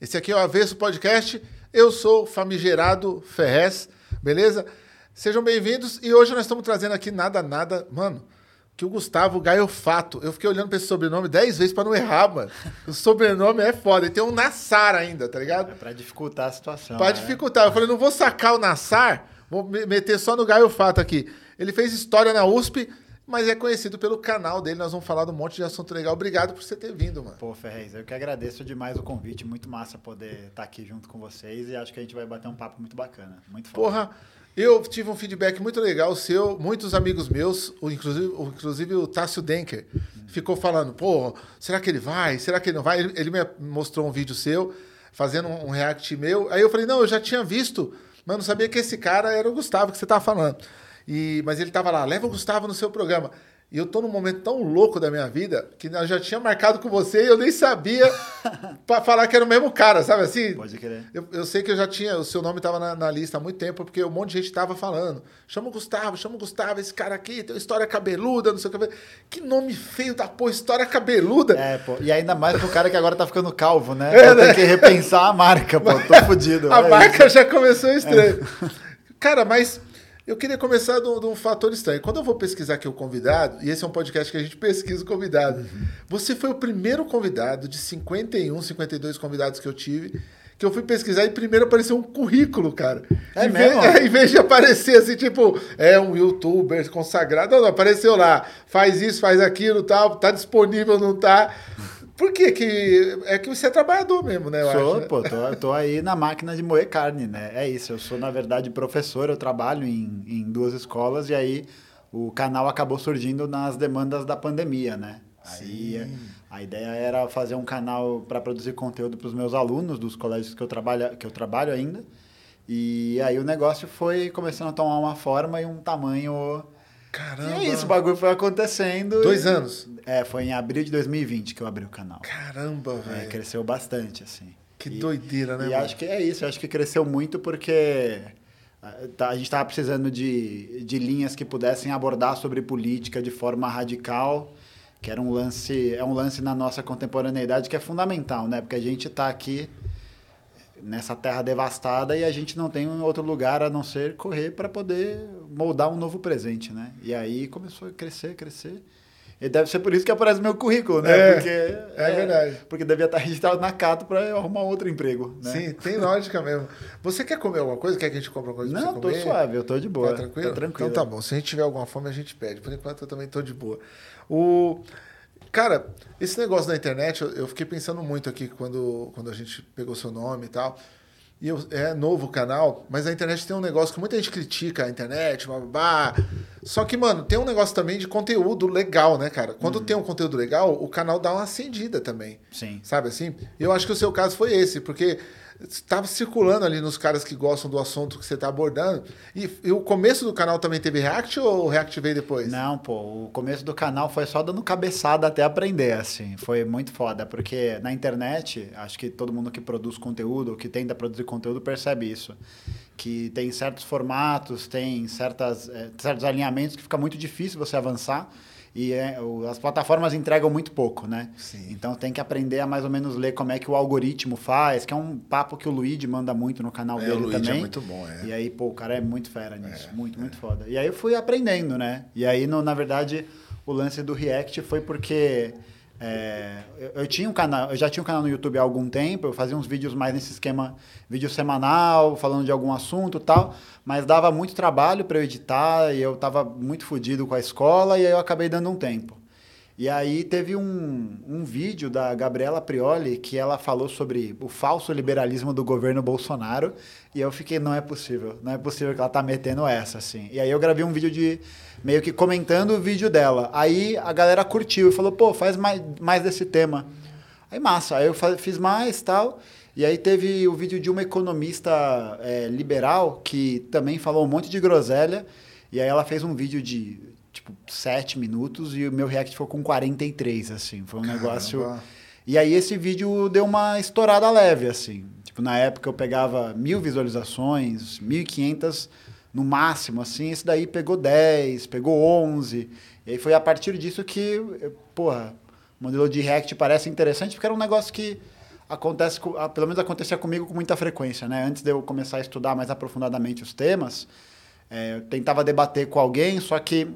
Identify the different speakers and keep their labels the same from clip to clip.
Speaker 1: Esse aqui é o Avesso Podcast. Eu sou famigerado Ferrez, beleza? Sejam bem-vindos e hoje nós estamos trazendo aqui nada, nada, mano, que o Gustavo Gaiofato. Eu fiquei olhando pra esse sobrenome dez vezes pra não errar, mano. O sobrenome é foda. E tem um Nassar ainda, tá ligado?
Speaker 2: É pra dificultar a situação.
Speaker 1: Pra
Speaker 2: né?
Speaker 1: dificultar. Eu falei, não vou sacar o Nassar, vou me- meter só no Gaiofato aqui. Ele fez história na USP, mas é conhecido pelo canal dele. Nós vamos falar de um monte de assunto legal. Obrigado por você ter vindo, mano.
Speaker 2: Pô, Ferrez, eu que agradeço demais o convite. Muito massa poder estar aqui junto com vocês e acho que a gente vai bater um papo muito bacana. Muito foda.
Speaker 1: Porra, eu tive um feedback muito legal seu. Muitos amigos meus, o- inclusive, o- inclusive o Tássio Denker, ficou falando: pô, será que ele vai? Será que ele não vai? Ele, ele me mostrou um vídeo seu, fazendo um, um react meu. Aí eu falei: não, eu já tinha visto, mas não sabia que esse cara era o Gustavo que você tava falando. E, mas ele tava lá: leva o Gustavo no seu programa. E eu tô num momento tão louco da minha vida que eu já tinha marcado com você e eu nem sabia pra falar que era o mesmo cara, sabe assim?
Speaker 2: Pode crer.
Speaker 1: Eu, eu sei que eu já tinha, o seu nome estava na, na lista há muito tempo, porque um monte de gente estava falando. Chama o Gustavo, chama o Gustavo, esse cara aqui tem uma história cabeluda, não sei o que. Que nome feio da porra, história cabeluda.
Speaker 2: É, pô. E ainda mais pro cara que agora tá ficando calvo, né?
Speaker 1: É,
Speaker 2: ter
Speaker 1: né?
Speaker 2: que repensar a marca, pô. Tô fudido.
Speaker 1: A
Speaker 2: é
Speaker 1: marca
Speaker 2: isso.
Speaker 1: já começou estranho. Cara, mas eu queria começar de um, de um fator estranho. Quando eu vou pesquisar aqui o convidado, e esse é um podcast que a gente pesquisa o convidado, você foi o primeiro convidado de 51, 52 convidados que eu tive. Que eu fui pesquisar e primeiro apareceu um currículo, cara.
Speaker 2: É
Speaker 1: em,
Speaker 2: mesmo?
Speaker 1: Vez, em vez de aparecer assim, tipo, é um youtuber consagrado, não, não, apareceu lá, faz isso, faz aquilo, tal, tá disponível, não tá. Por quê? que É que você é trabalhador mesmo, né? Eu
Speaker 2: Sou,
Speaker 1: acho, né?
Speaker 2: pô, tô, tô aí na máquina de moer carne, né? É isso, eu sou, na verdade, professor, eu trabalho em, em duas escolas e aí o canal acabou surgindo nas demandas da pandemia, né? Aí a ideia era fazer um canal para produzir conteúdo para os meus alunos dos colégios que eu trabalho, que eu trabalho ainda. E aí o negócio foi começando a tomar uma forma e um tamanho.
Speaker 1: Caramba.
Speaker 2: E é isso, o bagulho foi acontecendo.
Speaker 1: Dois
Speaker 2: e-
Speaker 1: anos.
Speaker 2: É, foi em abril de 2020 que eu abri o canal.
Speaker 1: Caramba,
Speaker 2: É,
Speaker 1: velho.
Speaker 2: cresceu bastante, assim.
Speaker 1: Que
Speaker 2: E-
Speaker 1: doideira, né?
Speaker 2: E
Speaker 1: mano?
Speaker 2: acho que é isso, acho que cresceu muito porque ah, tá- a gente estava precisando de, de linhas que pudessem abordar sobre política de forma radical, que era um lance, é um lance na nossa contemporaneidade que é fundamental, né? Porque a gente está aqui nessa terra devastada e a gente não tem outro lugar a não ser correr para poder moldar um novo presente, né? E aí começou a crescer, crescer. E deve ser por isso que aparece meu currículo, né?
Speaker 1: É,
Speaker 2: porque,
Speaker 1: é verdade.
Speaker 2: Porque devia estar registrado na Cato para eu arrumar outro emprego, né?
Speaker 1: Sim, tem lógica mesmo. Você quer comer alguma coisa? Quer que a gente compre alguma coisa
Speaker 2: Não, tô
Speaker 1: comer?
Speaker 2: suave, eu tô de boa.
Speaker 1: Tá tranquilo?
Speaker 2: Tranquilo.
Speaker 1: Então tá bom. Se a gente tiver alguma fome, a gente pede. Por enquanto, eu também tô de boa. O... Cara, esse negócio da internet, eu, eu fiquei pensando muito aqui quando, quando a gente pegou seu nome e tal. E eu, é novo o canal, mas a internet tem um negócio que muita gente critica a internet, babá. Só que, mano, tem um negócio também de conteúdo legal, né, cara? Quando tem um conteúdo legal, o canal dá uma acendida também.
Speaker 2: Sim.
Speaker 1: Sabe assim? Eu acho que o seu caso foi esse, porque estava circulando ali nos caras que gostam do assunto que você está abordando. E, e o começo do canal também teve react ou o react veio depois?
Speaker 2: Não, pô, o começo do canal foi só dando cabeçada até aprender, assim. Foi muito foda, porque na internet, acho que todo mundo que produz conteúdo, que tenta produzir conteúdo, percebe isso. Que tem certos formatos, tem certas, eh, certos alinhamentos que fica muito difícil você avançar. E é, o- as plataformas entregam muito pouco, né?
Speaker 1: Sim.
Speaker 2: Então tem que aprender a mais ou menos ler como é que o algoritmo faz, que é um papo que o Luigi manda muito no canal
Speaker 1: É, o
Speaker 2: dele
Speaker 1: Luigi é
Speaker 2: também.
Speaker 1: muito bom, é.
Speaker 2: E aí, pô, o cara é muito fera nisso. muito, muito foda. E aí eu fui aprendendo, né? E aí, no, na verdade, o lance do React foi porque É, eu, eu tinha um canal, eu já tinha um canal no YouTube há algum tempo, eu fazia uns vídeos mais nesse esquema, vídeo semanal, falando de algum assunto tal, mas dava muito trabalho para eu editar e eu tava muito fodido com a escola e aí eu acabei dando um tempo. E aí teve um, um vídeo da Gabriela Prioli que ela falou sobre o falso liberalismo do governo Bolsonaro e eu fiquei, não é possível, não é possível que ela tá metendo essa, assim. E aí eu gravei um vídeo de meio que comentando o vídeo dela. Aí a galera curtiu e falou, pô, faz mais, mais desse tema. Aí massa, aí eu fiz mais tal. E aí teve o vídeo de uma economista é, liberal que também falou um monte de groselha. E aí ela fez um vídeo de tipo, sete minutos e o meu react foi com 43, assim. Foi um Caramba. negócio. E aí esse vídeo deu uma estourada leve, assim. Tipo, na época eu pegava mil visualizações, 1.500 no máximo, assim. Esse daí pegou 10, pegou 11. E aí foi a partir disso que, porra, o modelo de react parece interessante, porque era um negócio que acontece, pelo menos acontecia comigo com muita frequência, né? Antes de eu começar a estudar mais aprofundadamente os temas, é, eu tentava debater com alguém, só que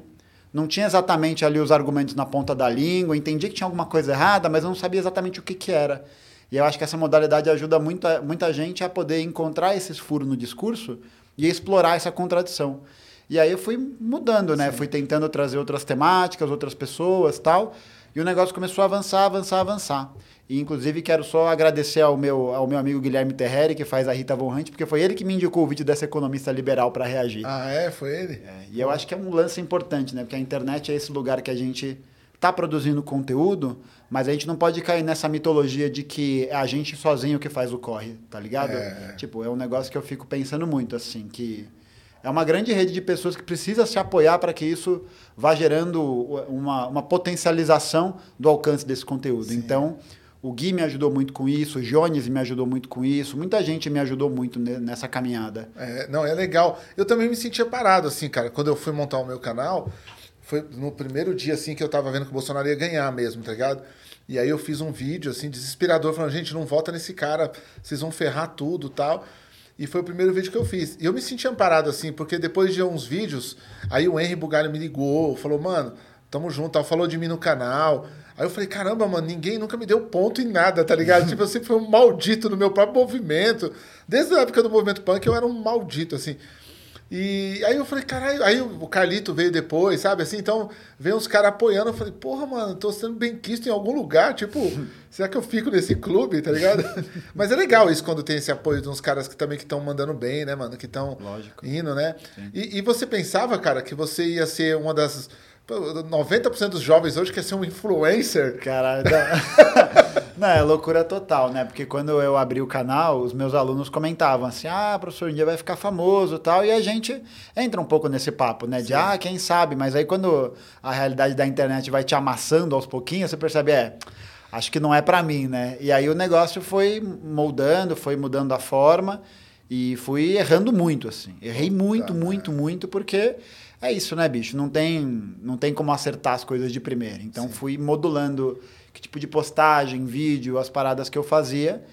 Speaker 2: não tinha exatamente ali os argumentos na ponta da língua, entendi que tinha alguma coisa errada, mas eu não sabia exatamente o que, que era. E eu acho que essa modalidade ajuda muita, muita gente a poder encontrar esses furos no discurso e explorar essa contradição. E aí eu fui mudando, né? Sim. Fui tentando trazer outras temáticas, outras pessoas tal. E o negócio começou a avançar, avançar, avançar. E, inclusive, quero só agradecer ao meu, ao meu amigo Guilherme Terreri, que faz a Rita Von Hunt, porque foi ele que me indicou o vídeo dessa economista liberal para reagir.
Speaker 1: Ah, é? Foi ele?
Speaker 2: É, e eu acho que é um lance importante, né? Porque a internet é esse lugar que a gente está produzindo conteúdo, mas a gente não pode cair nessa mitologia de que é a gente sozinho que faz o corre, tá ligado? É. Tipo, é um negócio que eu fico pensando muito, assim, que é uma grande rede de pessoas que precisa se apoiar para que isso vá gerando uma, uma potencialização do alcance desse conteúdo. Sim. Então, o Gui me ajudou muito com isso, o Jones me ajudou muito com isso, muita gente me ajudou muito nessa caminhada.
Speaker 1: É, não, é legal. Eu também me sentia parado, assim, cara, quando eu fui montar o meu canal, foi no primeiro dia, assim, que eu tava vendo que o Bolsonaro ia ganhar mesmo, tá ligado? E aí eu fiz um vídeo, assim, desesperador, falando, gente, não vota nesse cara, vocês vão ferrar tudo tal. E foi o primeiro vídeo que eu fiz. E eu me senti amparado, assim, porque depois de uns vídeos, aí o Henry Bugalho me ligou, falou, mano, tamo junto, falou de mim no canal. Aí eu falei, caramba, mano, ninguém nunca me deu ponto em nada, tá ligado? tipo, eu sempre fui um maldito no meu próprio movimento. Desde a época do movimento punk eu era um maldito, assim. E aí eu falei, caralho, aí o Carlito veio depois, sabe? Assim, então veio uns caras apoiando. Eu falei, porra, mano, tô sendo bem quisto em algum lugar. Tipo, será que eu fico nesse clube, tá ligado? Mas é legal isso quando tem esse apoio de uns caras que também que estão mandando bem, né, mano? Que estão indo, né? E, e você pensava, cara, que você ia ser uma das 90% dos jovens hoje quer ser um influencer.
Speaker 2: Caralho. Não, é loucura total, né? Porque quando eu abri o canal, os meus alunos comentavam assim: ah, professor, um dia vai ficar famoso e tal. E a gente entra um pouco nesse papo, né? De, Sim. ah, quem sabe. Mas aí quando a realidade da internet vai te amassando aos pouquinhos, você percebe, é, acho que não é para mim, né? E aí o negócio foi moldando, foi mudando a forma. E fui errando muito, assim. Errei muito, muito, muito, porque é isso, né, bicho? Não tem, não tem como acertar as coisas de primeira. Então Sim. fui modulando que tipo de postagem, vídeo, as paradas que eu fazia.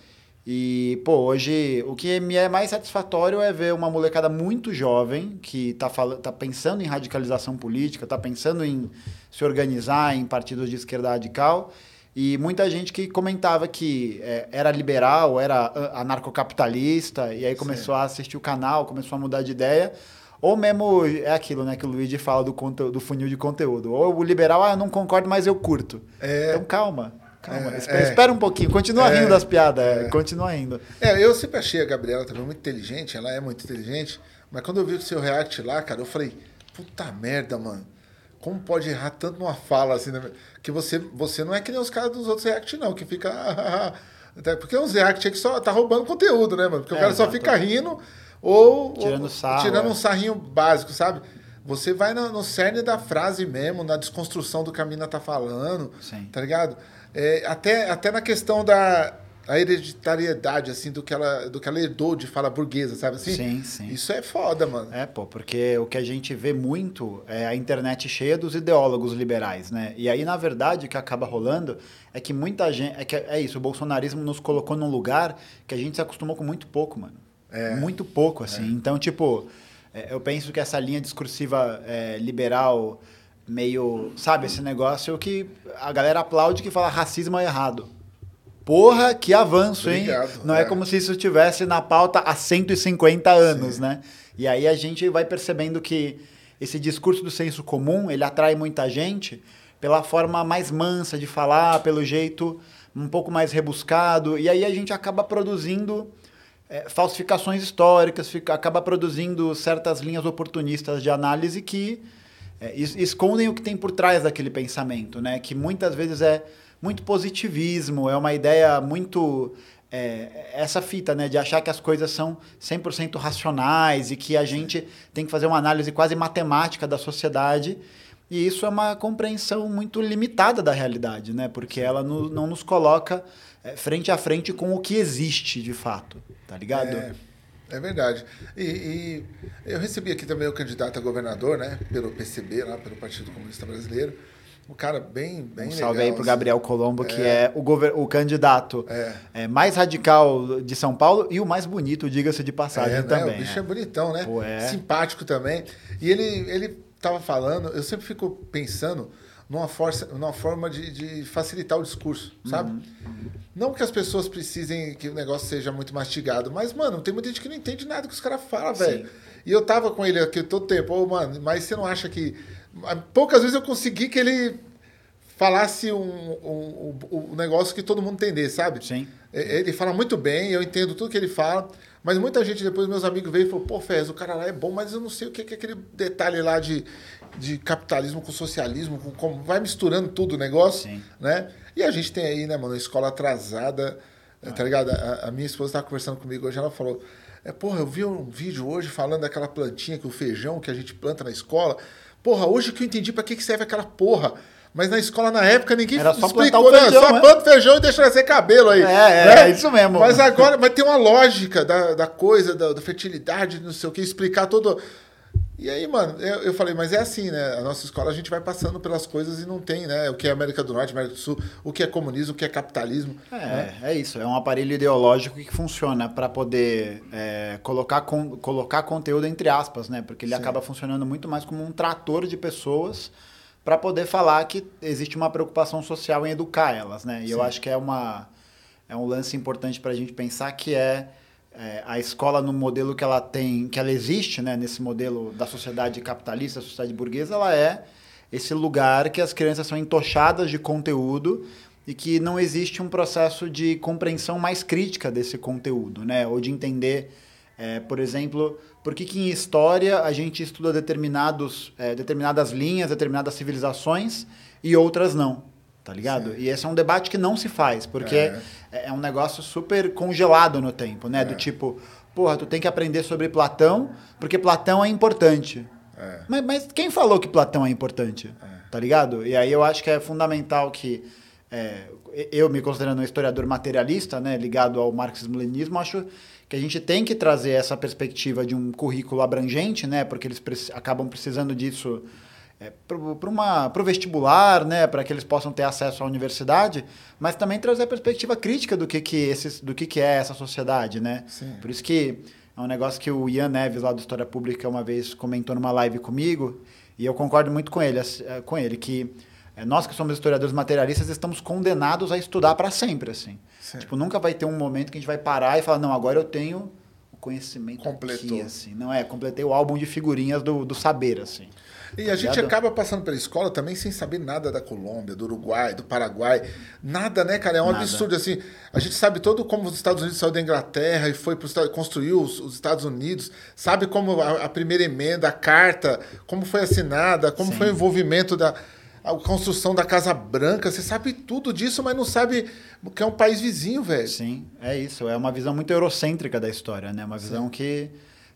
Speaker 2: E, pô, hoje o que me é mais satisfatório é ver uma molecada muito jovem que tá, tá pensando em radicalização política, tá pensando em se organizar em partidos de esquerda radical. E muita gente que comentava que é, era liberal, era anarcocapitalista, e aí começou Sim. a assistir o canal, começou a mudar de ideia. Ou mesmo é aquilo, né, que o Luigi fala do, do funil de conteúdo. Ou o liberal, ah, eu não concordo, mas eu curto. É... Então calma. Calma, é, espera, é, espera, um pouquinho, continua é, rindo das piadas, é. continua rindo.
Speaker 1: É, eu sempre achei a Gabriela também muito inteligente, ela é muito inteligente, mas quando eu vi o seu react lá, cara, eu falei, puta merda, mano. Como pode errar tanto numa fala assim, né? que você, você não é que nem os caras dos outros react, não, que fica. Porque os react que só tá roubando conteúdo, né, mano? Porque o cara só fica rindo ou tirando, sarro, tirando é. um sarrinho básico, sabe? Você vai no, no cerne da frase mesmo, na desconstrução do que a mina tá falando, Sim. tá ligado? É, até, até na questão da a hereditariedade, assim, do que, ela, do que ela herdou de fala burguesa, sabe assim?
Speaker 2: Sim, sim.
Speaker 1: Isso é foda, mano.
Speaker 2: É, pô, porque o que a gente vê muito é a internet cheia dos ideólogos liberais, né? E aí, na verdade, o que acaba rolando é que muita gente... É, que é isso, o bolsonarismo nos colocou num lugar que a gente se acostumou com muito pouco, mano. É. Muito pouco, assim. É. Então, tipo, é, eu penso que essa linha discursiva é, liberal meio, sabe, esse negócio que a galera aplaude que fala racismo é errado. Porra, que avanço,
Speaker 1: Obrigado,
Speaker 2: hein? Não é.
Speaker 1: é.
Speaker 2: como se isso estivesse na pauta há 150 anos, né? E aí a gente vai percebendo que esse discurso do senso comum, ele atrai muita gente pela forma mais mansa de falar, pelo jeito um pouco mais rebuscado, e aí a gente acaba produzindo é, falsificações históricas, fica, acaba produzindo certas linhas oportunistas de análise que é, es- escondem o que tem por trás daquele pensamento, né? Que muitas vezes é muito positivismo, é uma ideia muito é, essa fita, né, de achar que as coisas são 100% racionais e que a gente tem que fazer uma análise quase matemática da sociedade. E isso é uma compreensão muito limitada da realidade, né? Porque ela no- não nos coloca é, frente a frente com o que existe de fato, tá ligado?
Speaker 1: É, é verdade. E, e eu recebi aqui também o candidato a governador, né? Pelo PCB, lá, pelo Partido Comunista Brasileiro. Um cara bem, bem
Speaker 2: Um
Speaker 1: legal.
Speaker 2: salve aí pro
Speaker 1: assim.
Speaker 2: Gabriel Colombo, que é o, gover- o candidato
Speaker 1: É.
Speaker 2: é, mais radical de São Paulo e o mais bonito, diga-se de passagem
Speaker 1: É, né?
Speaker 2: também.
Speaker 1: O bicho é.
Speaker 2: é.
Speaker 1: bonitão, né?
Speaker 2: Pô, é.
Speaker 1: Simpático também. E ele, ele tava falando, eu sempre fico pensando numa, força, numa forma de, de facilitar o discurso, sabe?
Speaker 2: Uhum.
Speaker 1: Não que as pessoas precisem que o negócio seja muito mastigado, mas, mano, tem muita gente que não entende nada que os caras falam, velho. E eu tava com ele aqui todo tempo, ô, mano, mas você não acha que. Poucas vezes eu consegui que ele falasse um, um, um- um negócio que todo mundo entendesse, sabe?
Speaker 2: Sim.
Speaker 1: Ele fala muito bem, eu entendo tudo que ele fala, mas muita gente depois, meus amigos, veio e falou, pô, Fez, o cara lá é bom, mas eu não sei o que é aquele detalhe lá de, de capitalismo com socialismo, com como vai misturando tudo o negócio,
Speaker 2: Sim.
Speaker 1: né? E a gente tem aí, né, mano, uma escola atrasada, tá ligado? A, a minha esposa estava conversando comigo hoje, ela falou, é, porra, eu vi um vídeo hoje falando daquela plantinha que o feijão que a gente planta na escola, porra, hoje que eu entendi pra que que serve aquela porra. Mas na escola, na época, ninguém
Speaker 2: Era só
Speaker 1: explicou,
Speaker 2: plantar o
Speaker 1: né?
Speaker 2: feijão,
Speaker 1: Só
Speaker 2: né?
Speaker 1: planta feijão e deixa nascer cabelo aí.
Speaker 2: É, é,
Speaker 1: né?
Speaker 2: é isso mesmo.
Speaker 1: Mas agora, mas tem uma lógica da, da coisa, da, da fertilidade, não sei o que, explicar todo. E aí, mano, eu, eu falei, mas é assim, né? A nossa escola a gente vai passando pelas coisas e não tem, né? O que é América do Norte, América do Sul, o que é comunismo, o que é capitalismo. né?
Speaker 2: É, é isso. É um aparelho ideológico que funciona para poder é, colocar, con- colocar conteúdo entre aspas, né? Porque ele acaba funcionando muito mais como um trator de pessoas para poder falar que existe uma preocupação social em educar elas, né? E eu acho que é uma é um lance importante para a gente pensar que é, é, a escola no modelo que ela tem, que ela existe, né? Nesse modelo da sociedade capitalista, sociedade burguesa, ela é esse lugar que as crianças são entochadas de conteúdo e que não existe um processo de compreensão mais crítica desse conteúdo, né? Ou de entender, é, por exemplo, por que, que em história a gente estuda determinados, é, determinadas linhas, determinadas civilizações e outras não, tá ligado? E esse é um debate que não se faz, porque
Speaker 1: É.
Speaker 2: é, é um negócio super congelado no tempo, né? Do tipo, porra, tu tem que aprender sobre Platão, porque Platão é importante.
Speaker 1: É.
Speaker 2: Mas, mas quem falou que Platão é importante? Tá ligado? E aí eu acho que é fundamental que é, eu, me considerando um historiador materialista, né, ligado ao marxismo-leninismo, acho que a gente tem que trazer essa perspectiva de um currículo abrangente, né, porque eles preci- acabam precisando disso é, para o vestibular, né, para que eles possam ter acesso à universidade, mas também trazer a perspectiva crítica do que, que, esses, do que, que é essa sociedade, né?
Speaker 1: Sim.
Speaker 2: Por isso que é um negócio que o Ian Neves, lá do História Pública, uma vez comentou numa live comigo, e eu concordo muito com ele, eh, com ele que eh, nós que somos historiadores materialistas estamos condenados a estudar para sempre, assim.
Speaker 1: Sim.
Speaker 2: Tipo, nunca vai ter um momento que a gente vai parar e falar, não, agora eu tenho o conhecimento
Speaker 1: Completou.
Speaker 2: aqui, assim. Não é, completei o álbum de figurinhas do, do saber, assim.
Speaker 1: E a gente
Speaker 2: ligado?
Speaker 1: acaba passando pela escola também sem saber nada da Colômbia, do Uruguai, do Paraguai. Nada, né, cara? É um
Speaker 2: Nada.
Speaker 1: absurdo, assim. A gente sabe todo como os Estados Unidos saiu da Inglaterra e foi para construiu os, os Estados Unidos. Sabe como a, a primeira emenda, a carta, como foi assinada, como
Speaker 2: Sim.
Speaker 1: foi o envolvimento da a construção da Casa Branca. Você sabe tudo disso, mas não sabe que é um país vizinho, velho.
Speaker 2: Sim, é isso. É uma visão muito eurocêntrica da história, né? Uma visão que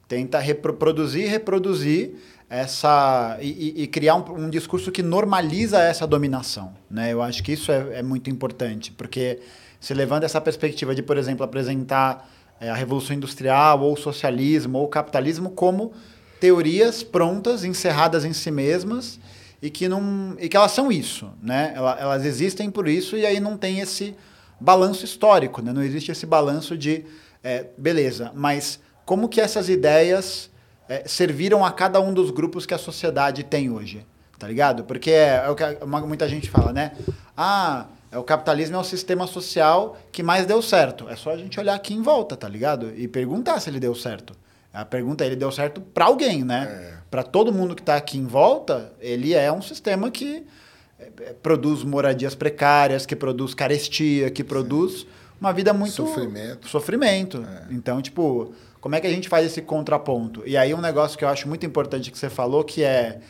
Speaker 2: tenta reproduzir e reproduzir essa e, e- criar um, um discurso que normaliza essa dominação, né? Eu acho que isso é, é muito importante, porque se levando essa perspectiva de, por exemplo, apresentar é, a revolução industrial ou o socialismo ou o capitalismo como teorias prontas, encerradas em si mesmas e que não e que elas são isso, né? Ela- Elas existem por isso e aí não tem esse balanço histórico, né? Não existe esse balanço de é, beleza, mas como que essas ideias é, serviram a cada um dos grupos que a sociedade tem hoje, tá ligado? Porque é, é o que muita gente fala, né? Ah, é, o capitalismo é o sistema social que mais deu certo. É só a gente olhar aqui em volta, tá ligado? E perguntar se ele deu certo. A pergunta é, ele deu certo pra alguém, né? Pra todo mundo que tá aqui em volta, ele é um sistema que é, é, produz moradias precárias, que produz carestia, que produz uma vida muito
Speaker 1: Sofrimento.
Speaker 2: sofrimento. Então, tipo, como é que a gente faz esse contraponto? E aí um negócio que eu acho muito importante que você falou, que é,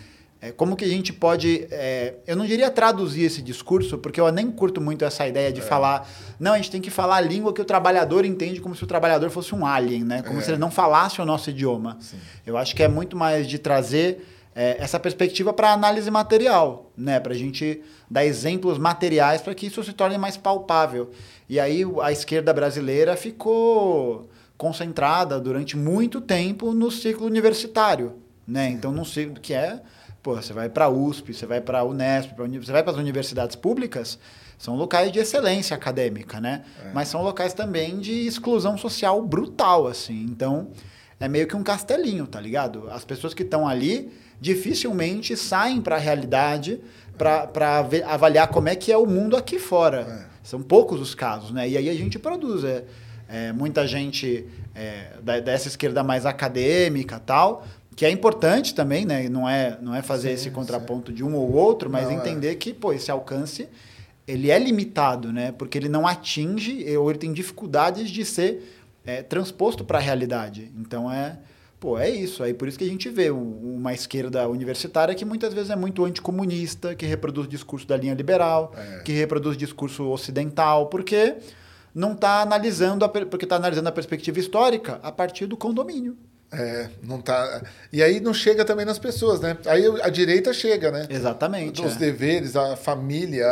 Speaker 2: é como que a gente pode... é, eu não diria traduzir esse discurso, porque eu nem curto muito essa ideia de falar... Não, a gente tem que falar a língua que o trabalhador entende como se o trabalhador fosse um alien, né? Como se ele não falasse o nosso idioma. Eu acho que é muito mais de trazer é, essa perspectiva para análise material, né? Para a gente dar exemplos materiais para que isso se torne mais palpável. E aí a esquerda brasileira ficou concentrada durante muito tempo no ciclo universitário, né? Então não sei que é, pô, você vai para a USP, você vai para a Unesp, pra você vai para as universidades públicas, são locais de excelência acadêmica, né? Mas são locais também de exclusão social brutal, assim. Então, é meio que um castelinho, tá ligado? As pessoas que estão ali dificilmente saem para a realidade para avaliar como é que é o mundo aqui fora. São poucos os casos, né? E aí a gente produz. É, é, muita gente é, da- dessa esquerda mais acadêmica tal, que é importante também, né? Não é, não é fazer esse contraponto de um ou outro, mas
Speaker 1: Não, é.
Speaker 2: entender que, pô, esse alcance ele é limitado, né? Porque ele não atinge ou ele tem dificuldades de ser é, transposto para a realidade. Então é, pô, é isso. Aí por isso que a gente vê um- uma esquerda universitária que muitas vezes é muito anticomunista, que reproduz discurso da linha liberal, que reproduz discurso ocidental, porque não está analisando a, porque está analisando a perspectiva histórica a partir do condomínio.
Speaker 1: É, não tá. E aí não chega também nas pessoas, né? Aí a direita chega, né?
Speaker 2: Exatamente.
Speaker 1: Os
Speaker 2: é.
Speaker 1: deveres, a família,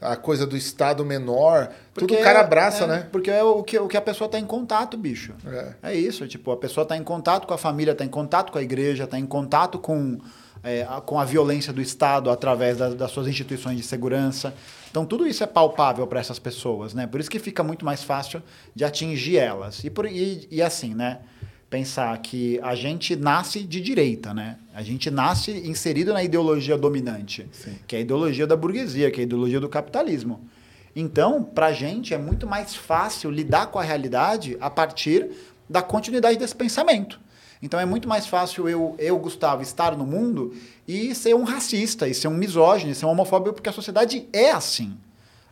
Speaker 1: a coisa do Estado menor, tudo o cara abraça,
Speaker 2: é,
Speaker 1: né?
Speaker 2: Porque é o que, o que a pessoa está em contato, bicho.
Speaker 1: É.
Speaker 2: É isso, tipo, a pessoa está em contato com a família, está em contato com a igreja, está em contato com, é, a, com a violência do Estado através das, das suas instituições de segurança. Então, tudo isso é palpável para essas pessoas, né? Por isso que fica muito mais fácil de atingir elas. E, por, e, e assim, né? Pensar que a gente nasce de direita, né? A gente nasce inserido na ideologia dominante, que é a ideologia da burguesia, que é a ideologia do capitalismo. Então, para a gente é muito mais fácil lidar com a realidade a partir da continuidade desse pensamento. Então é muito mais fácil eu, eu, Gustavo, estar no mundo e ser um racista, e ser um misógino, e ser um homofóbico, porque a sociedade é assim.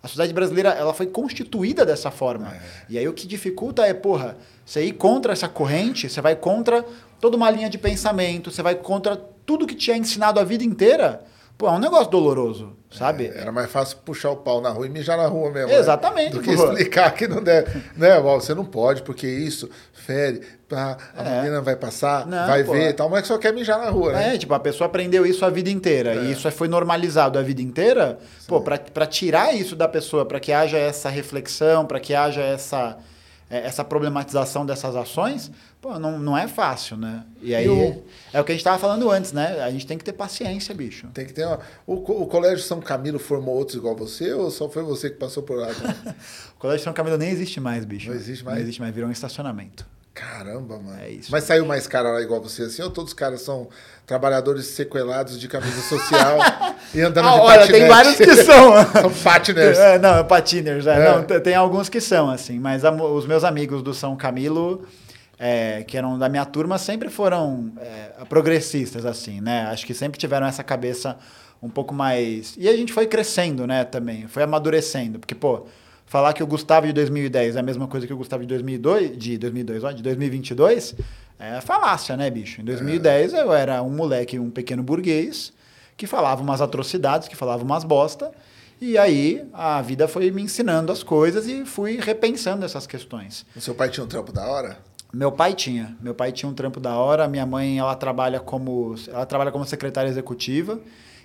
Speaker 2: A sociedade brasileira ela foi constituída dessa forma. E aí o que dificulta é, porra, você ir contra essa corrente, você vai contra toda uma linha de pensamento, você vai contra tudo que te é ensinado a vida inteira. Pô, é um negócio doloroso, sabe?
Speaker 1: Era mais fácil puxar o pau na rua e mijar na rua mesmo.
Speaker 2: Exatamente,
Speaker 1: Né? Do que
Speaker 2: pô.
Speaker 1: explicar que não deve. né? Você não pode, porque isso fere. pá, a
Speaker 2: É.
Speaker 1: menina vai passar,
Speaker 2: Não,
Speaker 1: vai
Speaker 2: pô.
Speaker 1: ver e tal. Mas só quer mijar na rua, né?
Speaker 2: É, tipo, a pessoa aprendeu isso a vida inteira e isso foi normalizado a vida inteira. Pô, pra, pra tirar isso da pessoa, pra que haja essa reflexão, pra que haja essa, é, essa problematização dessas ações, pô, não, não é fácil, né? E aí,
Speaker 1: E o-
Speaker 2: é o que a gente tava falando antes, né? A gente tem que ter paciência, bicho.
Speaker 1: Tem que ter uma... o, o Colégio São Camilo formou outros igual você ou só foi você que passou por lá?
Speaker 2: O Colégio São Camilo nem existe mais, bicho.
Speaker 1: Não existe mais?
Speaker 2: Não existe mais, virou um estacionamento.
Speaker 1: Caramba, mano.
Speaker 2: É isso.
Speaker 1: Mas saiu mais cara lá igual você assim? Ou todos os caras são trabalhadores sequelados de camisa social e andando
Speaker 2: Ah,
Speaker 1: de
Speaker 2: olha,
Speaker 1: patinete?
Speaker 2: tem vários que são.
Speaker 1: são patiners.
Speaker 2: É, não, é patiners, é.
Speaker 1: É.
Speaker 2: Não, tem alguns que são, assim, mas a os meus amigos do São Camilo, é, que eram da minha turma, sempre foram é, progressistas, assim, né? Acho que sempre tiveram essa cabeça um pouco mais. E a gente foi crescendo, né, também, foi amadurecendo, porque, pô. Falar que o Gustavo de 2010 é a mesma coisa que o Gustavo de 2002, de 2002, ó, de 2022, é falácia, né, bicho? Em 2010 eu era um moleque, um pequeno burguês, que falava umas atrocidades, que falava umas bosta, e aí a vida foi me ensinando as coisas e fui repensando essas questões.
Speaker 1: O seu pai tinha um trampo da hora?
Speaker 2: Meu pai tinha, meu pai tinha um trampo da hora, minha mãe ela trabalha como ela trabalha como secretária executiva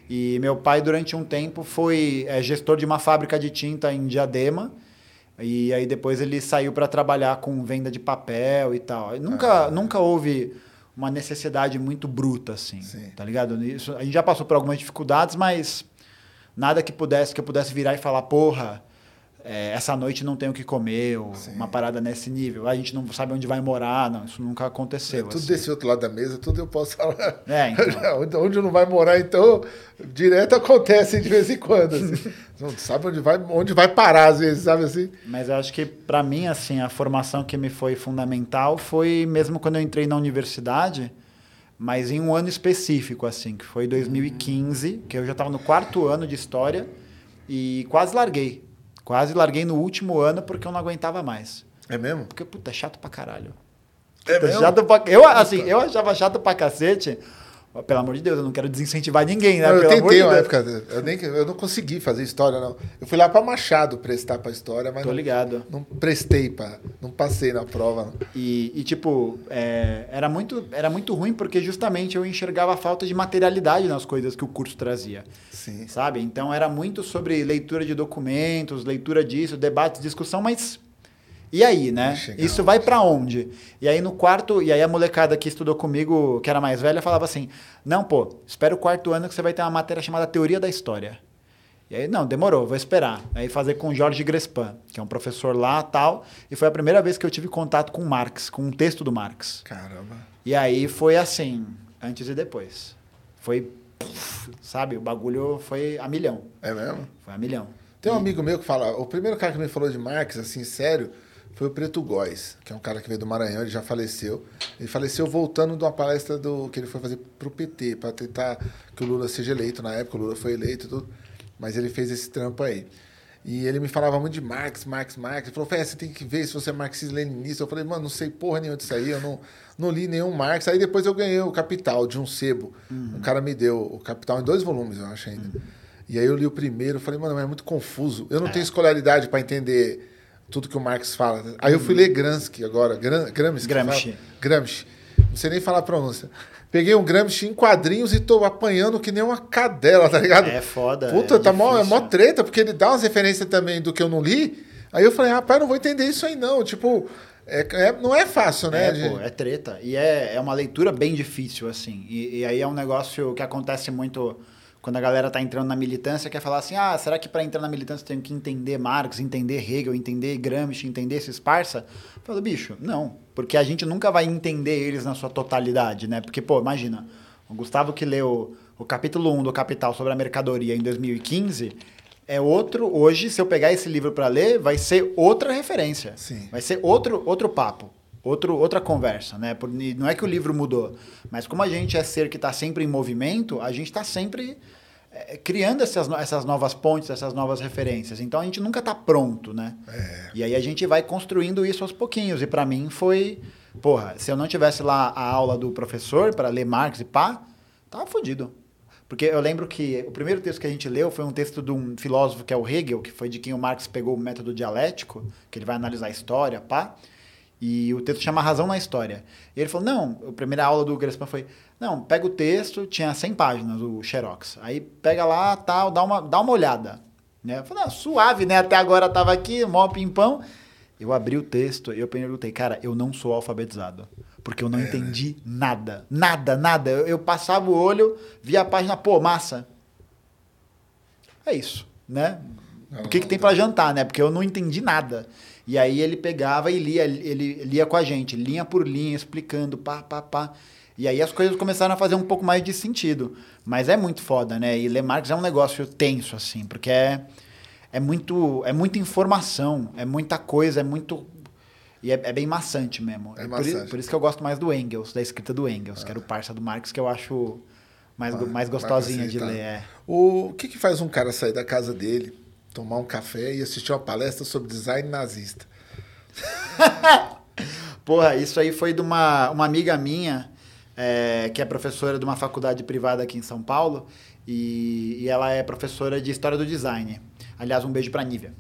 Speaker 2: e meu pai durante um tempo foi é, gestor de uma fábrica de tinta em Diadema e aí depois ele saiu para trabalhar com venda de papel e tal. Nunca nunca houve uma necessidade muito bruta assim,
Speaker 1: Sim.
Speaker 2: tá ligado? Isso, a gente já passou por algumas dificuldades, mas nada que pudesse que eu pudesse virar e falar, porra, é, essa noite não tem o que comer, ou uma parada nesse nível. A gente não sabe onde vai morar, não, isso nunca aconteceu.
Speaker 1: É, tudo
Speaker 2: assim.
Speaker 1: desse outro lado da mesa, tudo eu posso falar.
Speaker 2: É, então.
Speaker 1: onde, onde não vai morar, então, direto acontece de vez em quando. Assim. não sabe onde vai, onde vai parar, às vezes, sabe assim?
Speaker 2: Mas eu acho que, para mim, assim, a formação que me foi fundamental foi mesmo quando eu entrei na universidade, mas em um ano específico, assim, que foi 2015, que eu já estava no quarto ano de história e quase larguei. Quase larguei no último ano porque eu não aguentava mais.
Speaker 1: É mesmo?
Speaker 2: Porque, puta, é chato pra caralho.
Speaker 1: É
Speaker 2: Puta,
Speaker 1: mesmo?
Speaker 2: chato pra... Eu, assim, eu achava chato pra cacete. Pelo amor de Deus, eu não quero desincentivar ninguém, né?
Speaker 1: Não, eu
Speaker 2: Pelo
Speaker 1: tentei
Speaker 2: de
Speaker 1: uma época, eu, nem, eu não consegui fazer história, não. Eu fui lá para Machado prestar para história, mas
Speaker 2: Tô
Speaker 1: não,
Speaker 2: ligado.
Speaker 1: não prestei, para, não passei na prova.
Speaker 2: E, e, tipo, é, era, muito, era muito ruim porque justamente eu enxergava a falta de materialidade nas coisas que o curso trazia.
Speaker 1: Sim.
Speaker 2: Sabe? Então era muito sobre leitura de documentos, leitura disso, debate, discussão, mas. E aí, né?
Speaker 1: Chegar
Speaker 2: Isso vai pra onde? E aí no quarto, e aí a molecada que estudou comigo, que era mais velha, falava assim: "Não, pô, espera o quarto ano que você vai ter uma matéria chamada Teoria da História". E aí, não, demorou, vou esperar. Aí fazer com Jorge Grespan, que é um professor lá, tal, e foi a primeira vez que eu tive contato com Marx, com um texto do Marx.
Speaker 1: Caramba.
Speaker 2: E aí foi assim, antes e depois. Foi, sabe, o bagulho foi a milhão.
Speaker 1: É mesmo?
Speaker 2: Foi a milhão.
Speaker 1: Tem um amigo meu que fala, o primeiro cara que me falou de Marx, assim, sério, foi o Preto Góes, que é um cara que veio do Maranhão, ele já faleceu. Ele faleceu voltando de uma palestra do, que ele foi fazer pro PT, para tentar que o Lula seja eleito. Na época o Lula foi eleito e tudo, mas ele fez esse trampo aí. E ele me falava muito de Marx, Marx, Marx. Ele falou, Fé, você tem que ver se você é marxista-leninista. Eu falei, mano, não sei porra nenhuma disso aí, eu não, não li nenhum Marx. Aí depois eu ganhei o Capital, de um sebo. Um cara me deu o Capital em dois volumes, eu acho ainda. E aí eu li o primeiro, falei, mano, mas é muito confuso. Eu não tenho escolaridade para entender tudo que o Marx fala. Aí eu fui ler Gramsci agora, Gram, Gramsci.
Speaker 2: Gramsci.
Speaker 1: Gramsci. Não sei nem falar a pronúncia. Peguei um Gramsci em quadrinhos e tô apanhando que nem uma cadela, tá ligado?
Speaker 2: É foda,
Speaker 1: Puta,
Speaker 2: é
Speaker 1: tá mó, é mó treta, porque ele dá umas referências também do que eu não li. Aí eu falei, rapaz, eu não vou entender isso aí não. Tipo, é, é- não é fácil, né?
Speaker 2: É,
Speaker 1: de-
Speaker 2: pô, é treta. E é, é uma leitura bem difícil, assim. E, e aí é um negócio que acontece muito quando a galera tá entrando na militância, quer falar assim, ah, será que para entrar na militância eu tenho que entender Marx, entender Hegel, entender Gramsci, entender esses parça? Eu falo, bicho, não. Porque a gente nunca vai entender eles na sua totalidade, né? Porque, pô, imagina, o Gustavo que leu o capítulo 1 do Capital sobre a mercadoria em 2015... É outro, hoje, se eu pegar esse livro para ler, vai ser outra referência.
Speaker 1: Sim.
Speaker 2: Vai ser outro, outro papo, outro, outra conversa, né? Por- não é que o livro mudou, mas como a gente é ser que está sempre em movimento, a gente está sempre é, criando essas, essas novas pontes, essas novas referências. Então a gente nunca está pronto, né? E aí a gente vai construindo isso aos pouquinhos. E para mim foi, porra, se eu não tivesse lá a aula do professor para ler Marx e pá, tava fodido. Porque eu lembro que o primeiro texto que a gente leu foi um texto de um filósofo que é o Hegel, que foi de quem o Marx pegou o método dialético, que ele vai analisar a história, pá. E o texto chama Razão na História. E ele falou: não, a primeira aula do Grespan foi: não, pega o texto, tinha 100 páginas o Xerox. Aí pega lá, tal, dá uma, dá uma olhada. Né? Falei: ah, suave, né? Até agora tava aqui, mó pimpão. Eu abri o texto e eu perguntei: cara, eu não sou alfabetizado. Porque eu não entendi nada. Nada, nada. Eu, eu passava o olho, via a página, pô, massa. É isso, né? O que, que tem pra jantar, né? Porque eu não entendi nada. E aí ele pegava e lia, ele lia com a gente, linha por linha, explicando, pá, pá, pá. E aí as coisas começaram a fazer um pouco mais de sentido. Mas é muito foda, né? E ler Marx é um negócio tenso, assim, porque é, é, muito, é muita informação, é muita coisa, é muito. E é, é bem maçante mesmo.
Speaker 1: É
Speaker 2: Por i-
Speaker 1: maçante.
Speaker 2: Por, isso que eu gosto mais do Engels, da escrita do Engels, que era o parça do Marx, que eu acho mais, go- mais gostosinha de ler. É.
Speaker 1: O, o que, que faz um cara sair da casa dele, tomar um café e assistir uma palestra sobre design nazista?
Speaker 2: Porra, isso aí foi de uma, uma amiga minha, é, que é professora de uma faculdade privada aqui em São Paulo, e, e ela é professora de História do Design. Aliás, um beijo pra Nívia.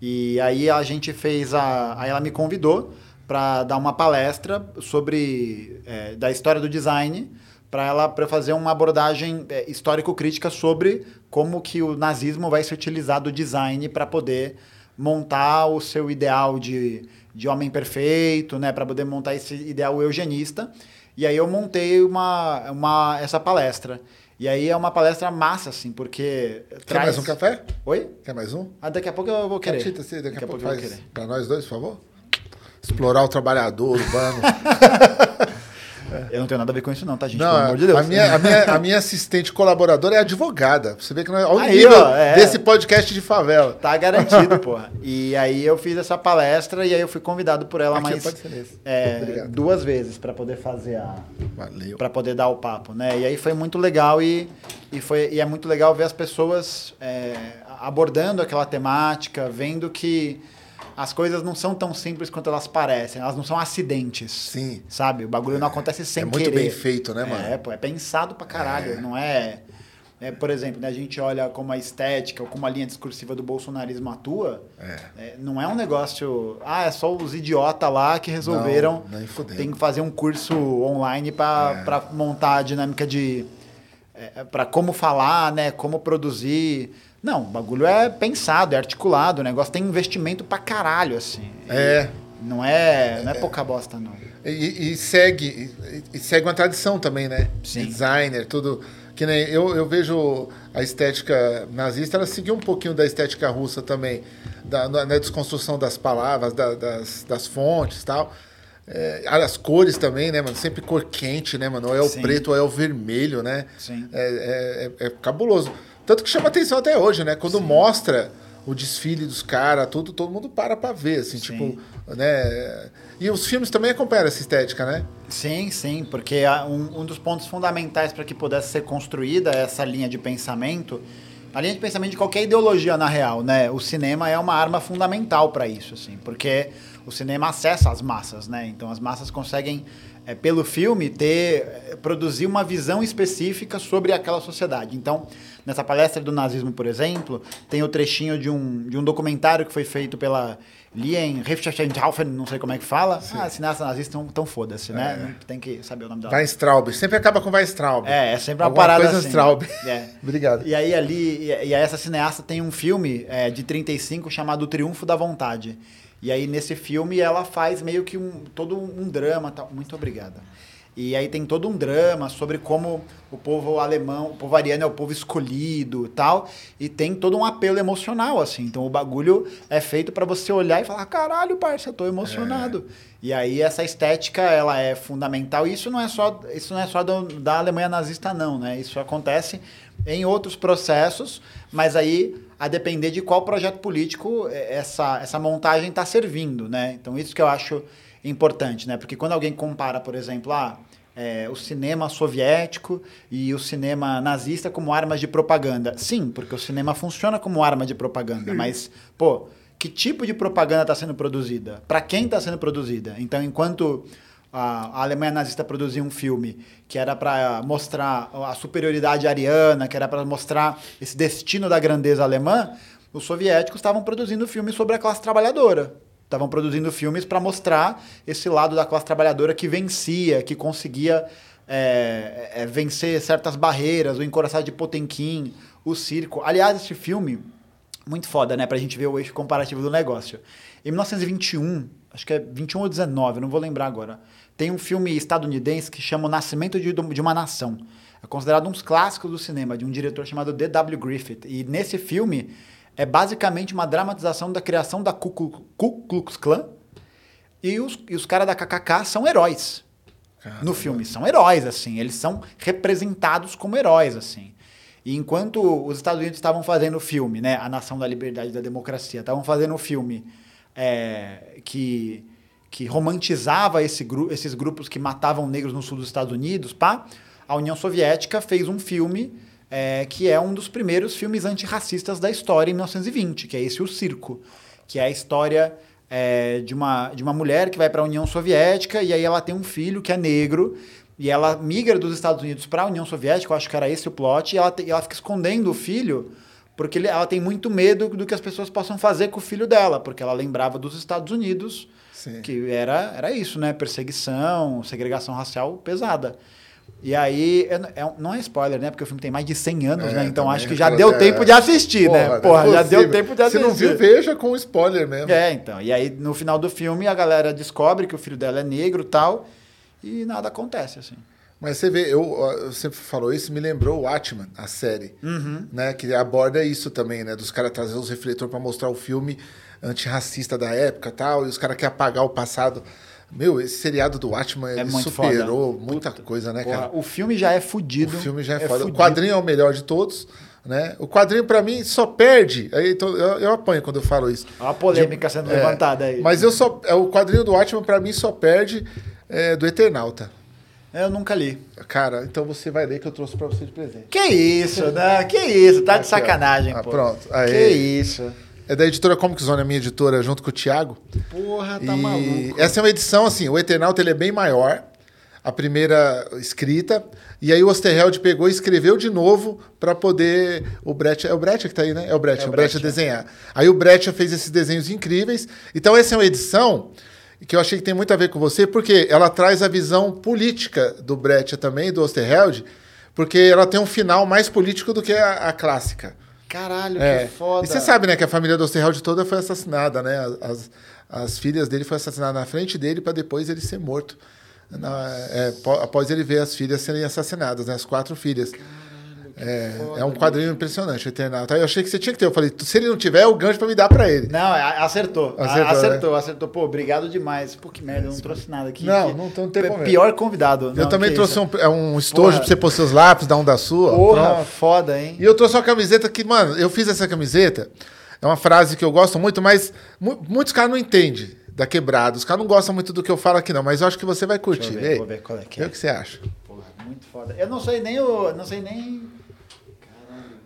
Speaker 2: E aí a gente fez a... Aí ela me convidou para dar uma palestra sobre... é, da história do design, para ela pra fazer uma abordagem é, histórico-crítica sobre como que o nazismo vai se utilizar do design para poder montar o seu ideal de, de homem perfeito, né, para poder montar esse ideal eugenista. E aí eu montei uma, uma essa palestra. E aí é uma palestra massa, assim, porque.
Speaker 1: Quer mais um café?
Speaker 2: Oi?
Speaker 1: Quer mais um?
Speaker 2: Ah, daqui a pouco eu vou querer.
Speaker 1: Catita, sim, daqui, a pouco,
Speaker 2: vou
Speaker 1: faz
Speaker 2: querer.
Speaker 1: pra nós dois, por favor. Explorar o trabalhador urbano.
Speaker 2: Eu não tenho nada a ver com isso, não, tá, gente?
Speaker 1: Não,
Speaker 2: Pelo amor de Deus.
Speaker 1: A minha, a, minha, a minha assistente colaboradora é advogada. Você vê que não é, olha
Speaker 2: Aí,
Speaker 1: nível
Speaker 2: ó, é.
Speaker 1: desse podcast de favela.
Speaker 2: Tá garantido, porra. E aí eu fiz essa palestra e aí eu fui convidado por ela
Speaker 1: Aqui,
Speaker 2: mais
Speaker 1: pode ser nesse.
Speaker 2: é, duas vezes para poder fazer a
Speaker 1: Valeu.
Speaker 2: para poder dar o papo, né? E aí foi muito legal e, e foi e é muito legal ver as pessoas é, abordando aquela temática, vendo que as coisas não são tão simples quanto elas parecem, elas não são acidentes.
Speaker 1: Sim.
Speaker 2: Sabe? O bagulho não acontece sem
Speaker 1: é muito
Speaker 2: querer.
Speaker 1: bem feito, né, mano?
Speaker 2: É, pô, é pensado pra caralho, não é, é, por exemplo, né, a gente olha como a estética ou como a linha discursiva do bolsonarismo atua, é, não é um negócio, ah, é só os idiotas lá que resolveram
Speaker 1: Não, nem fudendo.
Speaker 2: tem que fazer um curso online para pra montar a dinâmica de é, para como falar, né, como produzir. Não, o bagulho é pensado, é articulado, o negócio tem investimento pra caralho assim.
Speaker 1: É.
Speaker 2: Não é, não é pouca bosta não.
Speaker 1: E, e segue, e, e segue uma tradição também, né?
Speaker 2: Sim.
Speaker 1: Designer, tudo. Que nem eu, eu vejo a estética nazista, ela seguiu um pouquinho da estética russa também, da, na, na desconstrução das palavras, da- das, das fontes e tal. É, as cores também, né, mano? Sempre cor quente, né, mano? Ou é o
Speaker 2: Sim.
Speaker 1: preto ou é o vermelho, né?
Speaker 2: Sim.
Speaker 1: É, é- é- é cabuloso. Tanto que chama atenção até hoje, né? Quando mostra o desfile dos caras, tudo, todo mundo para pra ver, assim,
Speaker 2: Sim.
Speaker 1: tipo, né? E os filmes também acompanham essa estética, né?
Speaker 2: Sim, sim, porque um, um dos pontos fundamentais para que pudesse ser construída essa linha de pensamento, a linha de pensamento de qualquer ideologia na real, né? O cinema é uma arma fundamental para isso, assim, porque o cinema acessa as massas, né? Então as massas conseguem é, pelo filme ter é, produzir uma visão específica sobre aquela sociedade. Então nessa palestra do nazismo, por exemplo, tem o trechinho de um, de um documentário que foi feito pela Lien Richthofen, não sei como é que fala. Ah, cineasta nazista, então, então foda-se, né? Não Tem que saber o nome dela.
Speaker 1: Weinstraub. Sempre acaba com Weinstraub.
Speaker 2: É, é sempre uma
Speaker 1: Alguma
Speaker 2: parada
Speaker 1: coisa
Speaker 2: assim.
Speaker 1: Straub.
Speaker 2: É.
Speaker 1: Obrigado.
Speaker 2: E aí ali, e, e aí essa cineasta tem um filme é, de 35 chamado O Triunfo da Vontade. E aí nesse filme ela faz meio que um todo um drama, tal. muito obrigada. E aí tem todo um drama sobre como o povo alemão, o povo ariano é o povo escolhido e tal, e tem todo um apelo emocional assim. Então o bagulho é feito para você olhar e falar: "Caralho, parça, eu tô emocionado". E aí essa estética, ela é fundamental. E isso não é só, isso não é só do- da Alemanha nazista não, né? Isso acontece em outros processos, mas aí a depender de qual projeto político eh, essa, essa montagem está servindo, né? Então isso que eu acho importante, né? Porque quando alguém compara, por exemplo, ah, eh, o cinema soviético e o cinema nazista como armas de propaganda. Sim, porque o cinema funciona como arma de propaganda, mas, pô, que tipo de propaganda está sendo produzida? Para quem está sendo produzida? Então, enquanto a, a Alemanha nazista produzia um filme que era para mostrar a superioridade ariana, que era para mostrar esse destino da grandeza alemã, os soviéticos estavam produzindo filmes sobre a classe trabalhadora. Estavam produzindo filmes para mostrar esse lado da classe trabalhadora que vencia, que conseguia é, é, vencer certas barreiras, o encoraçado de Potemkin, o circo. Aliás, esse filme, muito foda, né? Pra gente ver o eixo comparativo do negócio. Em 1921, acho que é 21 ou 19, não vou lembrar agora, tem um filme estadunidense que chama O Nascimento de, de uma Nação. É considerado um dos clássicos do cinema, de um diretor chamado D.W. Griffith. E nesse filme é basicamente uma dramatização da criação da Ku Klux- Ku Klux Klan e os, e os caras da KKK são heróis no filme. São heróis, assim. Eles são representados como heróis, assim. E enquanto os Estados Unidos estavam fazendo o filme, né? A Nação da Liberdade e da Democracia, estavam fazendo o filme é, que, que romantizava esse gru esses grupos que matavam negros no sul dos Estados Unidos, pá, a União Soviética fez um filme é, que é um dos primeiros filmes antirracistas da história em 1920, que é esse O Circo, que é a história é, de, uma, de uma mulher que vai para a União Soviética e aí ela tem um filho que é negro e ela migra dos Estados Unidos para a União Soviética, eu acho que era esse o plot, e ela, te- ela fica escondendo o filho porque ela tem muito medo do que as pessoas possam fazer com o filho dela, porque ela lembrava dos Estados Unidos,
Speaker 1: Sim.
Speaker 2: que era, era isso, né? Perseguição, segregação racial pesada. E aí, é- é- não é spoiler, né? Porque o filme tem mais de 100 anos,
Speaker 1: É,
Speaker 2: né? Então acho que já
Speaker 1: aquela-
Speaker 2: deu
Speaker 1: é.
Speaker 2: tempo de assistir, né?
Speaker 1: não é
Speaker 2: Porra, já deu tempo de assistir.
Speaker 1: Se não viu, veja com spoiler mesmo.
Speaker 2: É, então. E aí, no final do filme, a galera descobre que o filho dela é negro e tal, e nada acontece, assim.
Speaker 1: Mas você vê, eu, ó, você falou isso, me lembrou o Watchman, a série,
Speaker 2: Uhum.
Speaker 1: né? Que aborda isso também, né? Dos caras trazer os refletores para mostrar o filme antirracista da época e tal, e os caras querem apagar o passado. Meu, esse seriado do Watchman,
Speaker 2: É muito
Speaker 1: superou muita coisa, né,
Speaker 2: Porra,
Speaker 1: cara?
Speaker 2: o filme já é
Speaker 1: O
Speaker 2: fudido.
Speaker 1: filme já é, foda.
Speaker 2: fudido.
Speaker 1: O quadrinho é o melhor de todos, né? O quadrinho, pra mim, só perde. Aí, então, eu, eu apanho quando eu falo isso.
Speaker 2: Olha a polêmica sendo
Speaker 1: É,
Speaker 2: levantada aí.
Speaker 1: Mas eu só. é, O quadrinho do Watchman, pra mim, só perde é, do Eternauta.
Speaker 2: Eu nunca li.
Speaker 1: Cara, então você vai ler que eu trouxe pra você de presente.
Speaker 2: Que isso, né? Que isso, tá de
Speaker 1: Aqui,
Speaker 2: sacanagem,
Speaker 1: Ah, pronto. Aí.
Speaker 2: Que isso.
Speaker 1: É da editora Comic Zone, a minha editora, junto com o Thiago.
Speaker 2: Porra, tá
Speaker 1: e
Speaker 2: maluco.
Speaker 1: essa é uma edição, assim, o Eternauta ele é bem maior, a primeira escrita, e aí o Osterheld pegou e escreveu de novo para poder o Brecht, é o Brecht que tá aí, né? É o Brecht,
Speaker 2: É o
Speaker 1: Brecht, desenhar. Aí o Brecht fez esses desenhos incríveis. Então essa é uma edição que eu achei que tem muito a ver com você, porque ela traz a visão política do Brecht também, do Osterheld, porque ela tem um final mais político do que a, a clássica.
Speaker 2: Caralho,
Speaker 1: É.
Speaker 2: que foda.
Speaker 1: E você sabe, né, que a família do Osterheld toda foi assassinada, né? As, as filhas dele foram assassinadas na frente dele para depois ele ser morto. Na- é, após ele ver as filhas serem assassinadas, né? As quatro filhas. É, é um quadrinho impressionante, o Eternauta. Aí eu achei que você tinha que ter. Eu falei, se ele não tiver, é o gancho para me dar para ele.
Speaker 2: Não, a- acertou.
Speaker 1: Acertou,
Speaker 2: Acertou, acertou, Pô, obrigado demais. Pô, que merda, eu não trouxe nada aqui.
Speaker 1: Não, não- não tem problema.
Speaker 2: Pior convidado.
Speaker 1: eu
Speaker 2: Não,
Speaker 1: também trouxe
Speaker 2: isso.
Speaker 1: um, é um estojo para você pôr seus lápis, dar um da sua.
Speaker 2: Porra,
Speaker 1: Pronto.
Speaker 2: foda, hein?
Speaker 1: E eu trouxe uma camiseta que, mano, eu fiz essa camiseta. É uma frase que eu gosto muito, mas mu- muitos caras não entendem da quebrada. Os caras não gostam muito do que eu falo aqui, não. Mas eu acho que você vai curtir.
Speaker 2: Deixa eu ver,
Speaker 1: Ei,
Speaker 2: vou ver qual é que é.
Speaker 1: o que você acha.
Speaker 2: Porra, muito foda. Eu não sei nem o. Não sei nem. Caralho.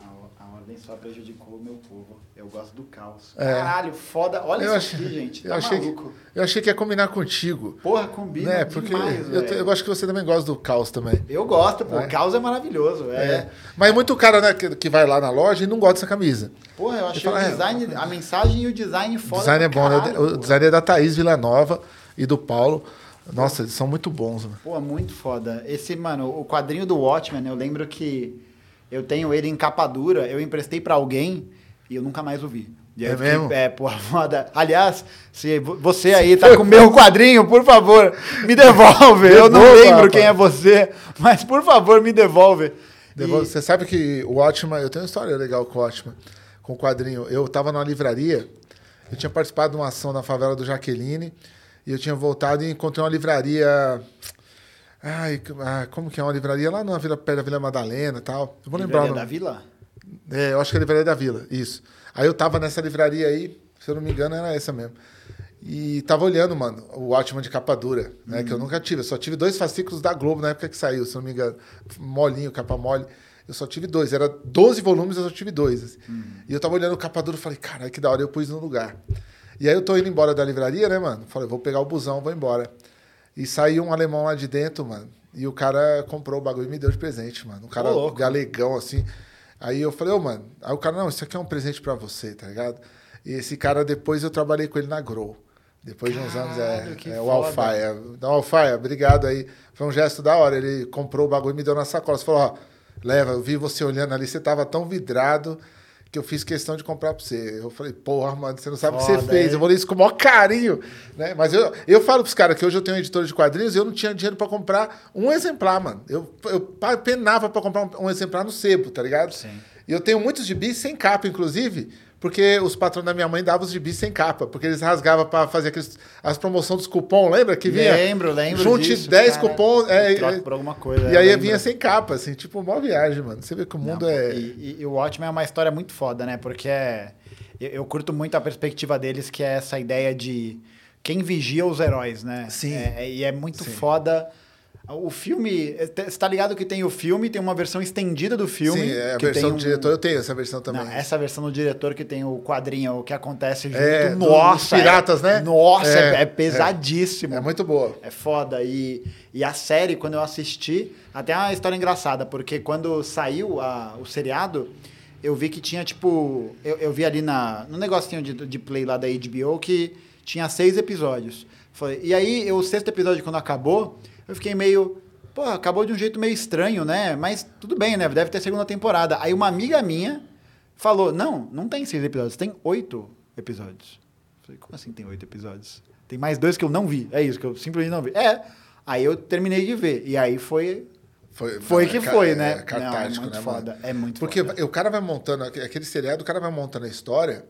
Speaker 2: A, o- a ordem só prejudicou o meu povo. Eu gosto do caos.
Speaker 1: É.
Speaker 2: Caralho, foda. Olha
Speaker 1: Eu
Speaker 2: isso
Speaker 1: achei,
Speaker 2: aqui, gente.
Speaker 1: eu,
Speaker 2: Tá
Speaker 1: achei
Speaker 2: maluco.
Speaker 1: que, eu achei que ia combinar contigo.
Speaker 2: Porra, combina
Speaker 1: Né? Porque
Speaker 2: demais,
Speaker 1: eu, eu acho que você também gosta do caos também.
Speaker 2: Eu gosto, pô.
Speaker 1: É.
Speaker 2: O caos é maravilhoso. É.
Speaker 1: É. Mas muito cara né, que, que vai lá na loja e não gosta dessa camisa.
Speaker 2: Porra, eu achei
Speaker 1: fala,
Speaker 2: o
Speaker 1: é,
Speaker 2: design, a mensagem e o design
Speaker 1: O
Speaker 2: foda.
Speaker 1: design é bom, né?
Speaker 2: caralho,
Speaker 1: O design é da Thaís Villanova e do Paulo. Nossa, eles são muito bons. Né?
Speaker 2: Pô, muito foda. Esse, mano, o quadrinho do Watchmen, eu lembro que eu tenho ele em capa dura, eu emprestei pra alguém e eu nunca mais o vi. E aí
Speaker 1: É
Speaker 2: eu fiquei,
Speaker 1: mesmo?
Speaker 2: É, porra, foda. Aliás, se vo- você aí tá com o meu quadrinho, por favor, me devolve. Eu não lembro
Speaker 1: rapaz.
Speaker 2: quem é você, mas por favor, me devolve.
Speaker 1: Devo-
Speaker 2: E-
Speaker 1: Você sabe que o Watchman, eu tenho uma história legal com o Watchman, com o quadrinho. Eu estava numa livraria, eu tinha participado de uma ação na favela do Jaqueline, e eu tinha voltado e encontrei uma livraria. Ai, ah, como que é uma livraria? Lá na Vila, perto da Vila Madalena e tal. Eu vou lembrar. o
Speaker 2: Livraria da Vila?
Speaker 1: É, eu acho que é a livraria da Vila, isso. Aí eu tava nessa livraria aí, se eu não me engano, era essa mesmo. E tava olhando, mano, o Watchman de capa dura, né? Que eu nunca tive. Eu só tive dois fascículos da Globo na época que saiu, se eu não me engano. Molinho, capa mole. Eu só tive dois. Era 12 volumes, eu só tive dois. assim. E eu tava olhando o capa dura e falei, caralho, que da hora, eu pus no lugar. E aí eu tô indo embora da livraria, né, mano? Falei, vou pegar o busão, vou embora. E saiu um alemão lá de dentro, mano. E o cara comprou o bagulho e me deu de presente, mano. Um cara
Speaker 2: Ô,
Speaker 1: galegão, assim. Aí eu falei, ô, mano. Aí o cara, não, isso aqui é um presente pra você, tá ligado? E esse cara, depois eu trabalhei com ele na Grow. Depois de uns anos, é,
Speaker 2: Caralho,
Speaker 1: é o. Alfaia. Então, Alfaia, obrigado aí. Foi um gesto da hora. Ele comprou o bagulho e me deu na sacola. Você falou, ó, leva, eu vi você olhando ali, você tava tão vidrado que eu fiz questão de comprar pra você. Eu falei, porra, mano, você não sabe o que você fez. Eu falei isso com o maior carinho, né? Mas eu, eu falo pros caras que hoje eu tenho um editor de quadrinhos e eu não tinha dinheiro pra comprar um exemplar, mano. Eu, eu penava pra comprar um, um exemplar no sebo, tá ligado?
Speaker 2: Sim.
Speaker 1: E eu tenho muitos gibis sem capa, inclusive, porque os patrões da minha mãe davam os gibis sem capa, porque eles rasgavam pra fazer aqueles, as promoções dos cupom, lembra? Que vinha.
Speaker 2: Lembro, lembro
Speaker 1: Junte
Speaker 2: disso,
Speaker 1: 10
Speaker 2: cara.
Speaker 1: cupons. É, é,
Speaker 2: por alguma coisa,
Speaker 1: E aí
Speaker 2: lembro.
Speaker 1: vinha sem capa, assim, tipo, uma viagem, mano. Você vê que o mundo
Speaker 2: Não,
Speaker 1: é.
Speaker 2: E, e- o Watchmen é uma história muito foda, né? Porque é, eu, eu curto muito a perspectiva deles, que é essa ideia de quem vigia os heróis, né?
Speaker 1: Sim.
Speaker 2: É- é- e é muito
Speaker 1: Sim.
Speaker 2: foda. O filme. Você tá ligado que tem o filme, tem uma versão estendida do filme.
Speaker 1: Sim, é a
Speaker 2: que
Speaker 1: versão
Speaker 2: tem
Speaker 1: do
Speaker 2: um-
Speaker 1: diretor, eu tenho essa versão também.
Speaker 2: Não, essa versão do diretor que tem o quadrinho, o que acontece junto.
Speaker 1: É,
Speaker 2: nossa!
Speaker 1: dos piratas,
Speaker 2: é-
Speaker 1: né?
Speaker 2: Nossa, é,
Speaker 1: É,
Speaker 2: é pesadíssimo.
Speaker 1: É muito boa.
Speaker 2: É foda. E, e a série, quando eu assisti, até uma história engraçada, porque quando saiu a- o seriado, eu vi que tinha, tipo. Eu, eu vi ali na, no negocinho de, de play lá da HBO que tinha seis episódios. Foi, e aí, o sexto episódio, quando acabou, eu fiquei meio. Pô, acabou de um jeito meio estranho, né? Mas tudo bem, né? Deve ter segunda temporada. Aí uma amiga minha falou: Não, não tem seis episódios, tem oito episódios. Eu falei, como assim tem oito episódios? Tem mais dois que eu não vi. É isso, que eu simplesmente não vi. É. Aí eu terminei de ver. E aí foi.
Speaker 1: Foi,
Speaker 2: Foi
Speaker 1: não,
Speaker 2: que
Speaker 1: é
Speaker 2: foi,
Speaker 1: é
Speaker 2: né?
Speaker 1: catártico,
Speaker 2: Não, é muito
Speaker 1: né,
Speaker 2: foda.
Speaker 1: mano?
Speaker 2: É muito
Speaker 1: Porque
Speaker 2: foda.
Speaker 1: o cara vai montando, aque- aquele seriado, o cara vai montando a história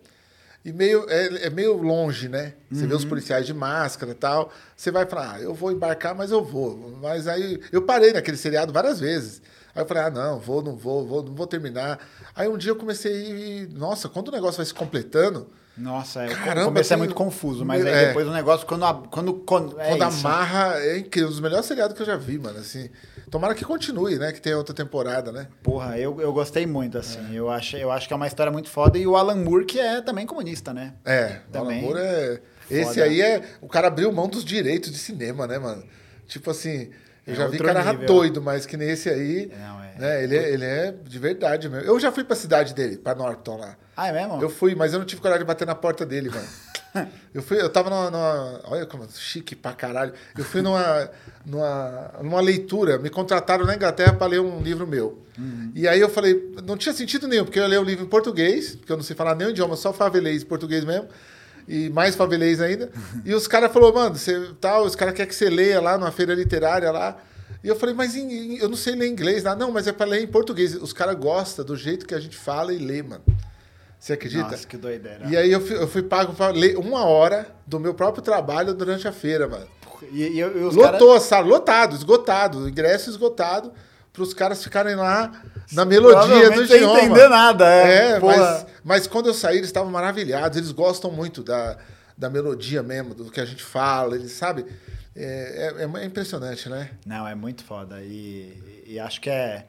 Speaker 1: e meio, é, é meio longe, né? Você
Speaker 2: Uhum.
Speaker 1: vê os policiais de máscara e tal, você vai falar, ah, eu vou embarcar, mas eu vou. Mas aí, eu parei naquele seriado várias vezes. Aí eu falei, ah, não, vou, não vou, vou, não vou terminar. Aí um dia eu comecei, nossa, quando o negócio vai se completando,
Speaker 2: Nossa, é,
Speaker 1: Caramba,
Speaker 2: o começo é muito confuso, mas aí
Speaker 1: É.
Speaker 2: depois o negócio, quando. a- quando, quando, é
Speaker 1: quando amarra, é incrível, um dos melhores seriados que eu já vi, mano, assim. Tomara que continue, né? Que tenha outra temporada, né?
Speaker 2: Porra, eu, eu gostei muito, assim. Eu, acho, eu acho que é uma história muito foda. E o Alan Moore, que é também comunista, né?
Speaker 1: É,
Speaker 2: Também.
Speaker 1: o Alan Moore é. Esse
Speaker 2: Foda.
Speaker 1: aí é. O cara abriu mão dos direitos de cinema, né, mano? Tipo assim, eu
Speaker 2: É
Speaker 1: já vi cara
Speaker 2: nível.
Speaker 1: doido, mas que nem esse aí.
Speaker 2: Não, é.
Speaker 1: Né, ele, é, ele é de verdade mesmo. Eu já fui pra cidade dele, pra Norton lá.
Speaker 2: Ah, é mesmo?
Speaker 1: Eu fui, mas eu não tive coragem de bater na porta dele, mano. Eu fui, eu tava numa, numa- Olha como chique pra caralho. Eu fui numa, numa, numa leitura, me contrataram na Inglaterra pra ler um livro meu. E aí eu falei, não tinha sentido nenhum, porque eu ia ler o livro em português, porque eu não sei falar nenhum idioma, só favelês português mesmo. E mais favelês ainda. E os caras falaram, mano, você tal, os caras querem que você leia lá numa feira literária lá. E eu falei, mas em- em- eu não sei ler inglês, nada. Não, mas é pra ler em português. Os caras gostam do jeito que a gente fala e lê, mano. Você acredita?
Speaker 2: Nossa, que doideira.
Speaker 1: E aí eu fui, eu fui pago pra ler uma hora do meu próprio trabalho durante a feira, mano.
Speaker 2: E, e, e
Speaker 1: Lotou
Speaker 2: caras-
Speaker 1: a sala, lotado, esgotado, ingresso esgotado, para os caras ficarem lá na melodia do
Speaker 2: Provavelmente sem
Speaker 1: idioma.
Speaker 2: entender nada, é.
Speaker 1: É, mas, mas quando eu saí, eles estavam maravilhados, eles gostam muito da, da melodia mesmo, do que a gente fala, eles sabem. É, é- é impressionante, né?
Speaker 2: Não, é muito foda. E, e acho que é.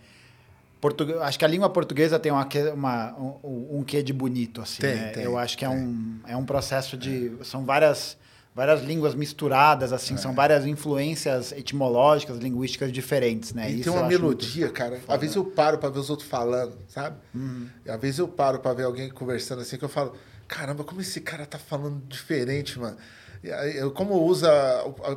Speaker 2: Português, acho que a língua portuguesa tem uma, uma- um, um quê de bonito, assim.
Speaker 1: Tem,
Speaker 2: né?
Speaker 1: tem,
Speaker 2: Eu acho que é
Speaker 1: tem.
Speaker 2: um, é um processo de. São várias, várias línguas misturadas, assim, são várias influências etimológicas, linguísticas diferentes, né?
Speaker 1: E
Speaker 2: Isso
Speaker 1: tem uma melodia, cara. Às vezes eu paro pra ver os outros falando, sabe?
Speaker 2: Uhum.
Speaker 1: Às vezes eu paro pra ver alguém conversando assim, que eu falo, caramba, como esse cara tá falando diferente, mano. Como usa.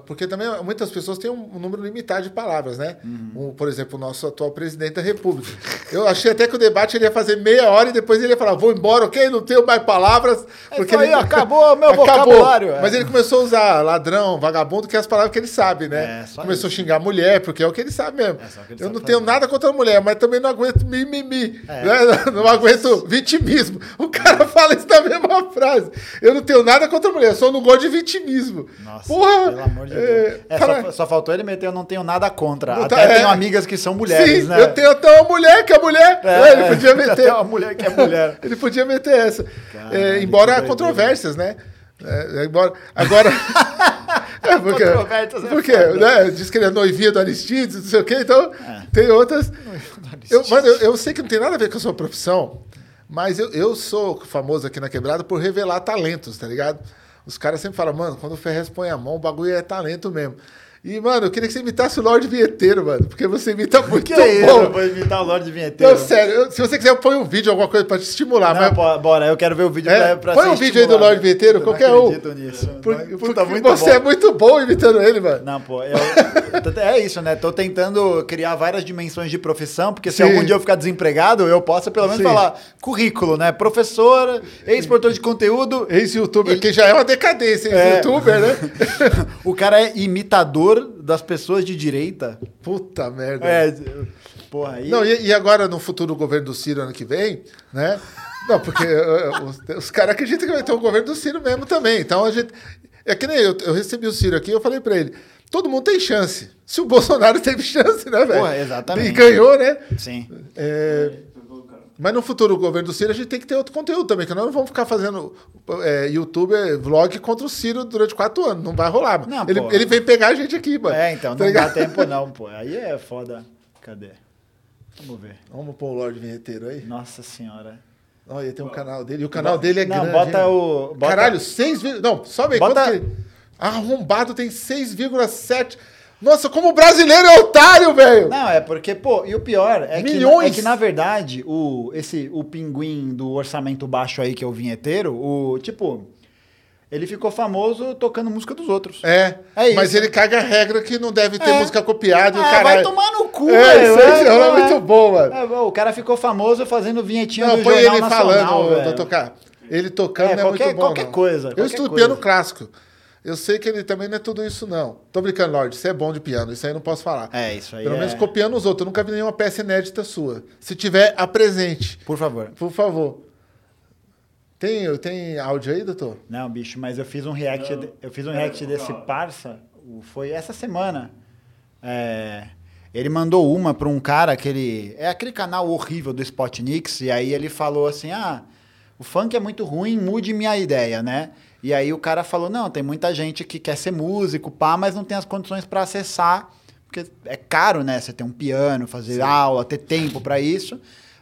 Speaker 1: Porque também muitas pessoas têm um número limitado de palavras, né?
Speaker 2: Uhum.
Speaker 1: Um, por exemplo, o nosso atual presidente da República. Eu achei até que o debate ele ia fazer meia hora e depois ele ia falar, vou embora, ok? Não tenho mais palavras.
Speaker 2: É isso aí, acabou o meu vocabulário, é.
Speaker 1: Mas ele começou a usar ladrão, vagabundo, que é as palavras que ele sabe, né?
Speaker 2: É,
Speaker 1: começou
Speaker 2: isso.
Speaker 1: a xingar mulher, porque é o que ele sabe mesmo.
Speaker 2: É ele
Speaker 1: eu
Speaker 2: sabe
Speaker 1: não
Speaker 2: fazer.
Speaker 1: tenho nada contra a mulher, mas também não aguento mimimi.
Speaker 2: É.
Speaker 1: Né? Não aguento vitimismo. O cara fala isso na mesma frase. Eu não tenho nada contra a mulher, só não gosto de vitimismo.
Speaker 2: Nossa,
Speaker 1: Porra!
Speaker 2: pelo amor de
Speaker 1: é,
Speaker 2: Deus. É,
Speaker 1: fala-
Speaker 2: só, só faltou ele meter eu não tenho nada contra.
Speaker 1: Não
Speaker 2: Até
Speaker 1: tá-
Speaker 2: tenho
Speaker 1: é.
Speaker 2: amigas que são mulheres,
Speaker 1: Sim,
Speaker 2: né?
Speaker 1: eu tenho até uma mulher que é mulher.
Speaker 2: É,
Speaker 1: É, ele
Speaker 2: é,
Speaker 1: podia meter.
Speaker 2: até uma mulher que é mulher.
Speaker 1: ele podia meter essa.
Speaker 2: Caralho,
Speaker 1: embora há controvérsias, né? Embora, agora. é porque, porque né, diz que ele é noivinha do Aristides, não sei o quê, então tem outras. Eu, mano, eu, eu sei que não tem nada a ver com a sua profissão, mas eu, eu sou famoso aqui na quebrada por revelar talentos, tá ligado? Os caras sempre falam, mano, quando o Ferrez põe a mão, o bagulho é talento mesmo. E, mano, eu queria que você imitasse o Lorde Vinheteiro, mano, porque você imita muito
Speaker 2: Que é
Speaker 1: bom.
Speaker 2: Eu vou imitar o Lorde Vinheteiro.
Speaker 1: Não, sério, eu- se você quiser, põe um vídeo, alguma coisa pra te estimular.
Speaker 2: Não,
Speaker 1: mas
Speaker 2: bora, eu quero ver o vídeo
Speaker 1: É,
Speaker 2: pra, pra
Speaker 1: põe um vídeo aí do. Lorde Vinheteiro,
Speaker 2: Eu
Speaker 1: qualquer um.
Speaker 2: acredito nisso.
Speaker 1: Por-
Speaker 2: Puta,
Speaker 1: porque
Speaker 2: muito
Speaker 1: você
Speaker 2: bom.
Speaker 1: é muito bom imitando ele, mano.
Speaker 2: Não, pô, eu, é isso, né? Tô tentando criar várias dimensões de profissão, porque se
Speaker 1: Sim.
Speaker 2: algum dia eu ficar desempregado, eu possa pelo menos
Speaker 1: Sim.
Speaker 2: falar currículo, né? Professor, ex-produtor de conteúdo.
Speaker 1: Ex-youtuber, que já é uma decadência,
Speaker 2: É.
Speaker 1: ex-youtuber, né?
Speaker 2: O cara é imitador das pessoas de direita.
Speaker 1: Puta merda.
Speaker 2: É, porra, aí.
Speaker 1: Não, e, e agora no futuro governo do Ciro ano que vem, né? Não, porque eh, os, os caras acreditam que vai ter o governo do Ciro mesmo também. Então a gente. É que nem eu, eu recebi o Ciro aqui, eu falei pra ele: todo mundo tem chance. Se o Bolsonaro teve chance, né, velho?
Speaker 2: Porra, exatamente.
Speaker 1: E ganhou, né?
Speaker 2: Sim.
Speaker 1: É, mas no futuro governo do Ciro a gente tem que ter outro conteúdo também, que nós não vamos ficar fazendo é, youtuber, vlog contra o Ciro durante quatro anos. Não vai rolar, mano.
Speaker 2: Não,
Speaker 1: ele,
Speaker 2: pô.
Speaker 1: ele vem pegar a gente aqui, mano.
Speaker 2: É, então,
Speaker 1: Tá
Speaker 2: não dá
Speaker 1: ligado?
Speaker 2: tempo não, pô. Aí é foda. Cadê? Vamos ver.
Speaker 1: Vamos pôr o Lorde Vinheteiro aí.
Speaker 2: Nossa senhora.
Speaker 1: Olha, tem um canal dele. E o canal dele é
Speaker 2: Não,
Speaker 1: grande.
Speaker 2: bota
Speaker 1: hein?
Speaker 2: o- bota-
Speaker 1: Caralho, 6, Não, sobe aí.
Speaker 2: Bota-
Speaker 1: Quanto que. Arrombado tem 6,7. Nossa, como o brasileiro é otário, velho!
Speaker 2: Não, é porque, pô, e o pior é que,
Speaker 1: Milhões!
Speaker 2: é que, na verdade, o, esse, o pinguim do orçamento baixo aí, que é o vinheteiro, o, tipo, ele ficou famoso tocando música dos outros.
Speaker 1: É,
Speaker 2: É isso.
Speaker 1: mas ele caga a regra que não deve ter
Speaker 2: É.
Speaker 1: música copiada
Speaker 2: Ah,
Speaker 1: caralho.
Speaker 2: vai tomar no cu,
Speaker 1: É,
Speaker 2: velho.
Speaker 1: isso aí
Speaker 2: é,
Speaker 1: é,
Speaker 2: não,
Speaker 1: muito
Speaker 2: é.
Speaker 1: bom, mano.
Speaker 2: É, o cara ficou famoso fazendo vinhetinha
Speaker 1: Não,
Speaker 2: do
Speaker 1: põe
Speaker 2: Jornal
Speaker 1: ele
Speaker 2: Nacional,
Speaker 1: falando,
Speaker 2: velho.
Speaker 1: K. Ele tocando
Speaker 2: É,
Speaker 1: é
Speaker 2: qualquer-
Speaker 1: muito bom,
Speaker 2: qualquer
Speaker 1: não.
Speaker 2: coisa,
Speaker 1: Eu
Speaker 2: qualquer
Speaker 1: estudo
Speaker 2: coisa.
Speaker 1: piano clássico. Eu sei que ele também não é tudo isso, não. Tô brincando, Lorde. Você é bom de piano, isso aí eu não posso falar.
Speaker 2: É, isso aí
Speaker 1: Pelo
Speaker 2: é-
Speaker 1: menos copiando os outros. Eu nunca vi nenhuma peça inédita sua. Se tiver, apresente.
Speaker 2: Por favor.
Speaker 1: Por favor. Tem, tem áudio aí, doutor?
Speaker 2: Não, bicho, mas eu fiz um react, de- eu fiz um react desse parça, foi essa semana. É, ele mandou uma para um cara que ele é aquele canal horrível do Spotnix e aí ele falou assim: "Ah, o funk é muito ruim, mude minha ideia, né?" E aí o cara falou: "Não, tem muita gente que quer ser músico, pá, mas não tem as condições para acessar, porque é caro, né? Você ter um piano, fazer aula, ter tempo para isso."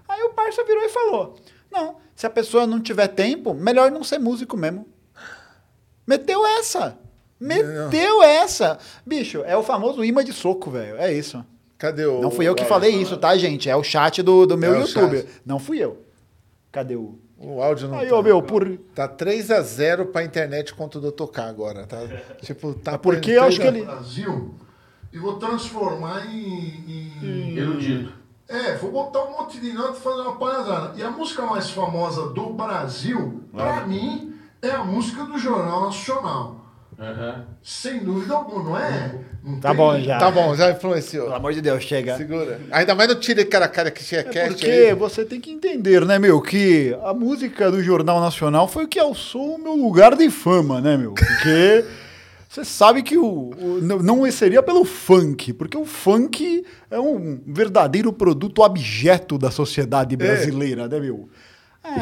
Speaker 2: Aí o parça virou e falou: "Não, se a pessoa não tiver tempo, melhor não ser músico mesmo." Meteu essa. Meteu essa. Bicho, é o famoso imã de soco, velho. É isso.
Speaker 1: Cadê o.
Speaker 2: Não fui eu que falei isso, tá, gente? É o chat do, do meu
Speaker 1: É
Speaker 2: YouTube. Não fui eu. Cadê o.
Speaker 1: O áudio não
Speaker 2: Aí,
Speaker 1: tá.
Speaker 2: ô, meu, por.
Speaker 1: Tá 3x0 pra internet contra o Dr. K agora. Tá, tipo, tá
Speaker 2: porque eu acho que ele-
Speaker 3: Brasil e vou transformar em, em erudido. É, vou botar um monte de nota e fazer uma palhaçada. E a música mais famosa do Brasil, pra mim, é a música do Jornal Nacional. Sem dúvida alguma, não é? Não
Speaker 2: Tá
Speaker 3: tem-
Speaker 2: bom, já.
Speaker 1: Tá bom, já influenciou.
Speaker 2: Pelo amor de Deus, chega.
Speaker 1: Segura. Ainda mais no tira cara a cara que tinha
Speaker 2: É
Speaker 1: cast
Speaker 2: porque
Speaker 1: aí.
Speaker 2: você tem que entender, né, meu, que a música do Jornal Nacional foi o que alçou o meu lugar de fama, né, meu? Porque você sabe que o, o- não- não seria pelo funk, porque o funk é um verdadeiro produto abjeto da sociedade brasileira, né, meu?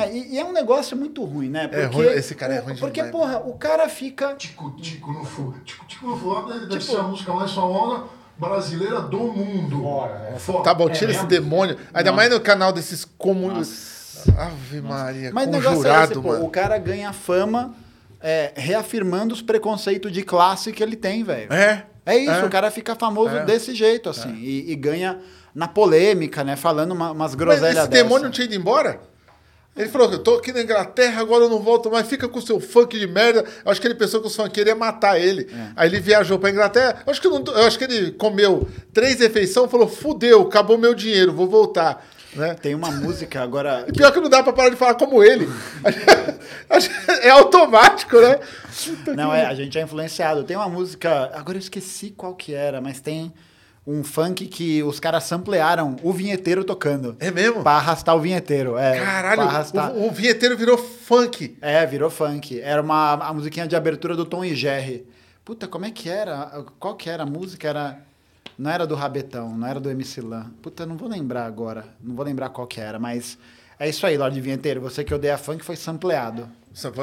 Speaker 2: É, e, e é um negócio muito ruim, né? Porque,
Speaker 1: ruim, esse cara é ruim
Speaker 2: Porque,
Speaker 1: demais,
Speaker 2: porra, o cara fica...
Speaker 3: Tico Tico no Fu. Tico Tico no Fu deve deve ser a música mais famosa brasileira do mundo. Fora.
Speaker 1: Tá bom, tira
Speaker 3: É
Speaker 1: esse
Speaker 3: mesmo?
Speaker 1: demônio. Ainda mais no canal desses comuns. Ave Maria,
Speaker 2: Mas o negócio é
Speaker 1: conjurado,
Speaker 2: esse, pô,
Speaker 1: mano.
Speaker 2: o cara ganha fama é, reafirmando os preconceitos de classe que ele tem, velho.
Speaker 1: É?
Speaker 2: É isso,
Speaker 1: É.
Speaker 2: o cara fica famoso
Speaker 1: É.
Speaker 2: desse jeito, assim, e, e ganha na polêmica, né, falando uma- umas
Speaker 1: Mas
Speaker 2: groselhas
Speaker 1: esse
Speaker 2: dessa.
Speaker 1: demônio não tinha ido embora? Ele falou que eu tô aqui na Inglaterra, agora eu não volto mais, fica com o seu funk de merda. Eu acho que ele pensou que os funkeiros iam matar ele.
Speaker 2: É.
Speaker 1: Aí ele viajou pra Inglaterra. Eu acho, que não- eu acho que ele comeu três refeições falou: fudeu, acabou meu dinheiro, vou voltar. Né?
Speaker 2: Tem uma música agora...
Speaker 1: E pior que não dá pra parar de falar como ele. é automático, né?
Speaker 2: Não, é, a gente é influenciado. Tem uma música, agora eu esqueci qual que era, mas tem um funk que os caras samplearam o vinheteiro tocando.
Speaker 1: É mesmo?
Speaker 2: Pra arrastar o vinheteiro. É,
Speaker 1: Caralho,
Speaker 2: arrastar.
Speaker 1: o, o vinheteiro virou funk.
Speaker 2: É, virou funk. Era uma a musiquinha de abertura do Tom e Jerry. Puta, como é que era? Qual que era a música? Era não era do Rabetão, não era do MC Lan. Puta, não vou lembrar agora. Não vou lembrar qual que era, mas é isso aí, Lorde Vinheteiro. Você que odeia funk foi sampleado.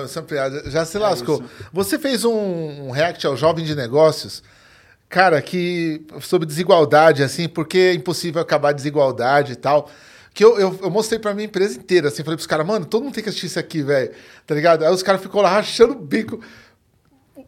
Speaker 1: Sampleado, já se
Speaker 2: É
Speaker 1: lascou.
Speaker 2: isso.
Speaker 1: Você fez um, um react ao Jovem de Negócios, cara, que sobre desigualdade, assim, porque é impossível acabar a desigualdade e tal. Que eu, eu, eu mostrei pra minha empresa inteira, assim, falei pros caras, mano, todo mundo tem que assistir isso aqui, velho. Tá ligado? Aí os caras ficou lá rachando o bico.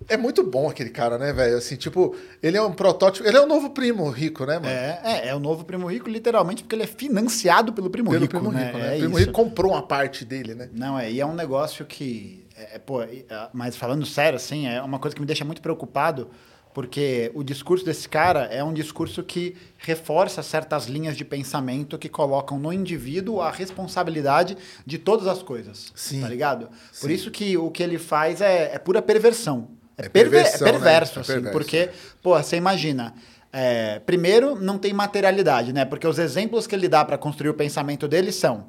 Speaker 1: É muito bom aquele cara, né, velho? Assim, tipo, ele é um protótipo. Ele é o novo primo rico, né, mano?
Speaker 2: É, é, é o novo Primo Rico, literalmente, porque ele é financiado pelo Primo
Speaker 1: Pelo
Speaker 2: Rico,
Speaker 1: primo
Speaker 2: né?
Speaker 1: rico, né?
Speaker 2: É
Speaker 1: o primo
Speaker 2: isso.
Speaker 1: rico comprou uma parte dele, né?
Speaker 2: Não, é, e é um negócio que. É, é, pô, é, mas falando sério, assim, é uma coisa que me deixa muito preocupado, porque o discurso desse cara é um discurso que reforça certas linhas de pensamento que colocam no indivíduo a responsabilidade de todas as coisas.
Speaker 1: Sim.
Speaker 2: Tá ligado? Por
Speaker 1: Sim.
Speaker 2: isso que o que ele faz é, é pura perversão. É,
Speaker 1: É
Speaker 2: perver- é
Speaker 1: né?
Speaker 2: perverso,
Speaker 1: É
Speaker 2: assim,
Speaker 1: perverso.
Speaker 2: porque, pô, você imagina. é, primeiro, não tem materialidade, né? Porque os exemplos que ele dá para construir o pensamento dele são: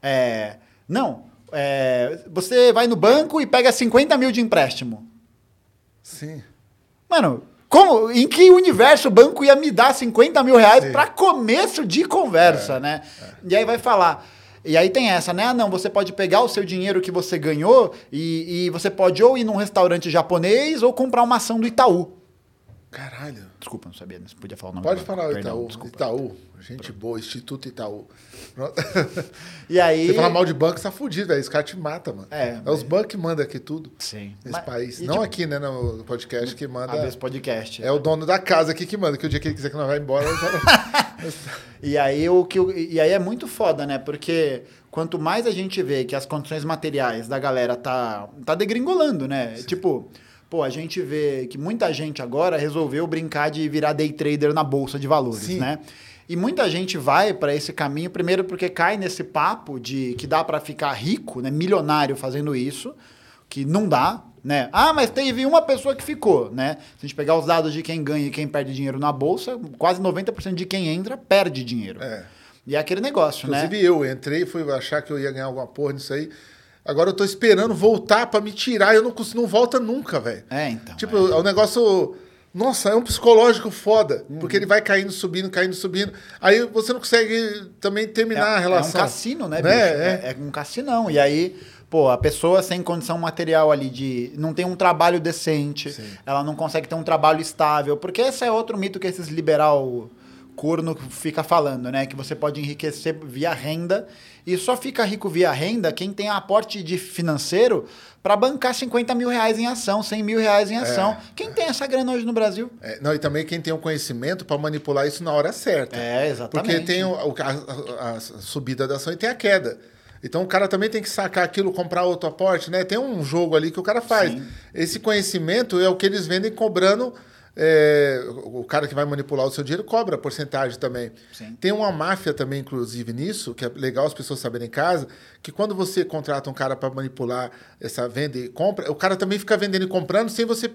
Speaker 2: é, não, é, você vai no banco e pega 50 mil de empréstimo.
Speaker 1: Sim.
Speaker 2: Mano, como, em que universo o banco ia me dar 50 mil reais para começo de conversa, né? E aí vai falar. E aí tem essa, né? Ah, não, você pode pegar o seu dinheiro que você ganhou e, e você pode ou ir num restaurante japonês ou comprar uma ação do Itaú.
Speaker 1: Caralho.
Speaker 2: Desculpa, não sabia, não podia falar o nome
Speaker 1: Pode falar
Speaker 2: Perdão,
Speaker 1: Itaú.
Speaker 2: desculpa.
Speaker 1: Itaú. Gente boa, Instituto Itaú. Pronto.
Speaker 2: E aí...
Speaker 1: Você falar mal de banco, você tá fudido, velho. Esse cara te mata, mano.
Speaker 2: É,
Speaker 1: os bancos que mandam aqui tudo.
Speaker 2: Sim.
Speaker 1: Nesse
Speaker 2: Mas-
Speaker 1: país.
Speaker 2: e,
Speaker 1: Não
Speaker 2: tipo,
Speaker 1: aqui, né, no podcast que manda.
Speaker 2: a desse podcast.
Speaker 1: É o dono da casa aqui que manda, que o dia que ele quiser que nós vai embora.
Speaker 2: E aí, o que, e aí é muito foda, né? Porque quanto mais a gente vê que as condições materiais da galera tá, tá degringolando, né? Tipo, pô, a gente vê que muita gente agora resolveu brincar de virar day trader na bolsa de valores,
Speaker 1: Sim.
Speaker 2: né? E muita gente vai para esse caminho, primeiro porque cai nesse papo de que dá para ficar rico, né, milionário fazendo isso, que não dá, né? Ah, mas teve uma pessoa que ficou, né? Se a gente pegar os dados de quem ganha e quem perde dinheiro na bolsa, quase 90% de quem entra perde dinheiro.
Speaker 1: É.
Speaker 2: E é aquele negócio, né?
Speaker 1: Inclusive eu entrei, fui achar que eu ia ganhar alguma porra nisso aí. Agora eu tô esperando voltar pra me tirar. Eu não consigo, não volta nunca, velho.
Speaker 2: É, então.
Speaker 1: Tipo, é um negócio. Nossa, é um psicológico foda.
Speaker 2: Uhum.
Speaker 1: Porque ele vai caindo, subindo, caindo, subindo. Aí você não consegue também terminar a relação.
Speaker 2: É um cassino, né,
Speaker 1: Né?
Speaker 2: bicho?
Speaker 1: É.
Speaker 2: É, é um cassinão. E aí, pô, a pessoa sem condição material ali de. não tem um trabalho decente, ela não consegue ter um trabalho estável. Porque esse é outro mito que esses liberal corno fica falando, né? Que você pode enriquecer via renda. E só fica rico via renda quem tem aporte de financeiro para bancar 50 mil reais em ação, 100 mil reais em ação. Quem tem essa grana hoje no Brasil?
Speaker 1: É, não, e também quem tem o conhecimento pra manipular isso na hora certa.
Speaker 2: É, exatamente.
Speaker 1: Porque tem o- a- a subida da ação e tem a queda. Então o cara também tem que sacar aquilo, comprar outro aporte, né? Tem um jogo ali que o cara faz.
Speaker 2: Sim.
Speaker 1: Esse conhecimento é o que eles vendem cobrando. É, o cara que vai manipular o seu dinheiro cobra porcentagem também.
Speaker 2: Sim.
Speaker 1: Tem uma máfia também, inclusive, nisso, que é legal as pessoas saberem em casa, que quando você contrata um cara para manipular essa venda e compra, o cara também fica vendendo e comprando sem você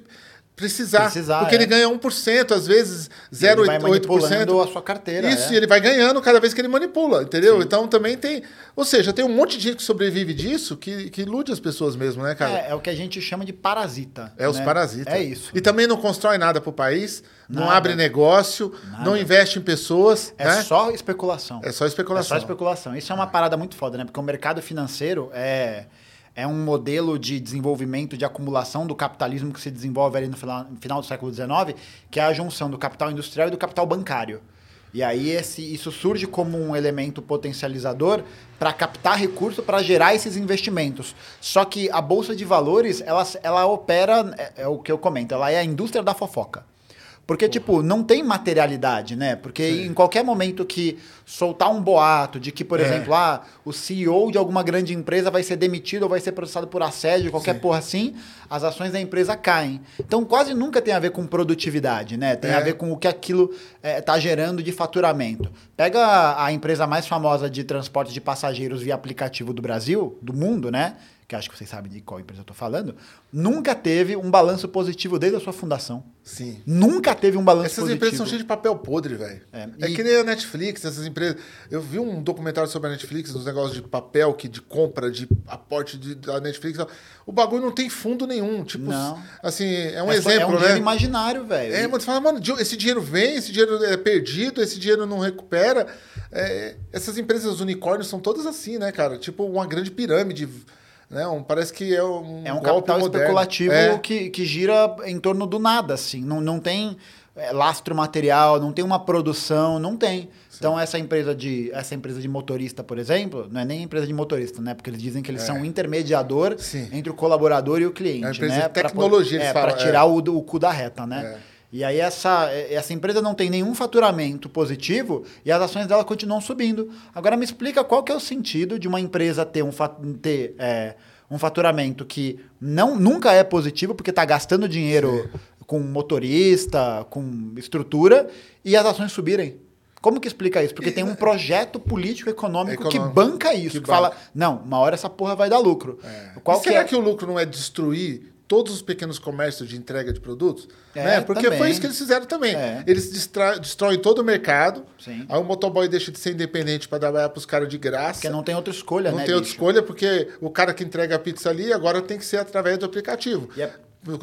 Speaker 1: precisar.
Speaker 2: Precisar,
Speaker 1: porque
Speaker 2: é.
Speaker 1: ele ganha 1%, às vezes
Speaker 2: Ele vai
Speaker 1: 0,8%.
Speaker 2: manipulando a sua carteira.
Speaker 1: Isso,
Speaker 2: é.
Speaker 1: e ele vai ganhando cada vez que ele manipula, entendeu? Então também tem. Ou seja, tem um monte de gente que sobrevive disso que, que ilude as pessoas mesmo, né, cara?
Speaker 2: É, é o que a gente chama de parasita.
Speaker 1: É, os
Speaker 2: né?
Speaker 1: parasitas.
Speaker 2: É isso.
Speaker 1: E também não constrói nada pro país, não
Speaker 2: Nada.
Speaker 1: abre negócio, não investe em pessoas.
Speaker 2: É
Speaker 1: né?
Speaker 2: só especulação.
Speaker 1: É só especulação.
Speaker 2: É só especulação. Isso é uma parada muito foda, né? Porque o mercado financeiro é, é um modelo de desenvolvimento, de acumulação do capitalismo que se desenvolve ali no final, no final do século XIX, que é a junção do capital industrial e do capital bancário. E aí esse, isso surge como um elemento potencializador para captar recurso para gerar esses investimentos. Só que a bolsa de valores, ela, ela opera, é, é o que eu comento, ela é a indústria da fofoca. Porque, tipo, não tem materialidade, né? Porque em qualquer momento que soltar um boato de que, por
Speaker 1: É.
Speaker 2: exemplo, ah, o CEO de alguma grande empresa vai ser demitido ou vai ser processado por assédio, qualquer porra assim, as ações da empresa caem. Então, quase nunca tem a ver com produtividade, né? Tem
Speaker 1: É.
Speaker 2: a ver com o que aquilo está gerando de faturamento. Pega a, a empresa mais famosa de transporte de passageiros via aplicativo do Brasil, do mundo, né? Que acho que vocês sabem de qual empresa eu tô falando. Nunca teve um balanço positivo desde a sua fundação.
Speaker 1: Sim.
Speaker 2: Nunca teve um balanço
Speaker 1: Essas
Speaker 2: positivo.
Speaker 1: empresas são cheias de papel podre, velho.
Speaker 2: É,
Speaker 1: É,
Speaker 2: e-
Speaker 1: que nem a Netflix, essas empresas. Eu vi um documentário sobre a Netflix, dos negócios de papel, que de compra, de aporte de, da Netflix. O bagulho não tem fundo nenhum. Tipo,
Speaker 2: Não.
Speaker 1: assim, é um
Speaker 2: É só-
Speaker 1: exemplo,
Speaker 2: é um
Speaker 1: né?
Speaker 2: dinheiro imaginário, velho.
Speaker 1: É, mas você fala, mano, esse dinheiro vem, esse dinheiro é perdido, esse dinheiro não recupera. É, essas empresas unicórnios são todas assim, né, cara? Tipo uma grande pirâmide. Né? Um, parece que é um.
Speaker 2: É um capital
Speaker 1: moderno.
Speaker 2: especulativo
Speaker 1: É.
Speaker 2: que, que gira em torno do nada, assim. Não, não tem é, lastro material, não tem uma produção, não tem. Então, essa empresa, de, essa empresa de motorista, por exemplo, não é nem empresa de motorista, né? Porque eles dizem que eles são um intermediador
Speaker 1: É. Sim.
Speaker 2: entre o colaborador e o cliente.
Speaker 1: É uma empresa
Speaker 2: né?
Speaker 1: tecnologia,
Speaker 2: é, Para tirar
Speaker 1: é.
Speaker 2: o, do- o cu da reta, né? E aí essa, essa empresa não tem nenhum faturamento positivo e as ações dela continuam subindo. Agora me explica qual que é o sentido de uma empresa ter um, ter, é, um faturamento que não, nunca é positivo porque está gastando dinheiro com motorista, com estrutura, e as ações subirem. Como que explica isso? Porque tem um projeto político econômico, que
Speaker 1: Econômico,
Speaker 2: banca isso,
Speaker 1: que
Speaker 2: que, fala,
Speaker 1: banca.
Speaker 2: não, uma hora essa porra vai dar lucro. Qual
Speaker 1: E
Speaker 2: que
Speaker 1: será
Speaker 2: é?
Speaker 1: que o lucro não é destruir todos os pequenos comércios de entrega de produtos?
Speaker 2: É,
Speaker 1: né? Porque
Speaker 2: também.
Speaker 1: foi isso que eles fizeram também.
Speaker 2: É.
Speaker 1: Eles destroem todo o mercado.
Speaker 2: Sim.
Speaker 1: Aí o motoboy deixa de ser independente para trabalhar para os caras de graça.
Speaker 2: Porque não tem outra escolha,
Speaker 1: Não
Speaker 2: né,
Speaker 1: tem outra
Speaker 2: bicho?
Speaker 1: escolha, porque o cara que entrega a pizza ali agora tem que ser através do aplicativo.
Speaker 2: E é-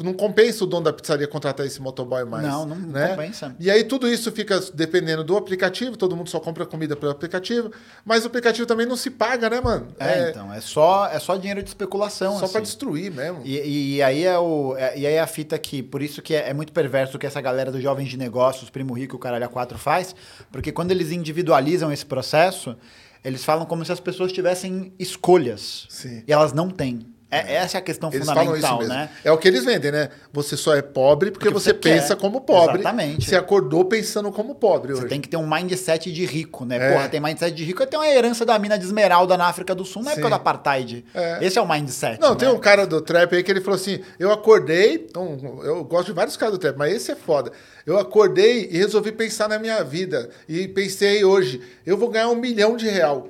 Speaker 1: Não compensa o dono da pizzaria contratar esse motoboy mais.
Speaker 2: Não, não
Speaker 1: né?
Speaker 2: compensa.
Speaker 1: E aí tudo isso fica dependendo do aplicativo, todo mundo só compra comida pelo aplicativo, mas o aplicativo também não se paga, né, mano?
Speaker 2: É, então, é só, é só dinheiro de especulação.
Speaker 1: Só
Speaker 2: assim.
Speaker 1: para destruir mesmo.
Speaker 2: E, e aí é o, é- e aí é a fita que, por isso que é, é muito perverso o que essa galera dos jovens de negócios, Primo Rico o Caralho A4 faz, porque quando eles individualizam esse processo, eles falam como se as pessoas tivessem escolhas.
Speaker 1: Sim.
Speaker 2: E elas não têm. É, essa é a questão
Speaker 1: Eles
Speaker 2: fundamental, né?
Speaker 1: É o que eles vendem, né? Você só é pobre porque,
Speaker 2: Porque
Speaker 1: você,
Speaker 2: você
Speaker 1: pensa como pobre.
Speaker 2: Exatamente.
Speaker 1: Você acordou pensando como pobre
Speaker 2: Você
Speaker 1: hoje.
Speaker 2: tem que ter um mindset de rico, né?
Speaker 1: É.
Speaker 2: Porra, tem mindset de rico, tem uma herança da mina de esmeralda na África do Sul na época
Speaker 1: Sim.
Speaker 2: do apartheid.
Speaker 1: É.
Speaker 2: Esse é o mindset.
Speaker 1: Não,
Speaker 2: né?
Speaker 1: tem um cara do trap aí que ele falou assim: eu acordei, então, eu gosto de vários caras do trap, mas esse é foda. Eu acordei e resolvi pensar na minha vida. E pensei hoje, eu vou ganhar um milhão de real.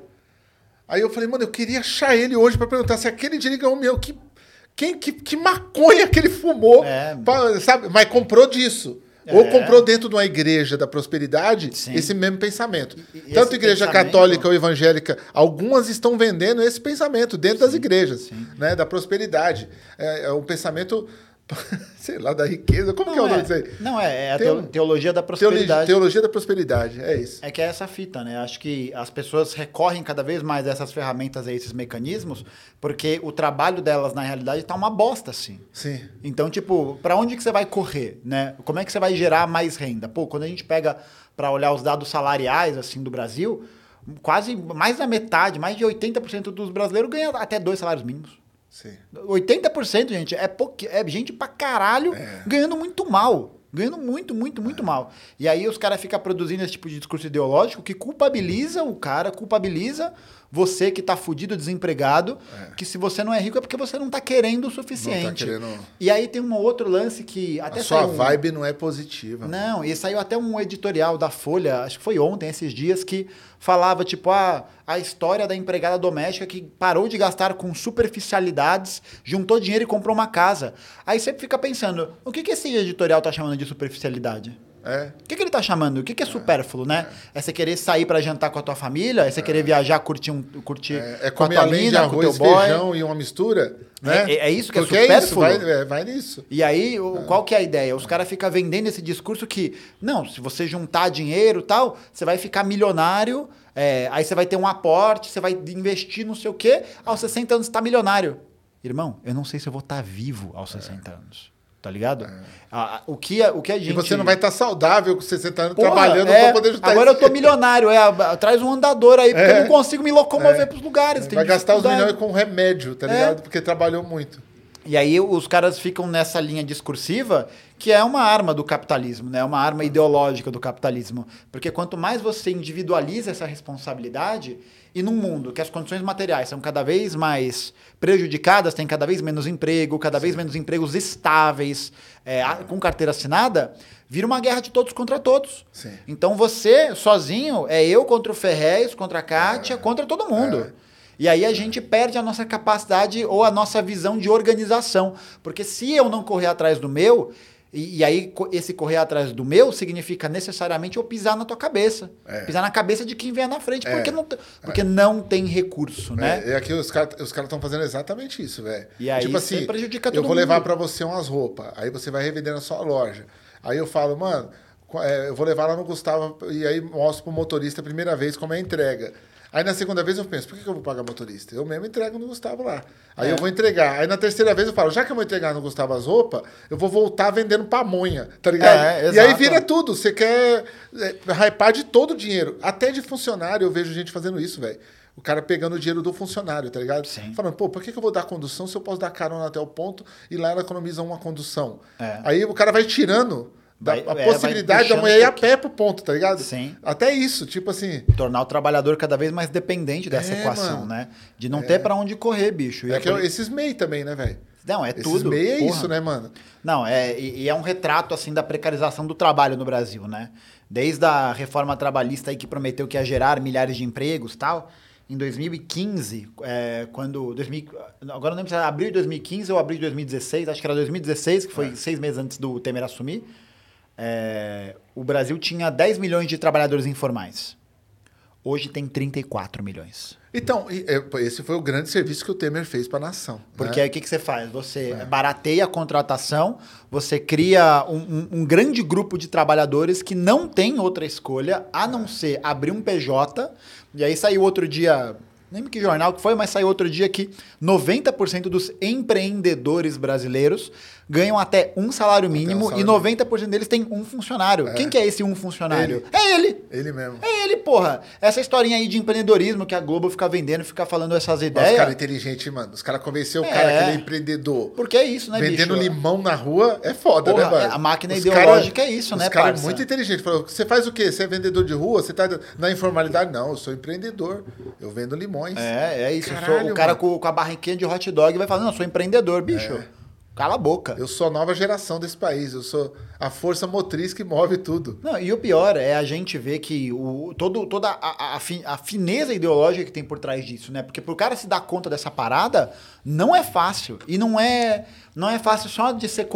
Speaker 1: Aí eu falei, mano, eu queria achar ele hoje pra perguntar se aquele ganhou um milhão. Que, Quem, que, que maconha que ele fumou,
Speaker 2: É.
Speaker 1: pra- sabe? Mas comprou disso. Ou
Speaker 2: É.
Speaker 1: comprou dentro de uma igreja da prosperidade
Speaker 2: Sim.
Speaker 1: esse mesmo pensamento.
Speaker 2: E-
Speaker 1: Tanto igreja
Speaker 2: pensamento-
Speaker 1: católica ou evangélica, algumas estão vendendo esse pensamento dentro das igrejas, né? Da prosperidade. É, é um pensamento, sei lá, da riqueza. Como que é o nome disso aí?
Speaker 2: Não, é, é a
Speaker 1: Tem
Speaker 2: teologia da prosperidade.
Speaker 1: teologia da prosperidade, é isso.
Speaker 2: É que é essa fita, né? Acho que as pessoas recorrem cada vez mais a essas ferramentas, a esses mecanismos, porque o trabalho delas, na realidade, tá uma bosta, assim.
Speaker 1: Sim.
Speaker 2: Então, tipo, para onde que você vai correr, né? Como é que você vai gerar mais renda? Pô, quando a gente pega para olhar os dados salariais, assim, do Brasil, quase mais da metade, mais de 80% dos brasileiros ganham até dois salários mínimos.
Speaker 1: Sim.
Speaker 2: 80%, gente, é, pouqui, é gente pra caralho ganhando muito mal. Ganhando muito, muito, muito mal. E aí os caras ficam produzindo esse tipo de discurso ideológico que culpabiliza o cara, culpabiliza você que tá fudido, desempregado, que se você não é rico é porque você não tá querendo o suficiente.
Speaker 1: querendo-
Speaker 2: E aí tem um outro lance que até
Speaker 1: A sua
Speaker 2: um-
Speaker 1: vibe não é positiva.
Speaker 2: não, e saiu até um editorial da Folha, acho que foi ontem, esses dias, que falava, tipo, a, a história da empregada doméstica que parou de gastar com superficialidades, juntou dinheiro e comprou uma casa. Aí você fica pensando, o que, que esse editorial tá chamando de superficialidade?
Speaker 1: É.
Speaker 2: O que, que ele tá chamando? O que, que é supérfluo, né? É você querer sair pra jantar com a tua família? É você querer viajar, curtir, um, curtir
Speaker 1: É, é
Speaker 2: com a tua
Speaker 1: além de
Speaker 2: mina, com o teu
Speaker 1: arroz,
Speaker 2: boy?
Speaker 1: feijão e uma mistura, né?
Speaker 2: É- é isso que é
Speaker 1: Porque é isso,
Speaker 2: supérfluo?
Speaker 1: vai, é, vai nisso.
Speaker 2: E aí, o- qual que é a ideia? Os caras ficam vendendo esse discurso que, não, se você juntar dinheiro e tal, você vai ficar milionário, é, aí você vai ter um aporte, você vai investir não sei o quê, aos 60 anos você tá milionário. Irmão, eu não sei se eu vou estar vivo aos 60 anos. Tá ligado? A- a- o, que, o que a gente.
Speaker 1: E você não vai estar saudável com 60 anos
Speaker 2: Porra,
Speaker 1: trabalhando
Speaker 2: é,
Speaker 1: pra poder juntar
Speaker 2: Agora eu tô milionário, é, traz um andador aí, porque
Speaker 1: É.
Speaker 2: eu não consigo me locomover pros lugares.
Speaker 1: Vai gastar os milhões com remédio, tá
Speaker 2: É.
Speaker 1: ligado? Porque trabalhou muito.
Speaker 2: E aí os caras ficam nessa linha discursiva que é uma arma do capitalismo, né? Uma arma ideológica do capitalismo. Porque quanto mais você individualiza essa responsabilidade, e num mundo que as condições materiais são cada vez mais prejudicadas, tem cada vez menos emprego, cada vez menos empregos estáveis, é, com carteira assinada, vira uma guerra de todos contra todos.
Speaker 1: Sim.
Speaker 2: Então você, sozinho, é eu contra o Ferrez, contra a Kátia, contra todo mundo. E aí a gente perde a nossa capacidade ou a nossa visão de organização. Porque se eu não correr atrás do meu, e, e aí esse correr atrás do meu significa necessariamente eu pisar na tua cabeça. Pisar na cabeça de quem vier na frente, porque, não, porque não tem recurso, né?
Speaker 1: É, é aqui os caras os estão fazendo exatamente isso, velho.
Speaker 2: E aí
Speaker 1: tipo assim,
Speaker 2: prejudica
Speaker 1: eu
Speaker 2: todo
Speaker 1: vou levar pra você umas roupas, aí você vai revender na sua loja. Aí eu falo, mano, é, eu vou levar lá no Gustavo e aí mostro pro motorista a primeira vez como é a entrega. Aí na segunda vez eu penso, por que eu vou pagar motorista? Eu mesmo entrego no Gustavo lá. Aí
Speaker 2: É.
Speaker 1: eu vou entregar. Aí na terceira vez eu falo, já que eu vou entregar no Gustavo as roupas, eu vou voltar vendendo pamonha, tá ligado?
Speaker 2: É,
Speaker 1: e aí vira tudo. Você quer é, hypar de todo o dinheiro. Até de funcionário eu vejo gente fazendo isso, velho. O cara pegando o dinheiro do funcionário, tá ligado?
Speaker 2: Sim.
Speaker 1: Falando, pô, por que, que eu vou dar condução se eu posso dar carona até o ponto e lá ela economiza uma condução?
Speaker 2: É.
Speaker 1: Aí o cara vai tirando da,
Speaker 2: Vai-
Speaker 1: a
Speaker 2: é,
Speaker 1: possibilidade da mulher ir a pé pro ponto, tá ligado?
Speaker 2: Sim.
Speaker 1: Até isso, tipo assim.
Speaker 2: Tornar o trabalhador cada vez mais dependente dessa
Speaker 1: É,
Speaker 2: equação,
Speaker 1: mano.
Speaker 2: né? De não ter pra onde correr, bicho. E
Speaker 1: É
Speaker 2: é
Speaker 1: que
Speaker 2: por-
Speaker 1: esses MEI também, né, velho?
Speaker 2: Não, é
Speaker 1: Esses
Speaker 2: tudo.
Speaker 1: MEI é
Speaker 2: porra.
Speaker 1: isso, né, mano?
Speaker 2: Não, é, e, e é um retrato assim da precarização do trabalho no Brasil, né? Desde a reforma trabalhista aí que prometeu que ia gerar milhares de empregos tal. Em 2015, é, quando. 2000, agora não lembro se era abril de 2015 ou abril de 2016, acho que era 2016, que foi
Speaker 1: É.
Speaker 2: seis meses antes do Temer assumir. É, o Brasil tinha 10 milhões de trabalhadores informais. Hoje tem 34 milhões.
Speaker 1: Então, é, esse foi o grande serviço que o Temer fez pra nação.
Speaker 2: Porque
Speaker 1: né?
Speaker 2: aí o que, que você faz? Você barateia a contratação, você cria um, um- um grande grupo de trabalhadores que não tem outra escolha a não ser abrir um PJ. E aí saiu outro dia, nem lembro que jornal que foi, mas saiu outro dia que 90% dos empreendedores brasileiros ganham até um salário mínimo
Speaker 1: salário
Speaker 2: e 90% deles tem um funcionário. Quem que é esse um funcionário? É ele!
Speaker 1: Ele mesmo.
Speaker 2: É ele, porra. Essa historinha aí de empreendedorismo que a Globo fica vendendo, fica falando essas
Speaker 1: Os
Speaker 2: ideias.
Speaker 1: caras inteligentes, mano. Os caras convenceram o
Speaker 2: É.
Speaker 1: cara que ele é empreendedor.
Speaker 2: Porque é isso, né,
Speaker 1: Vendendo
Speaker 2: bicho?
Speaker 1: limão na rua é foda,
Speaker 2: Porra,
Speaker 1: né, mano?
Speaker 2: é, a máquina
Speaker 1: Os
Speaker 2: ideológica
Speaker 1: cara-
Speaker 2: é isso,
Speaker 1: os
Speaker 2: né,
Speaker 1: cara
Speaker 2: parça?
Speaker 1: muito inteligente. Falou, você faz o quê? Você é vendedor de rua? Você tá na informalidade? Não, eu sou empreendedor. Eu vendo limões.
Speaker 2: É, é isso. Eu sou
Speaker 1: Caralho,
Speaker 2: o cara com, com a barriquinha de hot dog vai falando, não, eu sou empreendedor, bicho. Cala a boca.
Speaker 1: Eu sou a nova geração desse país. Eu sou a força motriz que move tudo.
Speaker 2: Não, e o pior é a gente ver que o, todo, toda a, a, fi- a fineza ideológica que tem por trás disso, né? Porque pro cara se dar conta dessa parada, não é fácil. E não é não é fácil só de ser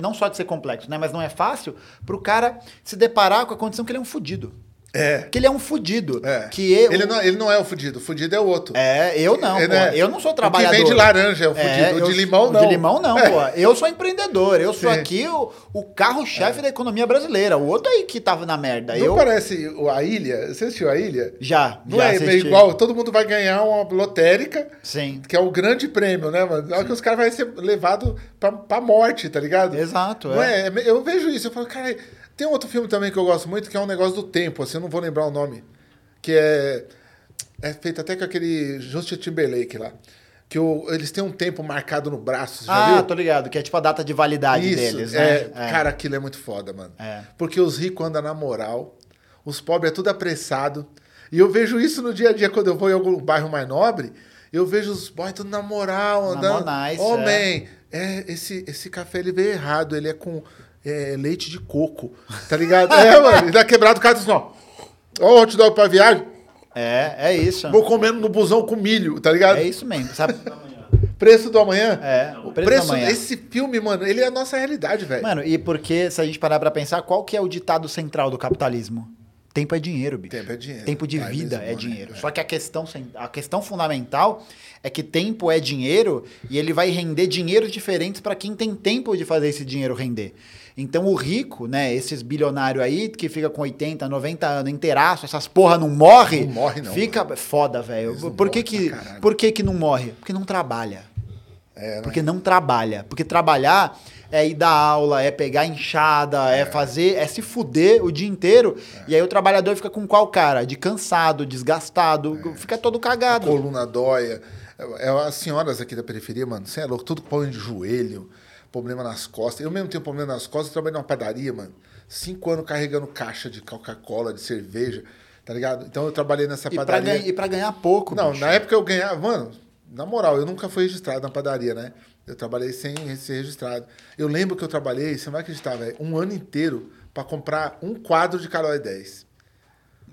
Speaker 2: não só de ser complexo, né? Mas não é fácil pro cara se deparar com a condição que ele é um fudido.
Speaker 1: É.
Speaker 2: Que ele é um fudido.
Speaker 1: É.
Speaker 2: Que eu,
Speaker 1: ele, não, ele não é o fudido. O fudido é o outro.
Speaker 2: É, eu não,
Speaker 1: Ele
Speaker 2: pô.
Speaker 1: é-
Speaker 2: Eu não sou
Speaker 1: o que
Speaker 2: trabalhador.
Speaker 1: vem de laranja é o fudido. O
Speaker 2: eu-
Speaker 1: de limão,
Speaker 2: o
Speaker 1: não.
Speaker 2: de limão não,
Speaker 1: É.
Speaker 2: pô. Eu sou empreendedor. Eu sou
Speaker 1: Sim.
Speaker 2: aqui o, o carro-chefe da economia brasileira. O outro aí que tava na merda.
Speaker 1: Não
Speaker 2: eu
Speaker 1: parece o- a ilha? Você assistiu a ilha?
Speaker 2: já,
Speaker 1: Não
Speaker 2: já
Speaker 1: é meio
Speaker 2: assisti.
Speaker 1: igual, todo mundo vai ganhar uma lotérica,
Speaker 2: Sim.
Speaker 1: que é o grande prêmio, né, mano? Hora que os caras vão ser levados pra, pra morte, tá ligado?
Speaker 2: Exato,
Speaker 1: Não
Speaker 2: é.
Speaker 1: é? Eu vejo isso, eu falo, cara, tem outro filme também que eu gosto muito, que é um negócio do tempo, assim, eu não vou lembrar o nome, que é, é feito até com aquele Justin Timberlake lá, que o, eles têm um tempo marcado no braço,
Speaker 2: Ah,
Speaker 1: viu?
Speaker 2: tô ligado, que é tipo a data de validade
Speaker 1: Isso,
Speaker 2: deles,
Speaker 1: é,
Speaker 2: né?
Speaker 1: Cara, aquilo é muito foda, mano.
Speaker 2: É.
Speaker 1: Porque os ricos andam na moral, os pobres é tudo apressado. E eu vejo isso no dia a dia quando eu vou em algum bairro mais nobre. Eu vejo os boys tudo na moral,
Speaker 2: Na
Speaker 1: andando.
Speaker 2: monais,
Speaker 1: Ô,
Speaker 2: é.
Speaker 1: man, é, esse, esse café ele veio errado, ele é com é, leite de coco, tá ligado? é, mano, ele dá quebrado o cara diz, ó, ó, hot dog pra viagem,
Speaker 2: É, é isso.
Speaker 1: vou comendo no busão com milho, tá ligado?
Speaker 2: É isso mesmo, sabe?
Speaker 1: Preço do amanhã.
Speaker 2: É,
Speaker 1: o
Speaker 2: preço
Speaker 1: preço,
Speaker 2: do amanhã.
Speaker 1: esse filme, mano, ele é a nossa realidade, velho.
Speaker 2: Mano, e porque, se a gente parar pra pensar, qual que é o ditado central do capitalismo? Tempo é dinheiro, bicho.
Speaker 1: Tempo é dinheiro.
Speaker 2: Tempo de
Speaker 1: Vai
Speaker 2: vida
Speaker 1: mesmo,
Speaker 2: é
Speaker 1: né?
Speaker 2: dinheiro.
Speaker 1: É.
Speaker 2: Só que a questão, a questão fundamental é que tempo é dinheiro e ele vai render dinheiros diferentes pra quem tem tempo de fazer esse dinheiro render. Então o rico, né, esses bilionários aí que fica com 80, 90 anos inteiraço, essas porra não morre,
Speaker 1: Não morre, não,
Speaker 2: Fica foda, velho. Por que que,
Speaker 1: caralho.
Speaker 2: por que que não morre? Porque não trabalha.
Speaker 1: É, né?
Speaker 2: Porque não trabalha. Porque trabalhar é ir dar aula, é pegar enxada, é, fazer, é se fuder o dia inteiro. E aí o trabalhador fica com qual cara? De cansado, desgastado, fica todo cagado.
Speaker 1: coluna dóia. É, é as senhoras aqui da periferia, mano, você é louco, tudo com problema de joelho, problema nas costas. Eu mesmo tenho problema nas costas, eu trabalhei numa padaria, mano. Cinco anos carregando caixa de Coca-Cola, de cerveja, tá ligado? Então eu trabalhei nessa
Speaker 2: E pra,
Speaker 1: padaria.
Speaker 2: ganha- e pra ganhar pouco.
Speaker 1: Não,
Speaker 2: bicho.
Speaker 1: na época eu ganhava, mano, na moral, eu nunca fui registrado na padaria, né? Eu trabalhei sem ser registrado. Eu lembro que eu trabalhei, você não vai acreditar, velho, um ano inteiro pra comprar um quadro de Calói 10.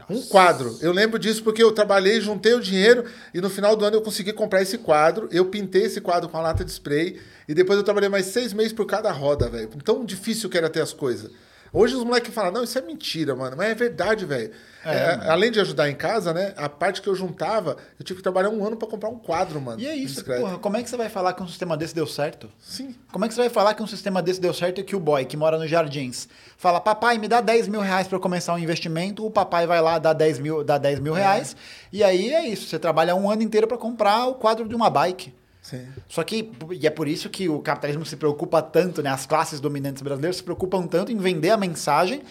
Speaker 1: Um quadro. Eu lembro disso porque eu trabalhei, juntei o dinheiro e no final do ano eu consegui comprar esse quadro. Eu pintei esse quadro com a lata de spray e depois eu trabalhei mais seis meses por cada roda, velho. Tão difícil que era ter as coisas. Hoje os moleques falam, não, isso é mentira, mano. Mas é verdade, velho. É, além de ajudar em casa, né? A parte que eu juntava, eu tive que trabalhar um ano pra comprar um quadro, mano.
Speaker 2: E é isso,
Speaker 1: Discreto.
Speaker 2: porra. Como é que você vai falar que um sistema desse deu certo?
Speaker 1: Sim.
Speaker 2: Como é que você vai falar que um sistema desse deu certo e que o boy que mora nos jardins fala, papai, me dá 10 mil reais pra eu começar um investimento, o papai vai lá, dá 10 mil, dá 10 mil reais, e aí é isso, você trabalha um ano inteiro pra comprar o quadro de uma bike.
Speaker 1: Sim.
Speaker 2: Só que, e é por isso que o capitalismo se preocupa tanto, né? As classes dominantes brasileiras se preocupam tanto em vender a mensagem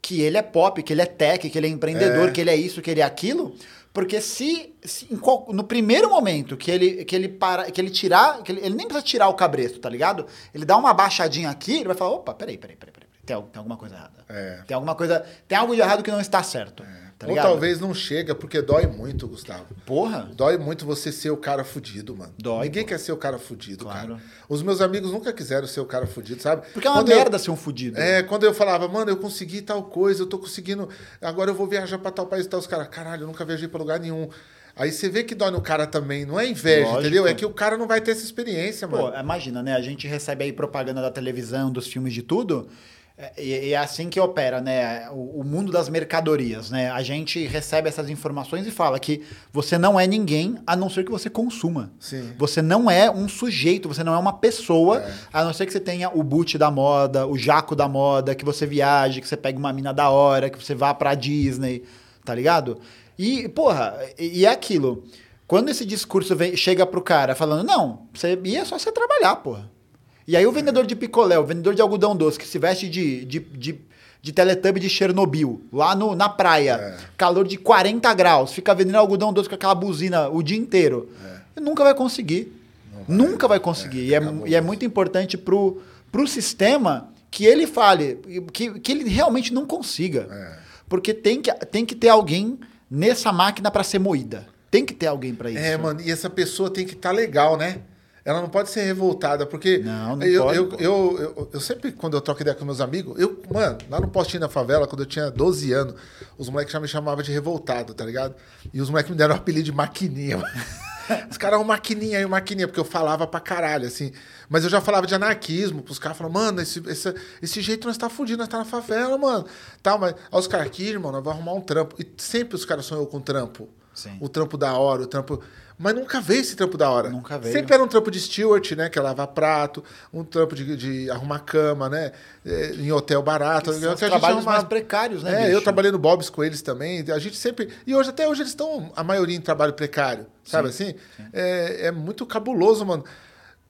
Speaker 2: que ele é pop, que ele é tech, que ele é empreendedor,
Speaker 1: É.
Speaker 2: que ele é isso, que ele é aquilo. Porque se, se qual- no primeiro momento que ele, que ele para, que ele tirar, que ele, ele nem precisa tirar o cabresto, tá ligado? Ele dá uma baixadinha aqui, ele vai falar, opa, peraí, peraí, peraí, peraí. Tem, tem alguma coisa errada.
Speaker 1: É.
Speaker 2: Tem alguma coisa, tem algo de errado que não está certo. Tá
Speaker 1: Ou talvez não chega, porque dói muito, Gustavo.
Speaker 2: Porra.
Speaker 1: Dói muito você ser o cara fudido, mano.
Speaker 2: Dói,
Speaker 1: Ninguém
Speaker 2: pô.
Speaker 1: quer ser o cara fudido,
Speaker 2: Claro.
Speaker 1: cara. Os meus amigos nunca quiseram ser o cara fudido, sabe?
Speaker 2: Porque é uma
Speaker 1: Quando eu-
Speaker 2: merda ser um fudido.
Speaker 1: É, quando eu falava, mano, eu consegui tal coisa, eu tô conseguindo, agora eu vou viajar pra tal país e tal, os caras, caralho, eu nunca viajei pra lugar nenhum. Aí você vê que dói no cara também, não é inveja,
Speaker 2: Lógico.
Speaker 1: entendeu? É que o cara não vai ter essa experiência,
Speaker 2: Pô,
Speaker 1: mano.
Speaker 2: imagina, né? A gente recebe aí propaganda da televisão, dos filmes, de tudo. É, E é assim que opera, né? O, mundo das mercadorias, né? A gente recebe essas informações e fala que você não é ninguém a não ser que você consuma.
Speaker 1: Sim.
Speaker 2: Você não é um sujeito, você não é uma pessoa, a não ser que você tenha o boot da moda, o jaco da moda, que você viaje, que você pegue uma mina da hora, que você vá pra Disney, tá ligado? E, porra, e é aquilo. Quando esse discurso vem- chega pro cara falando, não, você, é só você trabalhar, porra. E aí o vendedor de picolé, o vendedor de algodão doce, que se veste de, de, de, de Teletubby de Chernobyl, lá no, na praia, calor de 40 graus, fica vendendo algodão doce com aquela buzina o dia inteiro, nunca vai conseguir. Nunca vai conseguir. e, é, e é muito importante pro, pro sistema que ele fale, que, que ele realmente não consiga.
Speaker 1: É.
Speaker 2: Porque tem que, tem que ter alguém nessa máquina para ser moída. Tem que ter alguém para isso.
Speaker 1: É, mano, e essa pessoa tem que estar legal, né? Ela não pode ser revoltada, porque
Speaker 2: Não, não
Speaker 1: eu,
Speaker 2: pode,
Speaker 1: eu, eu, eu, eu sempre, quando eu troco ideia com meus amigos, eu, mano, lá no postinho da favela, quando eu tinha 12 anos, os moleques já me chamavam de revoltado, tá ligado? E os moleques me deram o apelido de maquininha. Os caras, uma maquininha aí, uma maquininha, porque eu falava pra caralho, assim. Mas eu já falava de anarquismo, pros caras falavam, mano, esse, esse, esse jeito nós tá fudido, nós tá na favela, mano. Tal, mas aí os caras aqui, irmão, nós vamos arrumar um trampo. E sempre os caras sonham com trampo.
Speaker 2: Sim.
Speaker 1: O trampo da hora, o trampo. Mas nunca veio esse trampo da hora.
Speaker 2: Nunca veio.
Speaker 1: Sempre era um trampo de steward, né? Que é lavar prato, um trampo de, de arrumar cama, né? é, Em hotel barato.
Speaker 2: São
Speaker 1: Que a gente
Speaker 2: trabalhos mais precários, né,
Speaker 1: É,
Speaker 2: bicho?
Speaker 1: eu trabalhei no Bob's com eles também. A gente sempre. E hoje, até hoje, eles estão, a maioria, em trabalho precário. Sabe assim? É, é muito cabuloso, mano.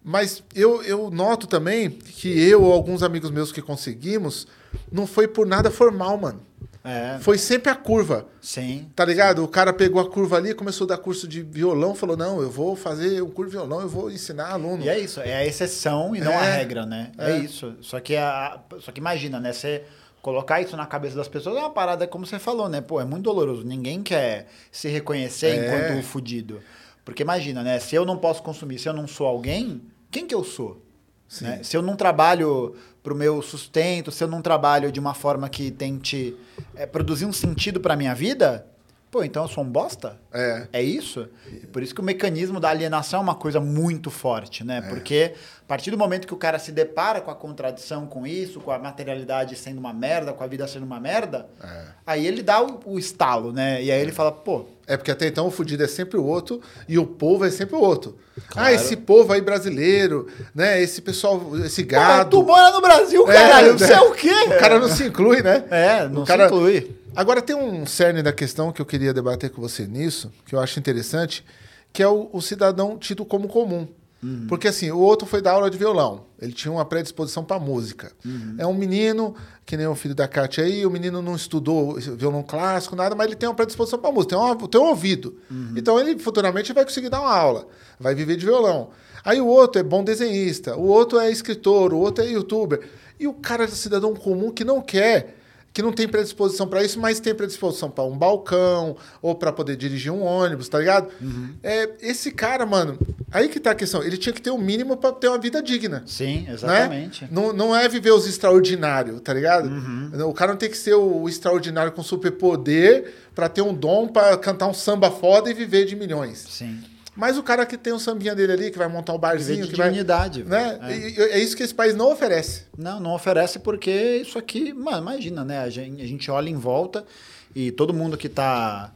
Speaker 1: Mas eu, eu noto também que eu ou alguns amigos meus que conseguimos, não foi por nada formal, mano.
Speaker 2: É,
Speaker 1: Foi sempre a curva.
Speaker 2: sim.
Speaker 1: Tá ligado? O cara pegou a curva ali, começou a dar curso de violão, falou: não, eu vou fazer um curso de violão, eu vou ensinar aluno.
Speaker 2: E é isso, é a exceção e não a
Speaker 1: É,
Speaker 2: regra, né? É,
Speaker 1: é.
Speaker 2: isso. Só que, a, só que imagina, né? Você colocar isso na cabeça das pessoas é uma parada, como você falou, né? Pô, é muito doloroso. Ninguém quer se reconhecer
Speaker 1: É.
Speaker 2: enquanto fudido. Porque imagina, né? Se eu não posso consumir, se eu não sou alguém, quem que eu sou? Né? Se eu não trabalho pro meu sustento, se eu não trabalho de uma forma que tente é, produzir um sentido pra minha vida, pô, então eu sou um bosta?
Speaker 1: É.
Speaker 2: É isso? E Por isso que o mecanismo da alienação é uma coisa muito forte, né? Porque a partir do momento que o cara se depara com a contradição com isso, com a materialidade sendo uma merda, com a vida sendo uma merda, aí ele dá o, o estalo, né? E aí ele fala, pô,
Speaker 1: É porque até então o fudido é sempre o outro e o povo é sempre o outro. Ah, esse povo aí brasileiro, né? Esse pessoal, esse
Speaker 2: "Pô,
Speaker 1: gado.
Speaker 2: tu mora no Brasil,
Speaker 1: É,
Speaker 2: caralho,
Speaker 1: né?
Speaker 2: você é o quê?
Speaker 1: O cara não se inclui, né?
Speaker 2: É, não
Speaker 1: cara-
Speaker 2: se inclui.
Speaker 1: Agora tem um cerne da questão que eu queria debater com você nisso, que eu acho interessante, que é o, o cidadão tido como comum.
Speaker 2: Uhum.
Speaker 1: Porque assim, o outro foi dar aula de violão. Ele tinha uma predisposição para música.
Speaker 2: Uhum.
Speaker 1: É um menino, que nem o filho da Kátia aí, o menino não estudou violão clássico, nada, mas ele tem uma predisposição para música, tem um, tem um ouvido.
Speaker 2: Uhum.
Speaker 1: Então ele futuramente vai conseguir dar uma aula, vai viver de violão. Aí o outro é bom desenhista, o outro é escritor, o outro é youtuber. E o cara é cidadão comum que não quer que não tem predisposição para isso, mas tem predisposição para um balcão ou para poder dirigir um ônibus, tá ligado?
Speaker 2: Uhum.
Speaker 1: É, esse cara, mano, aí que tá a questão. Ele tinha que ter o mínimo para ter uma vida digna.
Speaker 2: Sim,
Speaker 1: Né?
Speaker 2: exatamente.
Speaker 1: Não, não é viver os extraordinários, tá ligado?
Speaker 2: Uhum.
Speaker 1: O cara não tem que ser o, o extraordinário com superpoder para ter um dom para cantar um samba foda e viver de milhões.
Speaker 2: Sim.
Speaker 1: Mas o cara que tem um sambinha dele ali, que vai montar um barzinho, que vai.
Speaker 2: dignidade,
Speaker 1: Né?
Speaker 2: é.
Speaker 1: É isso que esse país não oferece.
Speaker 2: Não, não oferece porque isso aqui, mano, imagina, né? A gente, a gente olha em volta e todo mundo que está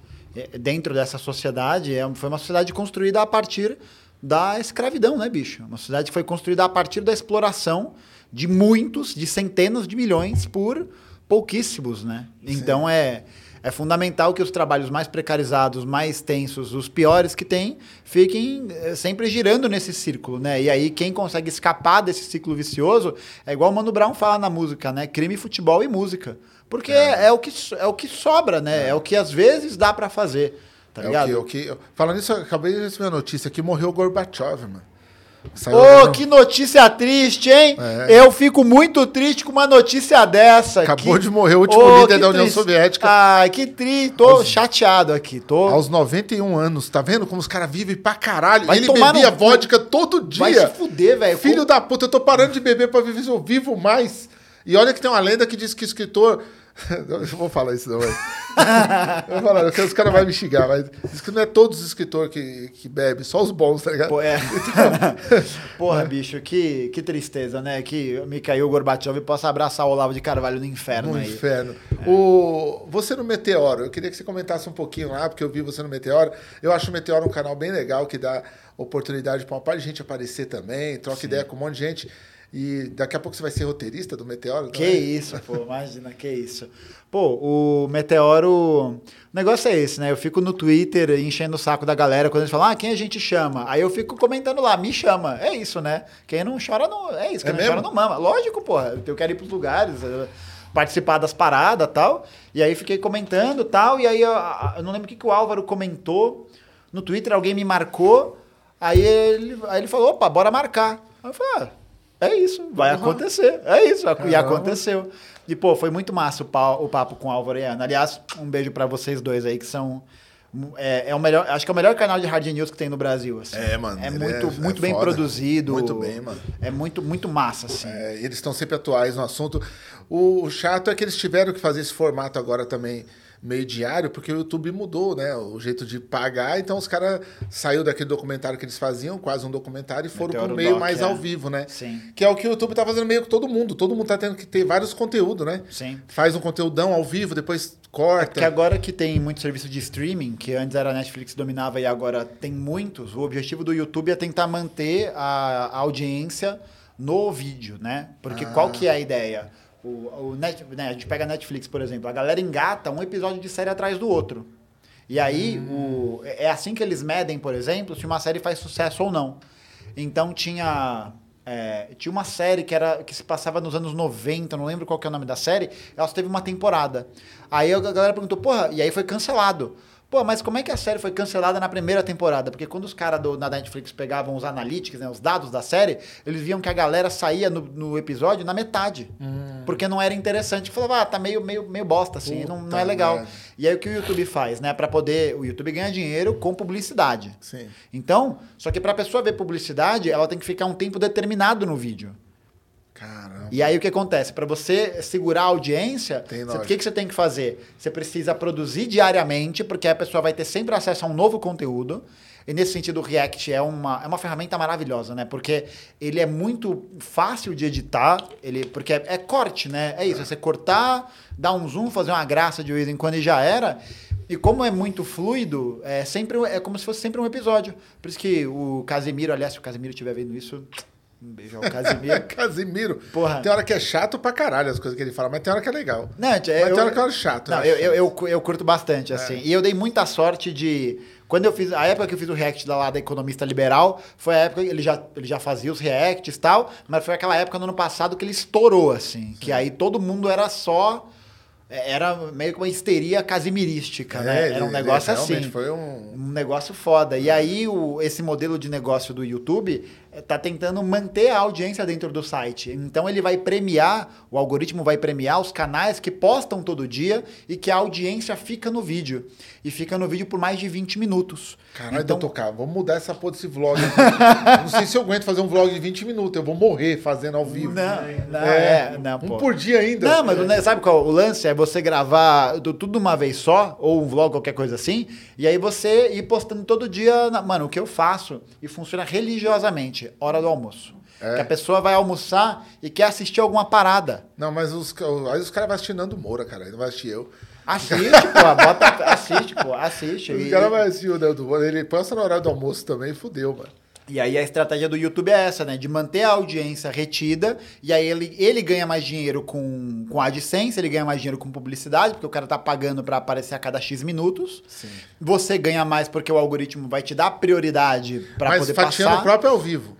Speaker 2: dentro dessa sociedade é, foi uma sociedade construída a partir da escravidão, né, bicho? Uma sociedade que foi construída a partir da exploração de muitos, de centenas de milhões por pouquíssimos, né? Então é, é fundamental que os trabalhos mais precarizados, mais tensos, os piores que tem, fiquem eh, sempre girando nesse círculo, né? E aí quem consegue escapar desse ciclo vicioso é igual o Mano Brown fala na música, né? Crime, futebol e música. Porque é, o, que, é o que sobra, né? É, o que às vezes dá pra fazer, tá
Speaker 1: É
Speaker 2: ligado?
Speaker 1: o que, o que... Falando nisso, acabei de receber a notícia que morreu o Gorbachev, mano. Saiu
Speaker 2: Ô,
Speaker 1: agora-
Speaker 2: que notícia triste, hein?
Speaker 1: É.
Speaker 2: Eu fico muito triste com uma notícia dessa.
Speaker 1: Acabou
Speaker 2: Que-
Speaker 1: de morrer o último
Speaker 2: Ô,
Speaker 1: líder da União
Speaker 2: triste.
Speaker 1: Soviética.
Speaker 2: Ai, que triste. Tô chateado aqui. Tô...
Speaker 1: Aos 91 anos, tá vendo como os caras vivem pra caralho?
Speaker 2: Vai
Speaker 1: Ele bebia
Speaker 2: no
Speaker 1: vodka todo dia.
Speaker 2: Vai se fuder, velho.
Speaker 1: Filho da puta, eu tô parando de beber pra viver se eu vivo mais. E olha que tem uma lenda que diz que escritor. Eu vou falar isso não, velho. Eu vou falar, os caras vão me xingar, mas diz que não é todos os escritores que, que bebem, só os bons, tá ligado?
Speaker 2: Pô, é. Porra, bicho, que, que tristeza, né? Que Mikhail Gorbachev possa abraçar o Olavo de Carvalho no inferno
Speaker 1: No
Speaker 2: aí.
Speaker 1: inferno. O, você no Meteoro, eu queria que você comentasse um pouquinho lá, porque eu vi você no Meteoro. Eu acho o Meteoro um canal bem legal, que dá oportunidade para uma parte de gente aparecer também, troca ideia com um monte de gente. E daqui a pouco você vai ser roteirista do Meteoro?
Speaker 2: Que
Speaker 1: também?
Speaker 2: isso, pô, imagina, que isso. Pô, o Meteoro. O negócio é esse, né? Eu fico no Twitter enchendo o saco da galera quando eles falam, ah, quem a gente chama? Aí eu fico comentando lá, me chama. É isso, né? Quem não chora não. É isso, quem
Speaker 1: É
Speaker 2: não
Speaker 1: mesmo?
Speaker 2: chora não mama. Lógico, porra. Eu quero ir pros lugares, eh, participar das paradas e tal. E aí fiquei comentando e tal. E aí eu, eu não lembro o que, que o Álvaro comentou. No Twitter alguém me marcou. Aí ele, aí ele falou, opa, bora marcar. Aí eu falei, ah, é isso, vai acontecer. É isso, e aconteceu. E, pô, foi muito massa o, pau- o papo com o Álvaro e a Ana. Aliás, um beijo pra vocês dois aí, que são É, é o melhor, acho que é o melhor canal de hard news que tem no Brasil. Assim.
Speaker 1: É, mano,
Speaker 2: É muito,
Speaker 1: é-
Speaker 2: muito
Speaker 1: é
Speaker 2: bem
Speaker 1: foda.
Speaker 2: produzido.
Speaker 1: Muito bem, mano.
Speaker 2: É muito, muito massa, assim.
Speaker 1: É, eles estão sempre atuais no assunto. O, o chato é que eles tiveram que fazer esse formato agora também meio diário, porque o YouTube mudou, né? O jeito de pagar, então os caras saiu daquele documentário que eles faziam, quase um documentário, e foram
Speaker 2: Meteoro
Speaker 1: pro meio
Speaker 2: Doc,
Speaker 1: mais
Speaker 2: é.
Speaker 1: ao vivo, né?
Speaker 2: Sim.
Speaker 1: Que é o que o YouTube tá fazendo meio com todo mundo. Todo mundo tá tendo que ter vários conteúdos, né?
Speaker 2: Sim.
Speaker 1: Faz um conteúdão ao vivo, depois corta.
Speaker 2: Porque agora que tem muito serviço de streaming, que antes era a Netflix que dominava e agora tem muitos, o objetivo do YouTube é tentar manter a, a audiência no vídeo, né? Porque qual que é a ideia? O, o Net, né, a gente pega a Netflix, por exemplo, a galera engata um episódio de série atrás do outro. E aí, o, é assim que eles medem, por exemplo, se uma série faz sucesso ou não. Então tinha. é, tinha uma série que, era, que se passava nos anos 90, não lembro qual que é o nome da série, ela só teve uma temporada. Aí a galera perguntou, porra, e aí foi cancelado. Pô, mas como é que a série foi cancelada na primeira temporada? Porque quando os caras da Netflix pegavam os analytics, né, os dados da série, eles viam que a galera saía no, no episódio na metade. Porque não era interessante. Falava, ah, tá meio, meio, meio bosta, assim, não, não é legal.
Speaker 1: merda.
Speaker 2: E aí o que o YouTube faz, né? Pra poder. O YouTube ganha dinheiro com publicidade.
Speaker 1: Sim.
Speaker 2: Então, só que pra pessoa ver publicidade, ela tem que ficar um tempo determinado no vídeo.
Speaker 1: Caramba.
Speaker 2: E aí o que acontece? Para você segurar a audiência, o que, que você tem que fazer? Você precisa produzir diariamente, porque a pessoa vai ter sempre acesso a um novo conteúdo. E nesse sentido, o React é uma, é uma ferramenta maravilhosa, né? Porque ele é muito fácil de editar, ele, porque é, é corte, né? É isso, é você cortar, dar um zoom, fazer uma graça de vez em quando e já era. E como é muito fluido, é sempre é como se fosse sempre um episódio. Por isso que o Casemiro, aliás, se o Casemiro estiver vendo isso, um beijo ao Casemiro.
Speaker 1: Casimiro.
Speaker 2: Porra.
Speaker 1: Tem hora que é chato pra caralho as coisas que ele fala, mas tem hora que é legal.
Speaker 2: Não,
Speaker 1: Mas
Speaker 2: eu,
Speaker 1: tem hora que acho chato.
Speaker 2: Não,
Speaker 1: acho
Speaker 2: eu, eu, eu, eu curto bastante, assim. E eu dei muita sorte de. Quando eu fiz. A época que eu fiz o React da lá da Economista Liberal, foi a época que ele já, ele já fazia os Reacts e tal, mas foi aquela época no ano passado que ele estourou, assim. Que aí todo mundo era só. Era meio que uma histeria casimirística, né?
Speaker 1: É,
Speaker 2: Era um negócio assim.
Speaker 1: Foi um.
Speaker 2: Um negócio foda. E aí, o, esse modelo de negócio do YouTube eh, tá tentando manter a audiência dentro do site. Então, ele vai premiar, o algoritmo vai premiar os canais que postam todo dia e que a audiência fica no vídeo. E fica no vídeo por mais de 20 minutos.
Speaker 1: Caralho,
Speaker 2: então,
Speaker 1: tocar. Vamos mudar essa porra desse vlog. aqui. não sei se eu aguento fazer um vlog de 20 minutos. Eu vou morrer fazendo ao vivo.
Speaker 2: Não, não, é, não,
Speaker 1: um
Speaker 2: pô.
Speaker 1: por dia ainda.
Speaker 2: Não, mas né, sabe qual? O lance é você gravar tu- tudo de uma vez só, ou um vlog, qualquer coisa assim, e aí você ir postando todo dia. na- Mano, o que eu faço, e funciona religiosamente, hora do almoço.
Speaker 1: É.
Speaker 2: Que a pessoa vai almoçar e quer assistir alguma parada.
Speaker 1: Não, mas os, aí os caras vão assistir Nando Moura, cara. Ele não vai assistir eu.
Speaker 2: Assiste, pô, bota, assiste, pô, assiste.
Speaker 1: Os
Speaker 2: E-
Speaker 1: caras vão assistir o Nando Moura. Ele posta no horário do almoço também, fudeu, mano.
Speaker 2: E aí a estratégia do YouTube é essa, né? De manter a audiência retida, e aí ele, ele ganha mais dinheiro com, com AdSense, ele ganha mais dinheiro com publicidade, porque o cara tá pagando pra aparecer a cada X minutos.
Speaker 1: Sim.
Speaker 2: Você ganha mais porque o algoritmo vai te dar prioridade pra
Speaker 1: Mas
Speaker 2: poder
Speaker 1: fatiando
Speaker 2: passar.
Speaker 1: o próprio ao vivo.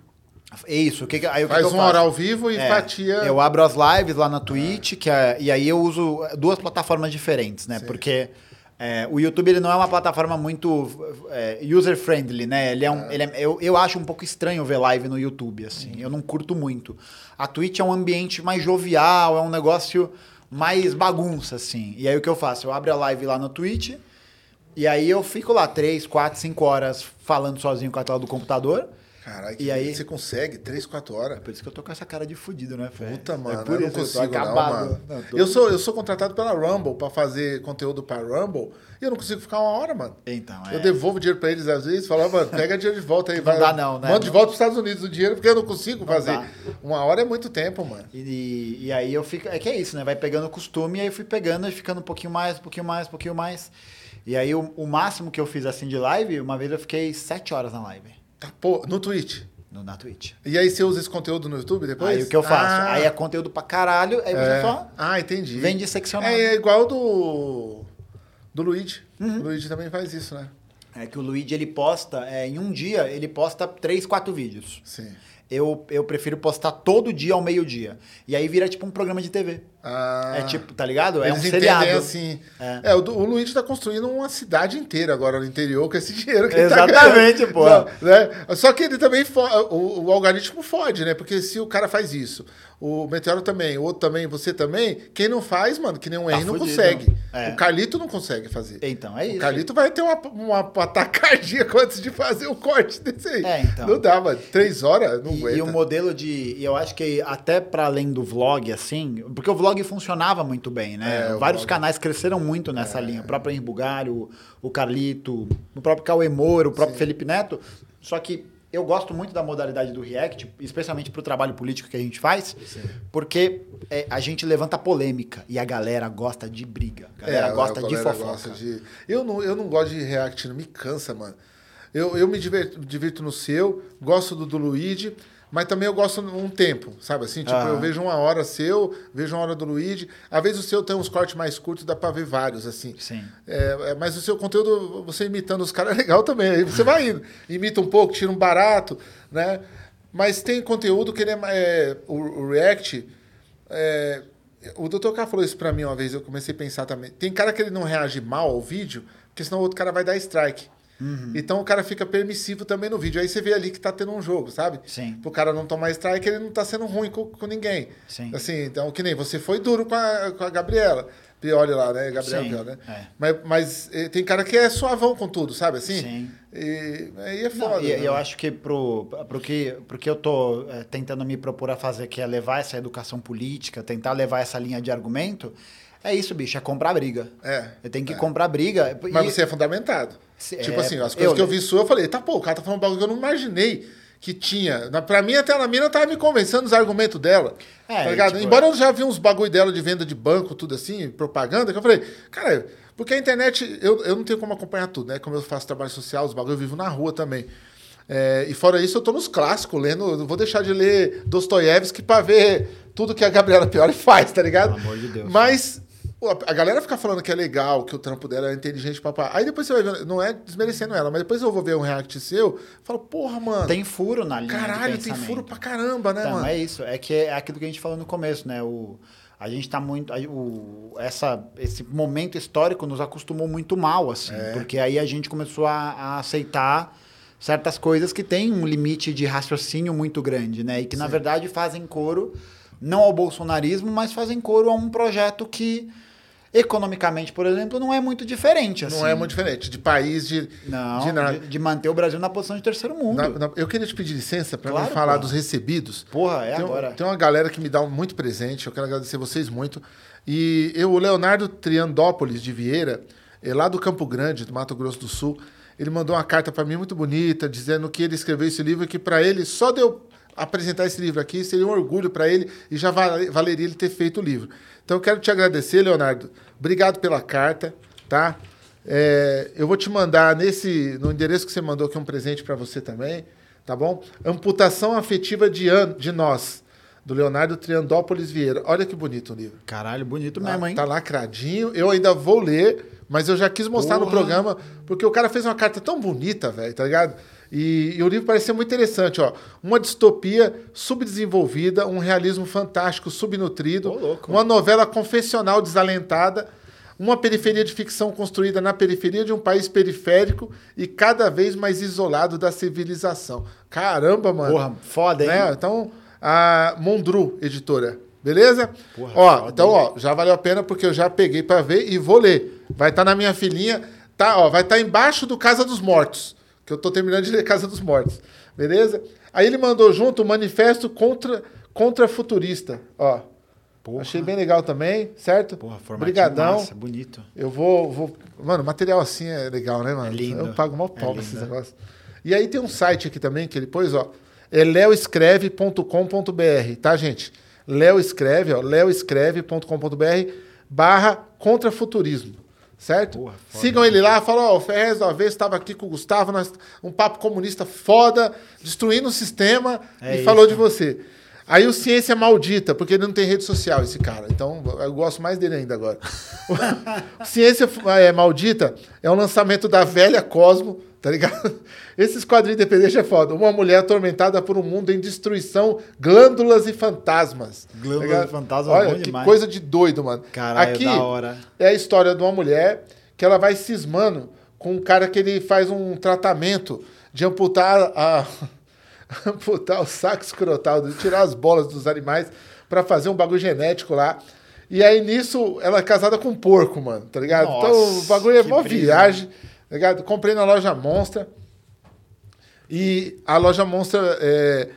Speaker 2: É isso. O que, aí, o que
Speaker 1: Faz
Speaker 2: que eu
Speaker 1: uma hora ao vivo e
Speaker 2: É,
Speaker 1: fatia.
Speaker 2: Eu abro as lives lá na Twitch, que é- e aí eu uso duas plataformas diferentes, né? Porque é, o YouTube ele não é uma plataforma muito é, user-friendly, né? Ele é um, ele é- eu, eu acho um pouco estranho ver live no YouTube, assim. Eu não curto muito. A Twitch é um ambiente mais jovial, é um negócio mais bagunça, assim. E aí o que eu faço? Eu abro a live lá no Twitch, e aí eu fico lá três, quatro, cinco horas falando sozinho com a tela do computador.
Speaker 1: Caralho,
Speaker 2: E aí-
Speaker 1: você consegue? 3, 4 horas.
Speaker 2: Por isso que eu tô com essa cara de fudido, né, Fê?
Speaker 1: Puta, mano,
Speaker 2: é por
Speaker 1: eu não
Speaker 2: isso,
Speaker 1: consigo
Speaker 2: eu tô
Speaker 1: não,
Speaker 2: acabado.
Speaker 1: mano.
Speaker 2: Não, tô-
Speaker 1: Eu, sou, eu sou contratado pela Rumble pra fazer conteúdo pra Rumble e eu não consigo ficar uma hora, mano.
Speaker 2: Então, é.
Speaker 1: Eu devolvo dinheiro pra eles às vezes, falo, mano, pega dinheiro de volta aí. vai,
Speaker 2: dá não, né?
Speaker 1: Manda de volta pros Estados Unidos o dinheiro, porque eu não consigo fazer.
Speaker 2: dá.
Speaker 1: Uma hora é muito tempo, mano.
Speaker 2: E, e aí eu fico. É que é isso, né? Vai pegando costume, e aí eu fui pegando e ficando um pouquinho mais, um pouquinho mais, um pouquinho mais. E aí o, o máximo que eu fiz assim de live, uma vez eu fiquei sete horas na live.
Speaker 1: Tá, pô, no Twitch.
Speaker 2: No, na Twitch.
Speaker 1: E aí você usa esse conteúdo no YouTube depois?
Speaker 2: Aí o que eu faço?
Speaker 1: Ah,
Speaker 2: Aí é conteúdo pra caralho, aí você
Speaker 1: é.
Speaker 2: só
Speaker 1: Ah, entendi.
Speaker 2: vende seccionado.
Speaker 1: É, é igual do. Do Luigi.
Speaker 2: Uhum.
Speaker 1: O Luigi também faz isso, né?
Speaker 2: É que o Luigi ele posta, é, em um dia, ele posta três, quatro vídeos.
Speaker 1: Sim.
Speaker 2: Eu, eu prefiro postar todo dia ao meio-dia. E aí vira tipo um programa de TV.
Speaker 1: Ah,
Speaker 2: É tipo, tá ligado? É um seriado.
Speaker 1: assim.
Speaker 2: É.
Speaker 1: É, o, o Luigi tá construindo uma cidade inteira agora no interior com esse dinheiro que ele
Speaker 2: Exatamente,
Speaker 1: tá ganhando.
Speaker 2: pô.
Speaker 1: Não, né? Só que ele também o, o algoritmo fode, né? Porque se o cara faz isso, o Meteoro também, o outro também, você também, quem não faz, mano, que nem um
Speaker 2: Tá
Speaker 1: não consegue.
Speaker 2: É.
Speaker 1: O Carlito não consegue fazer.
Speaker 2: Então, é
Speaker 1: O
Speaker 2: isso.
Speaker 1: Carlito vai ter uma, uma, um ataque cardíaco antes de fazer o corte desse aí.
Speaker 2: É, então.
Speaker 1: Não dá, mano. Três horas, não
Speaker 2: E,
Speaker 1: aguenta.
Speaker 2: e o modelo de. E eu acho que até para além do vlog, assim. Porque o vlog funcionava muito bem, né?
Speaker 1: É, o
Speaker 2: Vários
Speaker 1: vlog. É.
Speaker 2: canais cresceram muito nessa linha. O próprio Henri Bugalho, o Carlito, o próprio Cauê Moura, o próprio Felipe Neto. Só que eu gosto muito da modalidade do React, especialmente pro trabalho político que a gente faz, porque é, a gente levanta polêmica e a galera gosta de briga. A galera
Speaker 1: É,
Speaker 2: gosta
Speaker 1: a
Speaker 2: de
Speaker 1: galera
Speaker 2: fofoca.
Speaker 1: gosta de- Eu, não, eu não gosto de react, não me cansa, mano. Eu, eu me divirto, divirto no seu, gosto do do Luigi, mas também eu gosto um tempo, sabe assim? Tipo,
Speaker 2: Aham.
Speaker 1: eu vejo uma hora seu, vejo uma hora do Luigi. Às vezes o seu tem uns cortes mais curtos, dá pra ver vários, assim.
Speaker 2: Sim.
Speaker 1: É, é, mas o seu conteúdo, você imitando os caras é legal também. Aí você vai indo, imita um pouco, tira um barato, né? Mas tem conteúdo que ele é, é, o, o React. é, o Dr. K falou isso pra mim uma vez, eu comecei a pensar também. Tem cara que ele não reage mal ao vídeo, porque senão o outro cara vai dar strike.
Speaker 2: Uhum.
Speaker 1: Então o cara fica permissivo também no vídeo. Aí você vê ali que tá tendo um jogo, sabe?
Speaker 2: Sim.
Speaker 1: Pro cara não tomar strike, ele não tá sendo ruim com, com ninguém.
Speaker 2: Sim.
Speaker 1: Assim, então, que nem você foi duro com a, com a Gabriela. Pioli lá, né? Gabriela
Speaker 2: Sim,
Speaker 1: Pioli, né?
Speaker 2: é.
Speaker 1: Mas, mas eh, tem cara que é suavão com tudo, sabe assim?
Speaker 2: Sim.
Speaker 1: E aí é
Speaker 2: Não,
Speaker 1: foda.
Speaker 2: e,
Speaker 1: né?
Speaker 2: eu acho que pro, pro, que, pro que eu tô é, tentando me propor a fazer, que é levar essa educação política, tentar levar essa linha de argumento, é isso, bicho, é comprar briga.
Speaker 1: É,
Speaker 2: Eu tenho que
Speaker 1: é.
Speaker 2: comprar briga.
Speaker 1: Mas
Speaker 2: e-
Speaker 1: você é fundamentado.
Speaker 2: Se-
Speaker 1: tipo
Speaker 2: é,
Speaker 1: assim, as
Speaker 2: eu-
Speaker 1: coisas que eu vi sua, eu falei, tá, pô, o cara tá falando um bagulho que eu não imaginei que tinha. Na- Pra mim, até a mina tava me convencendo os argumentos dela.
Speaker 2: É,
Speaker 1: tá ligado?
Speaker 2: tipo-
Speaker 1: Embora eu já vi uns bagulho dela de venda de banco, tudo assim, propaganda, que eu falei, cara, porque a internet, eu, eu não tenho como acompanhar tudo, né? Como eu faço trabalho social, os bagulho eu vivo na rua também. É, e fora isso, eu tô nos clássicos, lendo. eu Não vou deixar de ler Dostoiévski pra ver tudo que a Gabriela Piori faz, tá ligado?
Speaker 2: Pelo amor de Deus.
Speaker 1: Mas a galera fica falando que é legal, que o trampo dela é inteligente, papá. Aí depois você vai ver, não é desmerecendo ela, mas depois eu vou ver um react seu, eu falo, porra, mano.
Speaker 2: Tem furo na linha
Speaker 1: caralho, tem furo pra caramba, né,
Speaker 2: Então,
Speaker 1: mano?
Speaker 2: é isso. É que é aquilo que a gente falou no começo, né? O, a gente tá muito. o, essa, esse momento histórico nos acostumou muito mal, assim.
Speaker 1: É.
Speaker 2: Porque aí a gente começou a, a aceitar certas coisas que têm um limite de raciocínio muito grande, né? E que, na verdade, fazem coro, não ao bolsonarismo, mas fazem coro a um projeto que, economicamente, por exemplo, não é muito diferente, assim.
Speaker 1: Não é muito diferente. De país, de.
Speaker 2: Não,
Speaker 1: de nada.
Speaker 2: de, de manter o Brasil na posição de terceiro mundo.
Speaker 1: Na- na- eu queria te pedir licença pra
Speaker 2: Claro,
Speaker 1: falar
Speaker 2: porra.
Speaker 1: dos recebidos.
Speaker 2: Porra, é
Speaker 1: tem,
Speaker 2: agora.
Speaker 1: Tem uma galera que me dá muito presente, eu quero agradecer vocês muito. E eu, o Leonardo Triandópolis de Vieira, é lá do Campo Grande, do Mato Grosso do Sul, ele mandou uma carta para mim muito bonita, dizendo que ele escreveu esse livro e que para ele, só de eu apresentar esse livro aqui, seria um orgulho para ele e já vale- valeria ele ter feito o livro. Então eu quero te agradecer, Leonardo. Obrigado pela carta, tá? É, eu vou te mandar nesse no endereço que você mandou aqui um presente para você também, tá bom? Amputação afetiva de, an, de nós, do Leonardo Triandópolis Vieira. Olha que bonito o livro.
Speaker 2: Caralho, bonito
Speaker 1: Tá,
Speaker 2: mesmo, hein?
Speaker 1: tá lacradinho. Eu ainda vou ler, mas eu já quis mostrar no
Speaker 2: Porra.
Speaker 1: programa, porque o cara fez uma carta tão bonita, velho, tá ligado? E, e o livro parece ser muito interessante, ó. Uma distopia subdesenvolvida, um realismo fantástico subnutrido,
Speaker 2: louco.
Speaker 1: uma novela confessional desalentada, uma periferia de ficção construída na periferia de um país periférico e cada vez mais isolado da civilização. Caramba, mano.
Speaker 2: Porra, foda, hein?
Speaker 1: Né? Então, a Mondru, editora. Beleza?
Speaker 2: Porra,
Speaker 1: ó,
Speaker 2: foda,
Speaker 1: então, ó, já valeu a pena porque eu já peguei pra ver e vou ler. Vai estar na minha filinha, tá, ó, vai estar embaixo do Casa dos Mortos, que eu tô terminando de ler Casa dos Mortos. Beleza? Aí ele mandou junto o manifesto contra contra futurista, ó.
Speaker 2: Porra.
Speaker 1: Achei bem legal também, certo?
Speaker 2: Porra,
Speaker 1: Obrigadão.
Speaker 2: massa, bonito.
Speaker 1: Eu vou, vou. Mano, material assim é legal, né, mano?
Speaker 2: É lindo.
Speaker 1: Eu pago mal
Speaker 2: É
Speaker 1: pau
Speaker 2: lindo.
Speaker 1: nesses negócios. E aí tem um site aqui também que ele pôs, ó. É leoescreve.com.br, tá, gente? Leo escreve, ó. leoescreve.com.br barra contrafuturismo. Certo?
Speaker 2: Porra.
Speaker 1: Sigam ele lá, falam, ó, o Ferrez uma vez estava aqui com o Gustavo, nós, um papo comunista foda, destruindo o sistema
Speaker 2: É
Speaker 1: e
Speaker 2: isso.
Speaker 1: falou de você. Aí o Ciência Maldita, porque ele não tem rede social, esse cara. Então, eu gosto mais dele ainda agora. Ciência é, Maldita é um lançamento da velha Cosmo, tá ligado? Esses quadrinhos independentes é foda. Uma mulher atormentada por um mundo em destruição, glândulas e fantasmas.
Speaker 2: Glândulas
Speaker 1: tá
Speaker 2: e fantasmas,
Speaker 1: Olha,
Speaker 2: bom
Speaker 1: que
Speaker 2: demais.
Speaker 1: coisa de doido, mano.
Speaker 2: Caralho,
Speaker 1: Aqui
Speaker 2: da hora.
Speaker 1: é a história de uma mulher que ela vai cismando com um cara que ele faz um tratamento de amputar a amputar o saco escrotal, de tirar as bolas dos animais pra fazer um bagulho genético lá. E aí nisso ela é casada com um porco, mano, tá ligado? então o
Speaker 2: Nossa,
Speaker 1: bagulho é
Speaker 2: brisa,
Speaker 1: viagem, tá ligado? Comprei na loja Monstra. E a loja Monstra, é,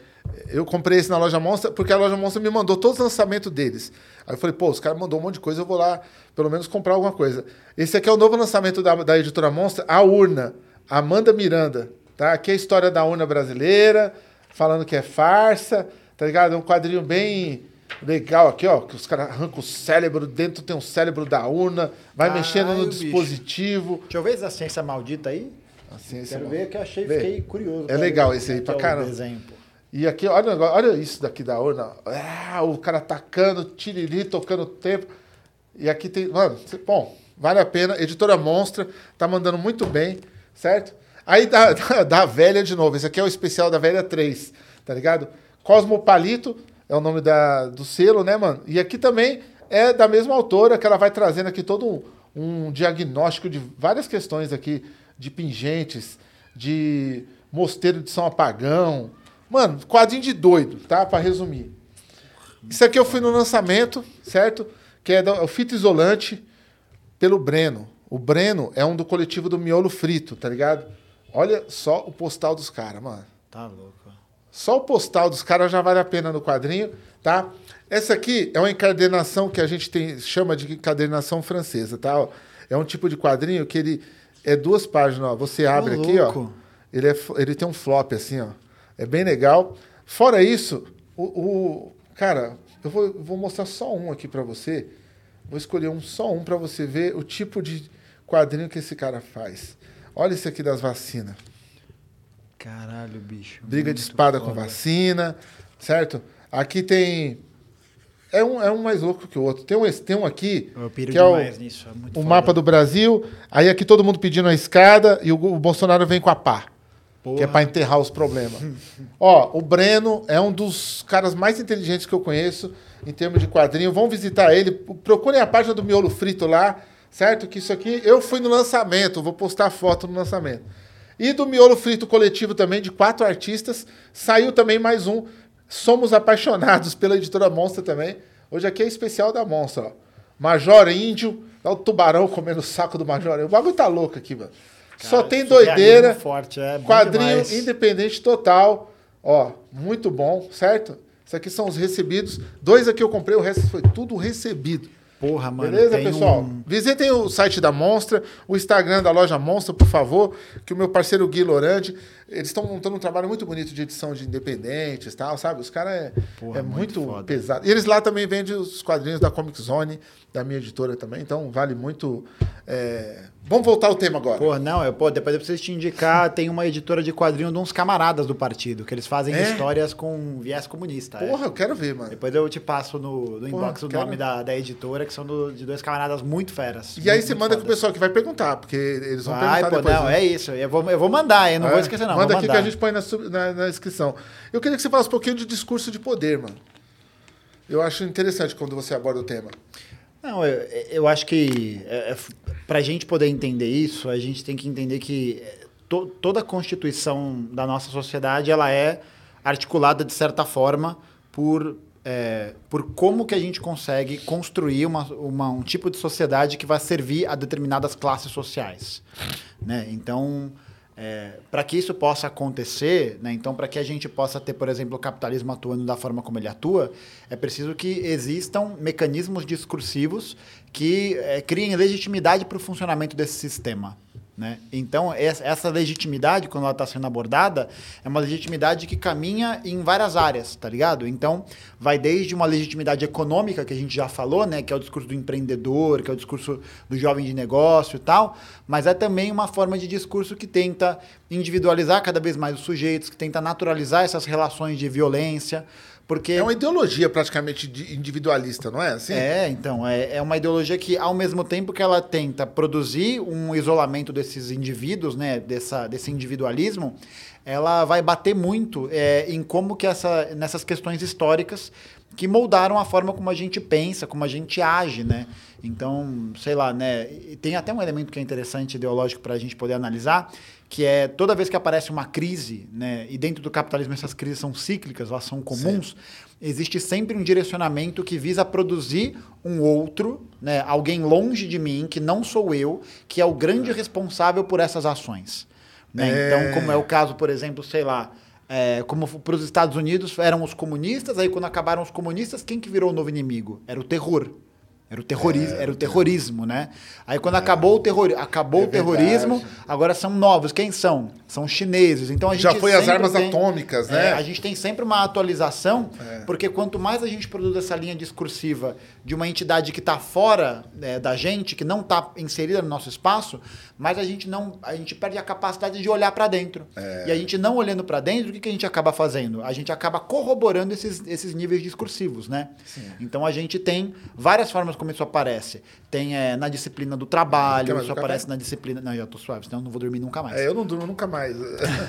Speaker 1: eu comprei esse na loja Monstra porque a loja Monstra me mandou todos os lançamentos deles. Aí eu falei, pô, os caras mandou um monte de coisa, eu vou lá pelo menos comprar alguma coisa. Esse aqui é o novo lançamento da, da editora Monstra, A Urna, Amanda Miranda. Tá? Aqui é a história da urna brasileira, falando que é farsa, tá ligado? É um quadrinho bem legal aqui, ó, que os caras arrancam o cérebro, dentro tem um cérebro da urna, vai
Speaker 2: Caralho,
Speaker 1: mexendo no
Speaker 2: bicho.
Speaker 1: dispositivo.
Speaker 2: Deixa eu ver essa ciência maldita aí.
Speaker 1: Assim, esse
Speaker 2: Quero
Speaker 1: é-
Speaker 2: ver que eu achei,
Speaker 1: Vê.
Speaker 2: fiquei curioso.
Speaker 1: É legal
Speaker 2: ver
Speaker 1: esse aí pra
Speaker 2: é
Speaker 1: caramba.
Speaker 2: desenho, pô.
Speaker 1: E aqui, olha, olha isso daqui da urna. Ah, o cara tacando, tiriri, tocando o tempo. E aqui tem. Mano, bom, vale a pena. Editora Monstra, tá mandando muito bem, certo? Aí da, da, da velha de novo. Esse aqui é o especial da velha 3, tá ligado? Cosmo Palito é o nome da, do selo, né, mano? E aqui também é da mesma autora, que ela vai trazendo aqui todo um, um diagnóstico de várias questões aqui, de pingentes, de mosteiro de São Apagão. Mano, quadrinho de doido, tá? Pra resumir. Isso aqui eu fui no lançamento, certo? Que é da- o fita isolante pelo Breno. O Breno é um do coletivo do Miolo Frito, tá ligado? Olha só o postal dos caras, mano.
Speaker 2: Tá louco.
Speaker 1: Só o postal dos caras já vale a pena no quadrinho, tá? Essa aqui é uma encadernação que a gente tem, chama de encadernação francesa, tá? É um tipo de quadrinho que ele é duas páginas, ó. Você abre aqui, ó. Ele, é, ele tem um flop assim, ó. É bem legal. Fora isso, o, o- cara, eu vou, vou mostrar só um aqui pra você. Vou escolher um só um pra você ver o tipo de quadrinho que esse cara faz. Olha esse aqui das vacinas.
Speaker 2: Caralho, bicho.
Speaker 1: Briga de espada com
Speaker 2: foda.
Speaker 1: vacina, certo? Aqui tem. É um, é um mais louco que o outro. Tem um, tem um aqui, que é o,
Speaker 2: nisso. É
Speaker 1: o
Speaker 2: foda.
Speaker 1: mapa do Brasil. Aí aqui todo mundo pedindo a escada e o, o Bolsonaro vem com a pá. Que é
Speaker 2: Porra.
Speaker 1: para enterrar os problemas. Ó, o Breno é um dos caras mais inteligentes que eu conheço em termos de quadrinho. Vão visitar ele. Procurem a página do Miolo Frito lá, certo? Que isso aqui eu fui no lançamento, vou postar foto no lançamento. E do Miolo Frito Coletivo também, de quatro artistas, saiu também mais um. Somos apaixonados pela editora Monstra também. Hoje aqui é especial da Monstra, ó. Major Índio, olha o tubarão comendo o saco do Major. O bagulho tá louco aqui, mano. Só
Speaker 2: Cara,
Speaker 1: tem
Speaker 2: surrealismo
Speaker 1: doideira.
Speaker 2: forte, é
Speaker 1: Quadrinho
Speaker 2: demais.
Speaker 1: independente total. Ó, muito bom, certo? Isso aqui são os recebidos. Dois aqui eu comprei, o resto foi tudo recebido.
Speaker 2: Porra, mano.
Speaker 1: Beleza, pessoal?
Speaker 2: um-
Speaker 1: Visitem o site da Monstra, o Instagram da loja Monstra, por favor, que o meu parceiro Gui Lorandi, eles estão montando um trabalho muito bonito de edição de independentes e tal, sabe? Os caras é,
Speaker 2: Porra,
Speaker 1: é
Speaker 2: muito
Speaker 1: muito, pesado. E eles lá também vendem os quadrinhos da Comic Zone, da minha editora também, então vale muito. é, Vamos voltar ao tema agora.
Speaker 2: Porra, não, eu, pô, depois eu preciso te indicar, tem uma editora de quadrinho de uns camaradas do partido, que eles fazem
Speaker 1: É?
Speaker 2: histórias com viés comunista. é.
Speaker 1: Porra, eu quero ver, mano.
Speaker 2: Depois eu te passo no, no
Speaker 1: Porra,
Speaker 2: inbox o
Speaker 1: quero.
Speaker 2: nome da, da editora, que são do- de dois camaradas muito feras.
Speaker 1: E aí
Speaker 2: muito,
Speaker 1: você
Speaker 2: muito
Speaker 1: manda
Speaker 2: fodas.
Speaker 1: pessoal que vai perguntar, porque eles vão
Speaker 2: Vai,
Speaker 1: perguntar
Speaker 2: pô,
Speaker 1: depois.
Speaker 2: não,
Speaker 1: né?
Speaker 2: é isso. Eu vou, eu vou mandar, eu não
Speaker 1: É?
Speaker 2: vou esquecer, não.
Speaker 1: Manda aqui que a gente põe na, na, na descrição. Eu queria que você falasse um pouquinho de discurso de poder, mano. Eu acho interessante quando você aborda o tema.
Speaker 2: Não, eu, eu acho que é, é, para a gente poder entender isso, a gente tem que entender que é, to- toda a constituição da nossa sociedade ela é articulada de certa forma por é, por como que a gente consegue construir uma, uma- um tipo de sociedade que vai servir a determinadas classes sociais, né? Então para que isso possa acontecer, né, então para que a gente possa ter, por exemplo, o capitalismo atuando da forma como ele atua, é preciso que existam mecanismos discursivos que eh, criem legitimidade para o funcionamento desse sistema. Né? Então, essa legitimidade, quando ela está sendo abordada, é uma legitimidade que caminha em várias áreas, tá ligado? Então, vai desde uma legitimidade econômica, que a gente já falou, né? que é o discurso do empreendedor, que é o discurso do jovem de negócio e tal, mas é também uma forma de discurso que tenta individualizar cada vez mais os sujeitos, que tenta naturalizar essas relações de violência. Porque
Speaker 1: É uma ideologia praticamente individualista, não é? Assim?
Speaker 2: É, então, é, é uma ideologia que, ao mesmo tempo que ela tenta produzir um isolamento desses indivíduos, né, dessa, desse individualismo, ela vai bater muito é, em como que essa, nessas questões históricas que moldaram a forma como a gente pensa, como a gente age, né? Então, sei lá, né? Tem até um elemento que é interessante ideológico para a gente poder analisar, que é toda vez que aparece uma crise, né? E dentro do capitalismo essas crises são cíclicas, elas são comuns. Existe sempre um direcionamento que visa produzir um outro, né? Alguém longe de mim que não sou eu, que é o grande responsável por essas ações. né?
Speaker 1: É.
Speaker 2: Então, como é o caso, por exemplo, sei lá, é, como para os Estados Unidos eram os comunistas, aí quando acabaram os comunistas, quem que virou o novo inimigo? Era o terror. Era o, terrorismo, era o terrorismo, né? Aí quando acabou o terror, acabou
Speaker 1: É
Speaker 2: o terrorismo, agora são novos. Quem são? São chineses. Então a gente
Speaker 1: Já foi as armas
Speaker 2: tem-
Speaker 1: atômicas, né?
Speaker 2: É, a gente tem sempre uma atualização,
Speaker 1: É.
Speaker 2: porque quanto mais a gente produz essa linha discursiva de uma entidade que está fora né, da gente, que não está inserida no nosso espaço, mais a gente não, a gente perde a capacidade de olhar para dentro.
Speaker 1: É.
Speaker 2: E a gente não olhando para dentro, o que, que a gente acaba fazendo? A gente acaba corroborando esses, esses níveis discursivos, né? Então a gente tem várias formas como isso aparece. Tem é, na disciplina do trabalho, isso aparece na disciplina. Não, já tô suave, senão eu não vou dormir nunca mais.
Speaker 1: É, eu não durmo nunca mais.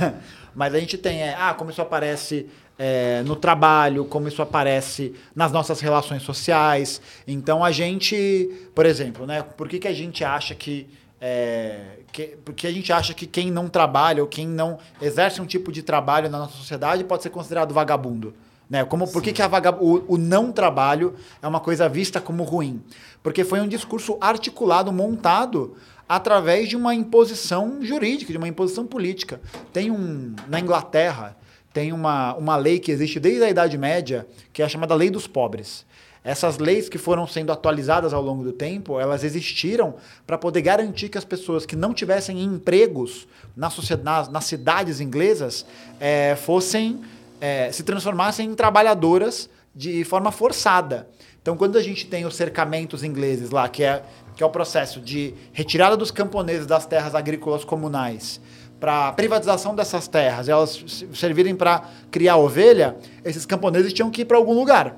Speaker 2: Mas a gente tem, é, ah, como isso aparece é, no trabalho, como isso aparece nas nossas relações sociais. Então a gente, por exemplo, né? Por que, que a gente acha que. É, que porque a gente acha que quem não trabalha ou quem não exerce um tipo de trabalho na nossa sociedade pode ser considerado vagabundo. Né? Como, por que, que vaga, o, o não trabalho é uma coisa vista como ruim? Porque foi um discurso articulado, montado através de uma imposição jurídica, de uma imposição política. Tem um. Na Inglaterra, tem uma, uma lei que existe desde a Idade Média, que é a chamada Lei dos Pobres. Essas leis que foram sendo atualizadas ao longo do tempo, elas existiram para poder garantir que as pessoas que não tivessem empregos na nas, nas cidades inglesas eh, fossem eh, se transformassem em trabalhadoras de forma forçada. Então, quando a gente tem os cercamentos ingleses lá, que é, que é o processo de retirada dos camponeses das terras agrícolas comunais para privatização dessas terras, elas servirem para criar ovelha, esses camponeses tinham que ir para algum lugar.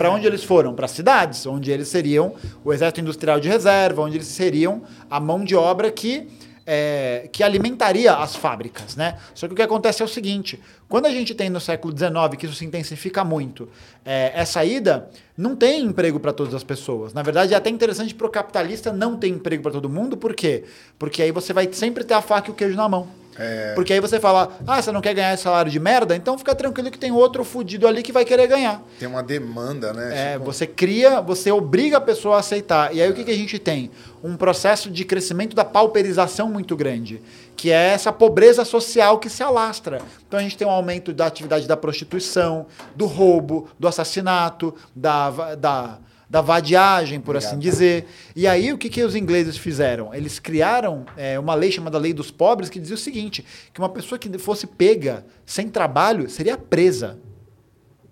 Speaker 2: Para onde eles foram? Para cidades, onde eles seriam o exército industrial de reserva, onde eles seriam a mão de obra que, é, que alimentaria as fábricas. Né? Só que o que acontece é o seguinte: quando a gente tem no século XIX, que isso se intensifica muito, é, essa ida não tem emprego para todas as pessoas. Na verdade, é até interessante para o capitalista não ter emprego para todo mundo, por quê? Porque aí você vai sempre ter a faca e o queijo na mão. Porque aí você fala, ah, você não quer ganhar esse salário de merda? Então fica tranquilo que tem outro fudido ali que vai querer ganhar.
Speaker 1: Tem uma demanda, né?
Speaker 2: É,
Speaker 1: Tipo,
Speaker 2: você cria, você obriga a pessoa a aceitar. E aí o que, que a gente tem? Um processo de crescimento da pauperização muito grande, que é essa pobreza social que se alastra. Então a gente tem um aumento da atividade da prostituição, do roubo, do assassinato, da, da, da vadiagem, por assim dizer. E aí o que, que os ingleses fizeram? Eles criaram é, uma lei chamada Lei dos Pobres que dizia o seguinte, que uma pessoa que fosse pega sem trabalho seria presa.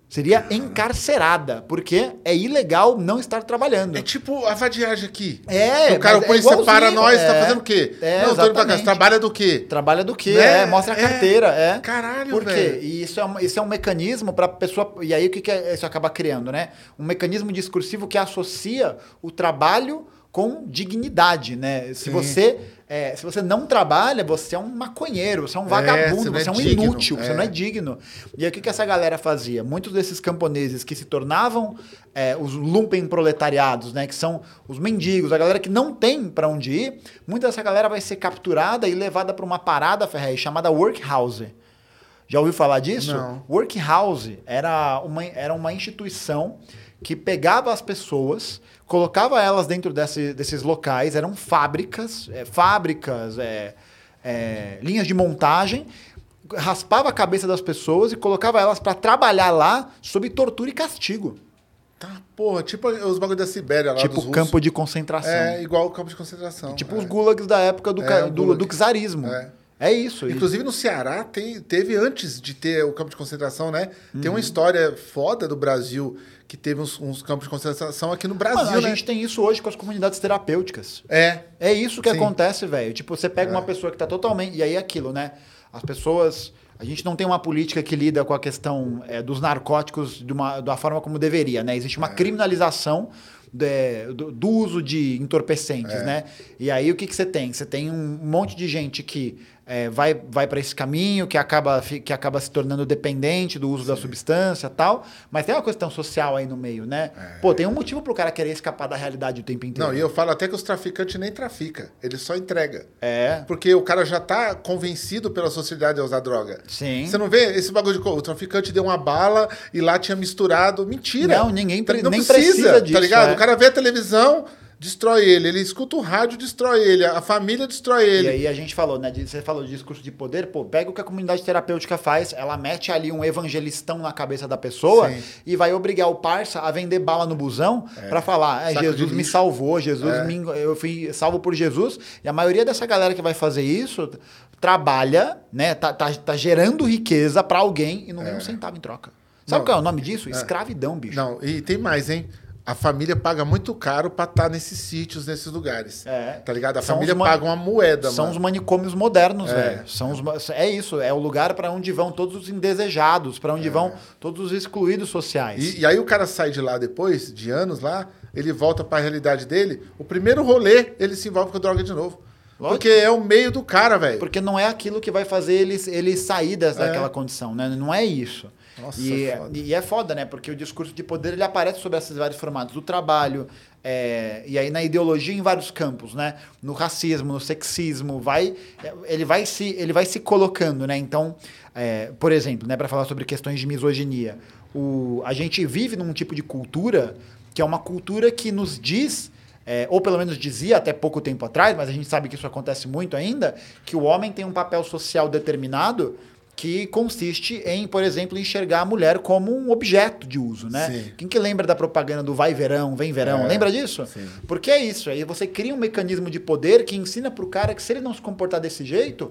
Speaker 2: Seria encarcerada, porque é ilegal não estar trabalhando.
Speaker 1: É tipo a vadiagem aqui.
Speaker 2: É,
Speaker 1: O cara
Speaker 2: é
Speaker 1: põe,
Speaker 2: igualzinho,
Speaker 1: separa nós, tá
Speaker 2: é.
Speaker 1: fazendo o quê?
Speaker 2: É,
Speaker 1: não, tô pra casa. Trabalha do quê?
Speaker 2: Trabalha do quê?
Speaker 1: Né?
Speaker 2: É, mostra a
Speaker 1: É.
Speaker 2: carteira, é.
Speaker 1: Caralho,
Speaker 2: Por quê?
Speaker 1: velho.
Speaker 2: E isso é, um, isso é um mecanismo para pessoa. E aí o que, que é- isso acaba criando, né? Um mecanismo discursivo que associa o trabalho com dignidade, né? Se você é, se você não trabalha, você é um maconheiro, você é um vagabundo,
Speaker 1: você não é
Speaker 2: você é um
Speaker 1: digno,
Speaker 2: inútil, você
Speaker 1: é.
Speaker 2: não é digno. E aí o que, que essa galera fazia? Muitos desses camponeses que se tornavam é, os lumpen proletariados, né? Que são os mendigos, a galera que não tem para onde ir, muita dessa galera vai ser capturada e levada para uma parada, Ferrez, chamada workhouse. Já ouviu falar disso?
Speaker 1: Não.
Speaker 2: Workhouse era uma, era uma instituição que pegava as pessoas, colocava elas dentro desse- desses locais, eram fábricas, é, fábricas, é, é, linhas de montagem, raspava a cabeça das pessoas e colocava elas para trabalhar lá sob tortura e castigo.
Speaker 1: Tá, porra, tipo os bagulho da Sibéria lá
Speaker 2: tipo campo de concentração.
Speaker 1: É, igual o campo de concentração.
Speaker 2: tipo
Speaker 1: é.
Speaker 2: os gulags da época do,
Speaker 1: É,
Speaker 2: ca- do, do czarismo.
Speaker 1: É.
Speaker 2: É, isso.
Speaker 1: Inclusive no Ceará tem, teve antes de ter o campo de concentração, né? Tem
Speaker 2: Uhum.
Speaker 1: uma história foda do Brasil que teve uns, uns campos de concentração aqui no Brasil,
Speaker 2: Mano, a
Speaker 1: né?
Speaker 2: gente tem isso hoje com as comunidades terapêuticas.
Speaker 1: É.
Speaker 2: É isso que
Speaker 1: Sim.
Speaker 2: acontece, velho. Tipo, você pega
Speaker 1: É.
Speaker 2: uma pessoa que tá totalmente. E aí é aquilo, né? As pessoas. A gente não tem uma política que lida com a questão é, dos narcóticos de uma, da forma como deveria, né? Existe uma criminalização de- do, do uso de entorpecentes, né? E aí o que, que você tem? Você tem um monte de gente que é, vai, vai para esse caminho, que acaba, que acaba se tornando dependente do uso da substância e tal, mas tem uma questão social aí no meio, né? Pô, tem um motivo pro cara querer escapar da realidade o tempo inteiro.
Speaker 1: Não, e eu falo até que os traficantes nem traficam, ele só entrega.
Speaker 2: É.
Speaker 1: Porque o cara já tá convencido pela sociedade a usar droga.
Speaker 2: Sim.
Speaker 1: Você não vê esse bagulho de o traficante deu uma bala e lá tinha misturado. Mentira.
Speaker 2: Não, ninguém pre-
Speaker 1: não precisa,
Speaker 2: precisa disso,
Speaker 1: Tá ligado?
Speaker 2: é.
Speaker 1: O cara vê a televisão, destrói ele. Ele escuta o rádio, destrói ele. A família destrói ele.
Speaker 2: E aí a gente falou, né? Você falou de discurso de poder, pô, pega o que a comunidade terapêutica faz, ela mete ali um evangelistão na cabeça da pessoa
Speaker 1: Sim.
Speaker 2: e vai obrigar o parça a vender bala no busão pra falar, é, Jesus me salvou, Jesus
Speaker 1: É.
Speaker 2: me, eu fui salvo por Jesus. E a maioria dessa galera que vai fazer isso trabalha, né? Tá, tá, tá gerando riqueza pra alguém e não ganha um centavo em troca. Sabe
Speaker 1: Não.
Speaker 2: qual é o nome disso? Escravidão, bicho.
Speaker 1: Não, e tem mais, hein? A família paga muito caro pra estar nesses sítios, nesses lugares.
Speaker 2: É.
Speaker 1: Tá ligado? A
Speaker 2: São
Speaker 1: família paga uma moeda,
Speaker 2: São
Speaker 1: mano.
Speaker 2: os manicômios modernos,
Speaker 1: É.
Speaker 2: velho. São os, é isso, é o lugar pra onde vão todos os indesejados, pra onde vão todos os excluídos sociais.
Speaker 1: É. E, e aí o cara sai de lá depois, de anos lá, ele volta pra realidade dele. O primeiro rolê, ele se envolve com droga de novo.
Speaker 2: Lógico.
Speaker 1: Porque é o meio do cara, velho.
Speaker 2: Porque não é aquilo que vai fazer ele, ele sair dessa,
Speaker 1: É.
Speaker 2: daquela condição, né? Não é isso.
Speaker 1: Nossa,
Speaker 2: e,
Speaker 1: foda.
Speaker 2: e é foda, né? Porque o discurso de poder ele aparece sobre esses vários formatos. Do trabalho, é, e aí na ideologia em vários campos, né? No racismo, no sexismo, vai, é, ele, vai se, ele vai se colocando, né? Então, é, por exemplo, né, para falar sobre questões de misoginia, o, a gente vive num tipo de cultura que é uma cultura que nos diz é, ou pelo menos dizia até pouco tempo atrás, mas a gente sabe que isso acontece muito ainda, que o homem tem um papel social determinado que consiste em, por exemplo, enxergar a mulher como um objeto de uso, né?
Speaker 1: Sim.
Speaker 2: Quem que lembra da propaganda do vai verão, vem verão?
Speaker 1: É,
Speaker 2: lembra disso?
Speaker 1: sim.
Speaker 2: Porque é isso, aí você cria um mecanismo de poder que ensina pro cara que se ele não se comportar desse jeito,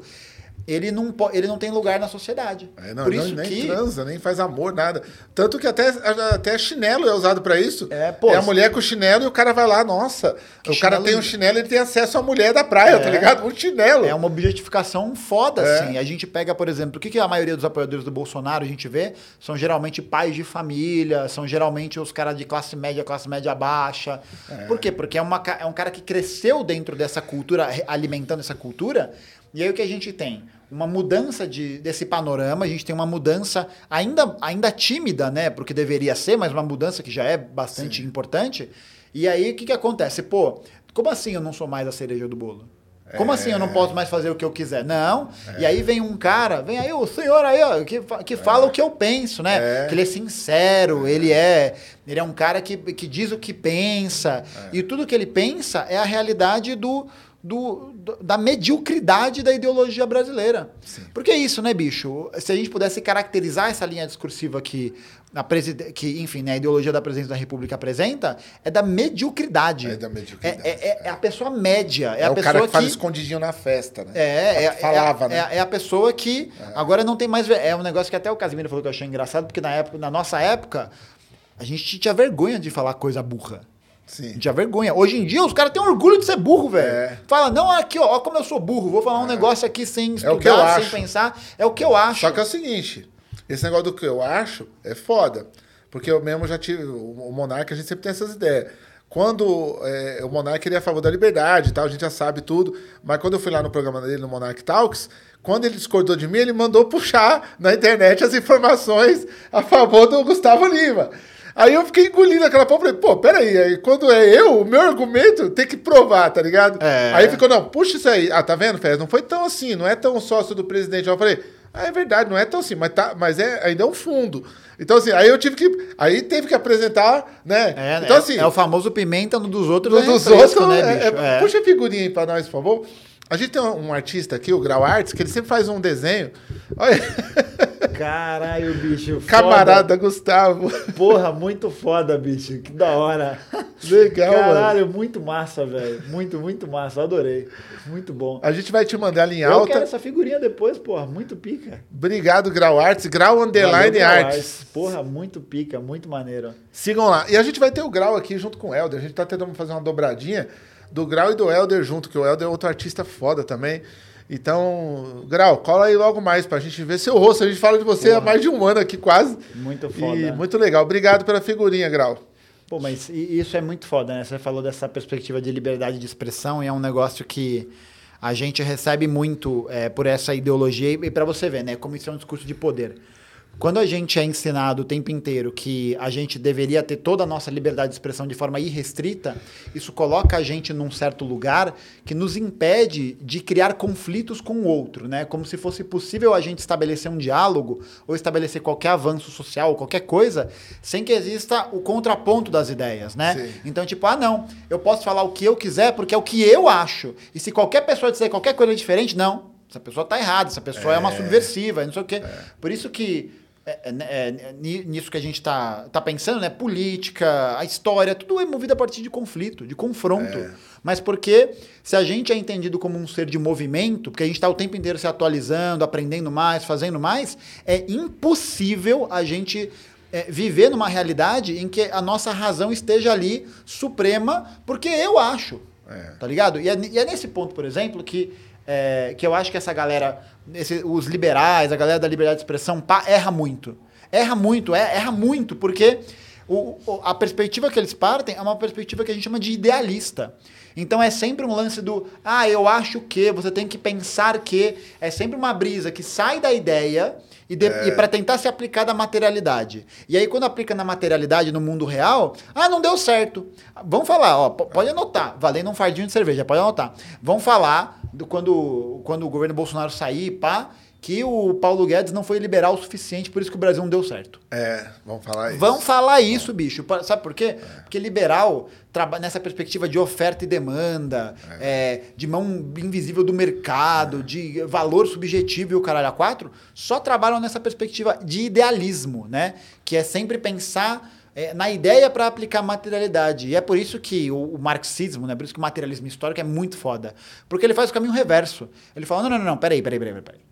Speaker 2: ele não, ele não tem lugar na sociedade.
Speaker 1: É, não,
Speaker 2: Por
Speaker 1: não-
Speaker 2: isso
Speaker 1: nem
Speaker 2: que
Speaker 1: transa, nem faz amor, nada. Tanto que até, até chinelo é usado pra isso.
Speaker 2: É, pô,
Speaker 1: a mulher com chinelo e o cara vai lá, nossa.
Speaker 2: Que
Speaker 1: o cara tem um chinelo e ele tem acesso à mulher da praia,
Speaker 2: É.
Speaker 1: tá ligado? Um chinelo.
Speaker 2: É uma objetificação foda,
Speaker 1: É.
Speaker 2: assim. A gente pega, por exemplo, o que, que a maioria dos apoiadores do Bolsonaro a gente vê? São geralmente pais de família, são geralmente os caras de classe média, classe média baixa. Por quê? Porque é, uma, é um cara que cresceu dentro dessa cultura, alimentando essa cultura. E aí o que a gente tem? Uma mudança de, desse panorama, a gente tem uma mudança ainda, ainda tímida, né? Porque deveria ser, mas uma mudança que já é bastante importante. E aí o que, que acontece? Pô, como assim eu não sou mais a cereja do bolo? Como assim eu não posso mais fazer o que eu quiser? Não. E aí vem um cara, vem aí o senhor aí, ó, que, que fala o que eu penso, né?
Speaker 1: É.
Speaker 2: Que ele é sincero, ele é ele é um cara que, que diz o que pensa. E tudo que ele pensa é a realidade do, do, do- da mediocridade da ideologia brasileira. Porque é isso, né, bicho? Se a gente pudesse caracterizar essa linha discursiva que a preside... que, enfim, né, a ideologia da presidência da República apresenta, é da mediocridade.
Speaker 1: É da mediocridade,
Speaker 2: É, é- é a pessoa média. É,
Speaker 1: É,
Speaker 2: a
Speaker 1: o
Speaker 2: pessoa
Speaker 1: cara que,
Speaker 2: que
Speaker 1: fala escondidinho na festa, né?
Speaker 2: é, é,
Speaker 1: Falava,
Speaker 2: é,
Speaker 1: né?
Speaker 2: é, é a pessoa que agora não tem mais. É um negócio que até o Casimiro falou que eu achei engraçado, porque na, época, na nossa época, a gente tinha vergonha de falar coisa burra. A
Speaker 1: Sim.
Speaker 2: gente tinha vergonha. Hoje em dia, os caras têm orgulho de ser burro, velho.
Speaker 1: É.
Speaker 2: Fala, não, aqui, ó, ó, como eu sou burro, vou falar um negócio aqui sem estudar,
Speaker 1: que eu
Speaker 2: sem
Speaker 1: acho.
Speaker 2: pensar. É o que eu acho.
Speaker 1: Só que é o seguinte, esse negócio do que eu acho é foda. Porque eu mesmo já tive. O Monarca, a gente sempre tem essas ideias. Quando é, o Monarca ele é a favor da liberdade e tal, a gente já sabe tudo. Mas quando eu fui lá no programa dele, no Monarch Talks, quando ele discordou de mim, ele mandou puxar na internet as informações a favor do Gustavo Lima. Aí eu fiquei engolindo aquela porra, falei, pô, peraí, aí quando é eu, o meu argumento tem que provar, tá ligado?
Speaker 2: É.
Speaker 1: Aí ficou, não, puxa isso aí. Ah, tá vendo, Fez? Não foi tão assim, não é tão sócio do presidente. Eu falei, ah, é verdade, não é tão assim, mas, tá, mas é, ainda é um fundo. Então, assim, aí eu tive que. Aí teve que apresentar, né?
Speaker 2: É,
Speaker 1: então,
Speaker 2: é-
Speaker 1: assim,
Speaker 2: é o famoso pimenta no dos outros.
Speaker 1: no
Speaker 2: é
Speaker 1: dos
Speaker 2: fresco,
Speaker 1: outros,
Speaker 2: né,
Speaker 1: é-
Speaker 2: bicho?
Speaker 1: é-
Speaker 2: É.
Speaker 1: puxa a figurinha aí pra nós, por favor. A gente tem um, artista aqui, o Grau Arts, que ele sempre faz um desenho. Olha,
Speaker 2: Caralho, bicho.
Speaker 1: camarada Gustavo.
Speaker 2: foda. Porra, muito foda, bicho. Que da hora.
Speaker 1: Legal, mano.
Speaker 2: Caralho, muito massa, velho. Muito, muito massa. Adorei. Muito bom.
Speaker 1: A gente vai te mandar ela em
Speaker 2: Eu
Speaker 1: alta.
Speaker 2: quero essa figurinha depois, porra. Muito pica.
Speaker 1: Obrigado, Grau Arts. Grau Underline
Speaker 2: Valeu,
Speaker 1: Arts.
Speaker 2: Arts. Porra, muito pica, muito maneiro.
Speaker 1: Sigam lá. E a gente vai ter o Grau aqui junto com o Helder. A gente tá tentando fazer uma dobradinha do Grau e do Helder junto, que o Helder é outro artista foda também. Então, Grau, cola aí logo mais pra gente ver seu rosto. A gente fala de você há mais de um ano aqui quase.
Speaker 2: Muito foda.
Speaker 1: E muito legal. Obrigado pela figurinha, Grau.
Speaker 2: Pô, mas isso é muito foda, né? Você falou dessa perspectiva de liberdade de expressão e é um negócio que a gente recebe muito é, por essa ideologia. E para você ver, né? Como isso é um discurso de poder. Quando a gente é ensinado o tempo inteiro que a gente deveria ter toda a nossa liberdade de expressão de forma irrestrita, isso coloca a gente num certo lugar que nos impede de criar conflitos com o outro, né? Como se fosse possível a gente estabelecer um diálogo ou estabelecer qualquer avanço social, qualquer coisa, sem que exista o contraponto das ideias, né?
Speaker 1: Sim.
Speaker 2: Então, tipo, ah, não, eu posso falar o que eu quiser porque é o que eu acho. E se qualquer pessoa disser qualquer coisa diferente, não. Essa pessoa tá errada, essa pessoa é, uma subversiva, não sei o quê. Por isso que é, é, é, ni- nisso que a gente tá, tá pensando, né? Política, a história, tudo é movido a partir de conflito, de confronto. Mas porque se a gente é entendido como um ser de movimento, porque a gente está o tempo inteiro se atualizando, aprendendo mais, fazendo mais, é impossível a gente é, viver numa realidade em que a nossa razão esteja ali suprema, porque eu acho. Tá ligado? E é, e é nesse ponto, por exemplo, que, é, que eu acho que essa galera, esse- os liberais, a galera da liberdade de expressão, pá, erra muito. Erra muito, é, erra muito, porque o- a perspectiva que eles partem é uma perspectiva que a gente chama de idealista. Então é sempre um lance do, ah, eu acho que, você tem que pensar que. É sempre uma brisa que sai da ideia e, de- e para tentar se aplicar da materialidade. E aí, quando aplica na materialidade, no mundo real, ah, não deu certo. Vamos falar, ó, po- pode anotar, valendo um fardinho de cerveja, pode anotar. Vamos falar do quando, quando o governo Bolsonaro sair, pá, que o Paulo Guedes não foi liberal o suficiente, por isso que o Brasil não deu certo.
Speaker 1: É, vamos falar isso.
Speaker 2: Vão falar isso, bicho. Sabe por quê? Porque liberal, nessa perspectiva de oferta e demanda, é, de mão invisível do mercado, de valor subjetivo e o caralho a quatro, só trabalham nessa perspectiva de idealismo, né? Que é sempre pensar é, na ideia para aplicar materialidade. E é por isso que o, o marxismo, né? Por isso que o materialismo histórico é muito foda. Porque ele faz o caminho reverso. Ele fala: não, não, não, não, peraí, peraí, peraí, peraí.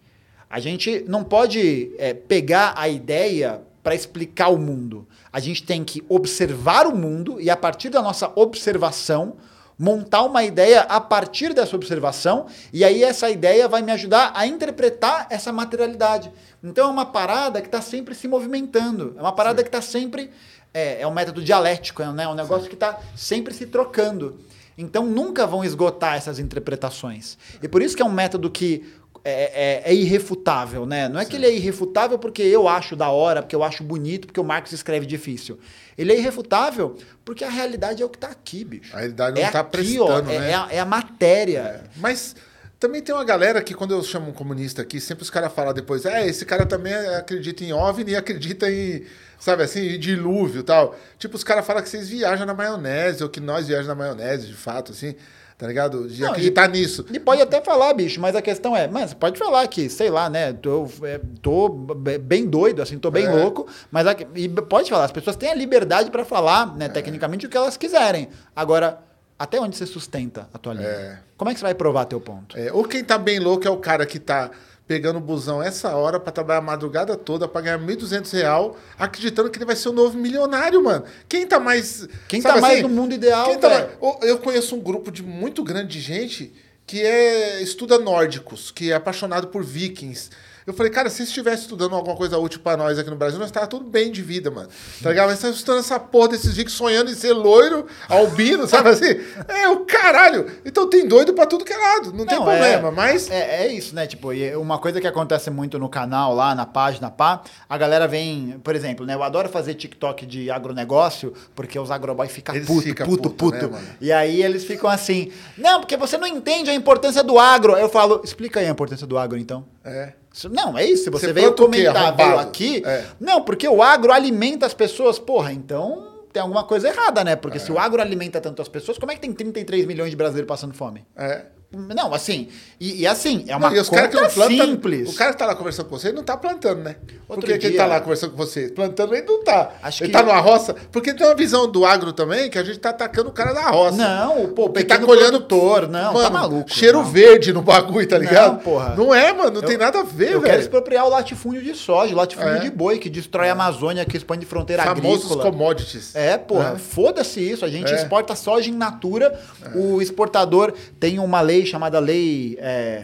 Speaker 2: A gente não pode é, pegar a ideia para explicar o mundo. A gente tem que observar o mundo e, a partir da nossa observação, montar uma ideia a partir dessa observação, e aí essa ideia vai me ajudar a interpretar essa materialidade. Então é uma parada que está sempre se movimentando, é uma parada que está sempre. É, é um método dialético, é, né? um negócio que está sempre se trocando. Então nunca vão esgotar essas interpretações. E por isso que é um método que é, é- é irrefutável, né? Não é que ele é irrefutável porque eu acho da hora, porque eu acho bonito, porque o Marx escreve difícil. Ele é irrefutável porque a realidade é o que está aqui, bicho.
Speaker 1: A realidade não
Speaker 2: é
Speaker 1: tá
Speaker 2: aqui, ó, é,
Speaker 1: né?
Speaker 2: é a, é a matéria.
Speaker 1: Mas também tem uma galera que, quando eu chamo um comunista aqui, sempre os caras falam depois, é, esse cara também acredita em OVNI e acredita em, sabe assim, em dilúvio e tal. Tipo, os caras falam que vocês viajam na maionese, ou que nós viajamos na maionese, de fato, assim, tá ligado? De
Speaker 2: Não,
Speaker 1: acreditar nisso.
Speaker 2: E pode até falar, bicho, mas a questão é, mano, você pode falar que, sei lá, né, tô, é, tô be- bem doido, assim, tô bem
Speaker 1: É.
Speaker 2: louco, mas a- e pode falar, as pessoas têm a liberdade para falar, né, tecnicamente, o que elas quiserem. Agora, até onde você sustenta a tua linha?
Speaker 1: É.
Speaker 2: Como é que você vai provar teu ponto?
Speaker 1: É, ou quem tá bem louco é o cara que tá pegando o busão essa hora pra trabalhar a madrugada toda pra ganhar 1.200 real, acreditando que ele vai ser o novo milionário, mano. Quem tá mais...
Speaker 2: Quem tá mais
Speaker 1: assim?
Speaker 2: no mundo ideal,
Speaker 1: tá mais- Eu conheço um grupo de muito grande de gente que é estuda nórdicos, que é apaixonado por vikings. Eu falei, cara, se estivesse estudando alguma coisa útil pra nós aqui no Brasil, nós tava tudo bem de vida, mano. Tá ligado? Mas você tá estudando essa porra desses vikings sonhando em ser loiro, albino, sabe assim? É o caralho. Então tem doido pra tudo que é lado, não, tem
Speaker 2: Não,
Speaker 1: problema,
Speaker 2: é,
Speaker 1: mas...
Speaker 2: É, é isso, né? Tipo, uma coisa que acontece muito no canal, lá na página pá, a galera vem, por exemplo, né? Eu adoro fazer TikTok de agronegócio, porque os agroboy ficam puto,
Speaker 1: ficam
Speaker 2: puto,
Speaker 1: puto,
Speaker 2: puto.
Speaker 1: né,
Speaker 2: e aí eles ficam assim, não, porque você não entende a importância do agro. Eu falo, explica aí a importância do agro, então.
Speaker 1: É.
Speaker 2: Não, é isso. Se você,
Speaker 1: Você
Speaker 2: veio comentar, veio aqui.
Speaker 1: É.
Speaker 2: Não, porque o agro alimenta as pessoas. Porra, então tem alguma coisa errada, né? Porque
Speaker 1: É.
Speaker 2: se o agro alimenta tanto as pessoas, como é que tem 33 milhões de brasileiros passando fome?
Speaker 1: É.
Speaker 2: Não, assim, e, e assim, é uma
Speaker 1: Não, e os caras que
Speaker 2: conta
Speaker 1: não plantam.
Speaker 2: simples.
Speaker 1: O cara que tá lá conversando com você, ele não tá plantando, né?
Speaker 2: Outro
Speaker 1: Porque quem
Speaker 2: dia-
Speaker 1: tá lá conversando com você, plantando, ele não tá.
Speaker 2: Acho
Speaker 1: ele
Speaker 2: que-
Speaker 1: tá numa roça. Porque tem uma visão do agro também que a gente tá atacando o cara da roça.
Speaker 2: Não, pô,
Speaker 1: que tá colhendo
Speaker 2: produtor, não, tá
Speaker 1: mano,
Speaker 2: maluco,
Speaker 1: Cheiro
Speaker 2: não.
Speaker 1: verde no bagulho, tá ligado?
Speaker 2: Não, porra.
Speaker 1: Não é, mano, não tem
Speaker 2: Eu-
Speaker 1: nada a ver,
Speaker 2: Eu quero
Speaker 1: velho.
Speaker 2: expropriar o latifúndio de soja, o latifúndio
Speaker 1: É.
Speaker 2: de boi, que destrói a Amazônia, que expande fronteira
Speaker 1: Famosos
Speaker 2: agrícola.
Speaker 1: commodities.
Speaker 2: É, porra,
Speaker 1: É.
Speaker 2: foda-se isso. A gente
Speaker 1: É.
Speaker 2: exporta soja in natura. O exportador tem uma lei chamada lei. é,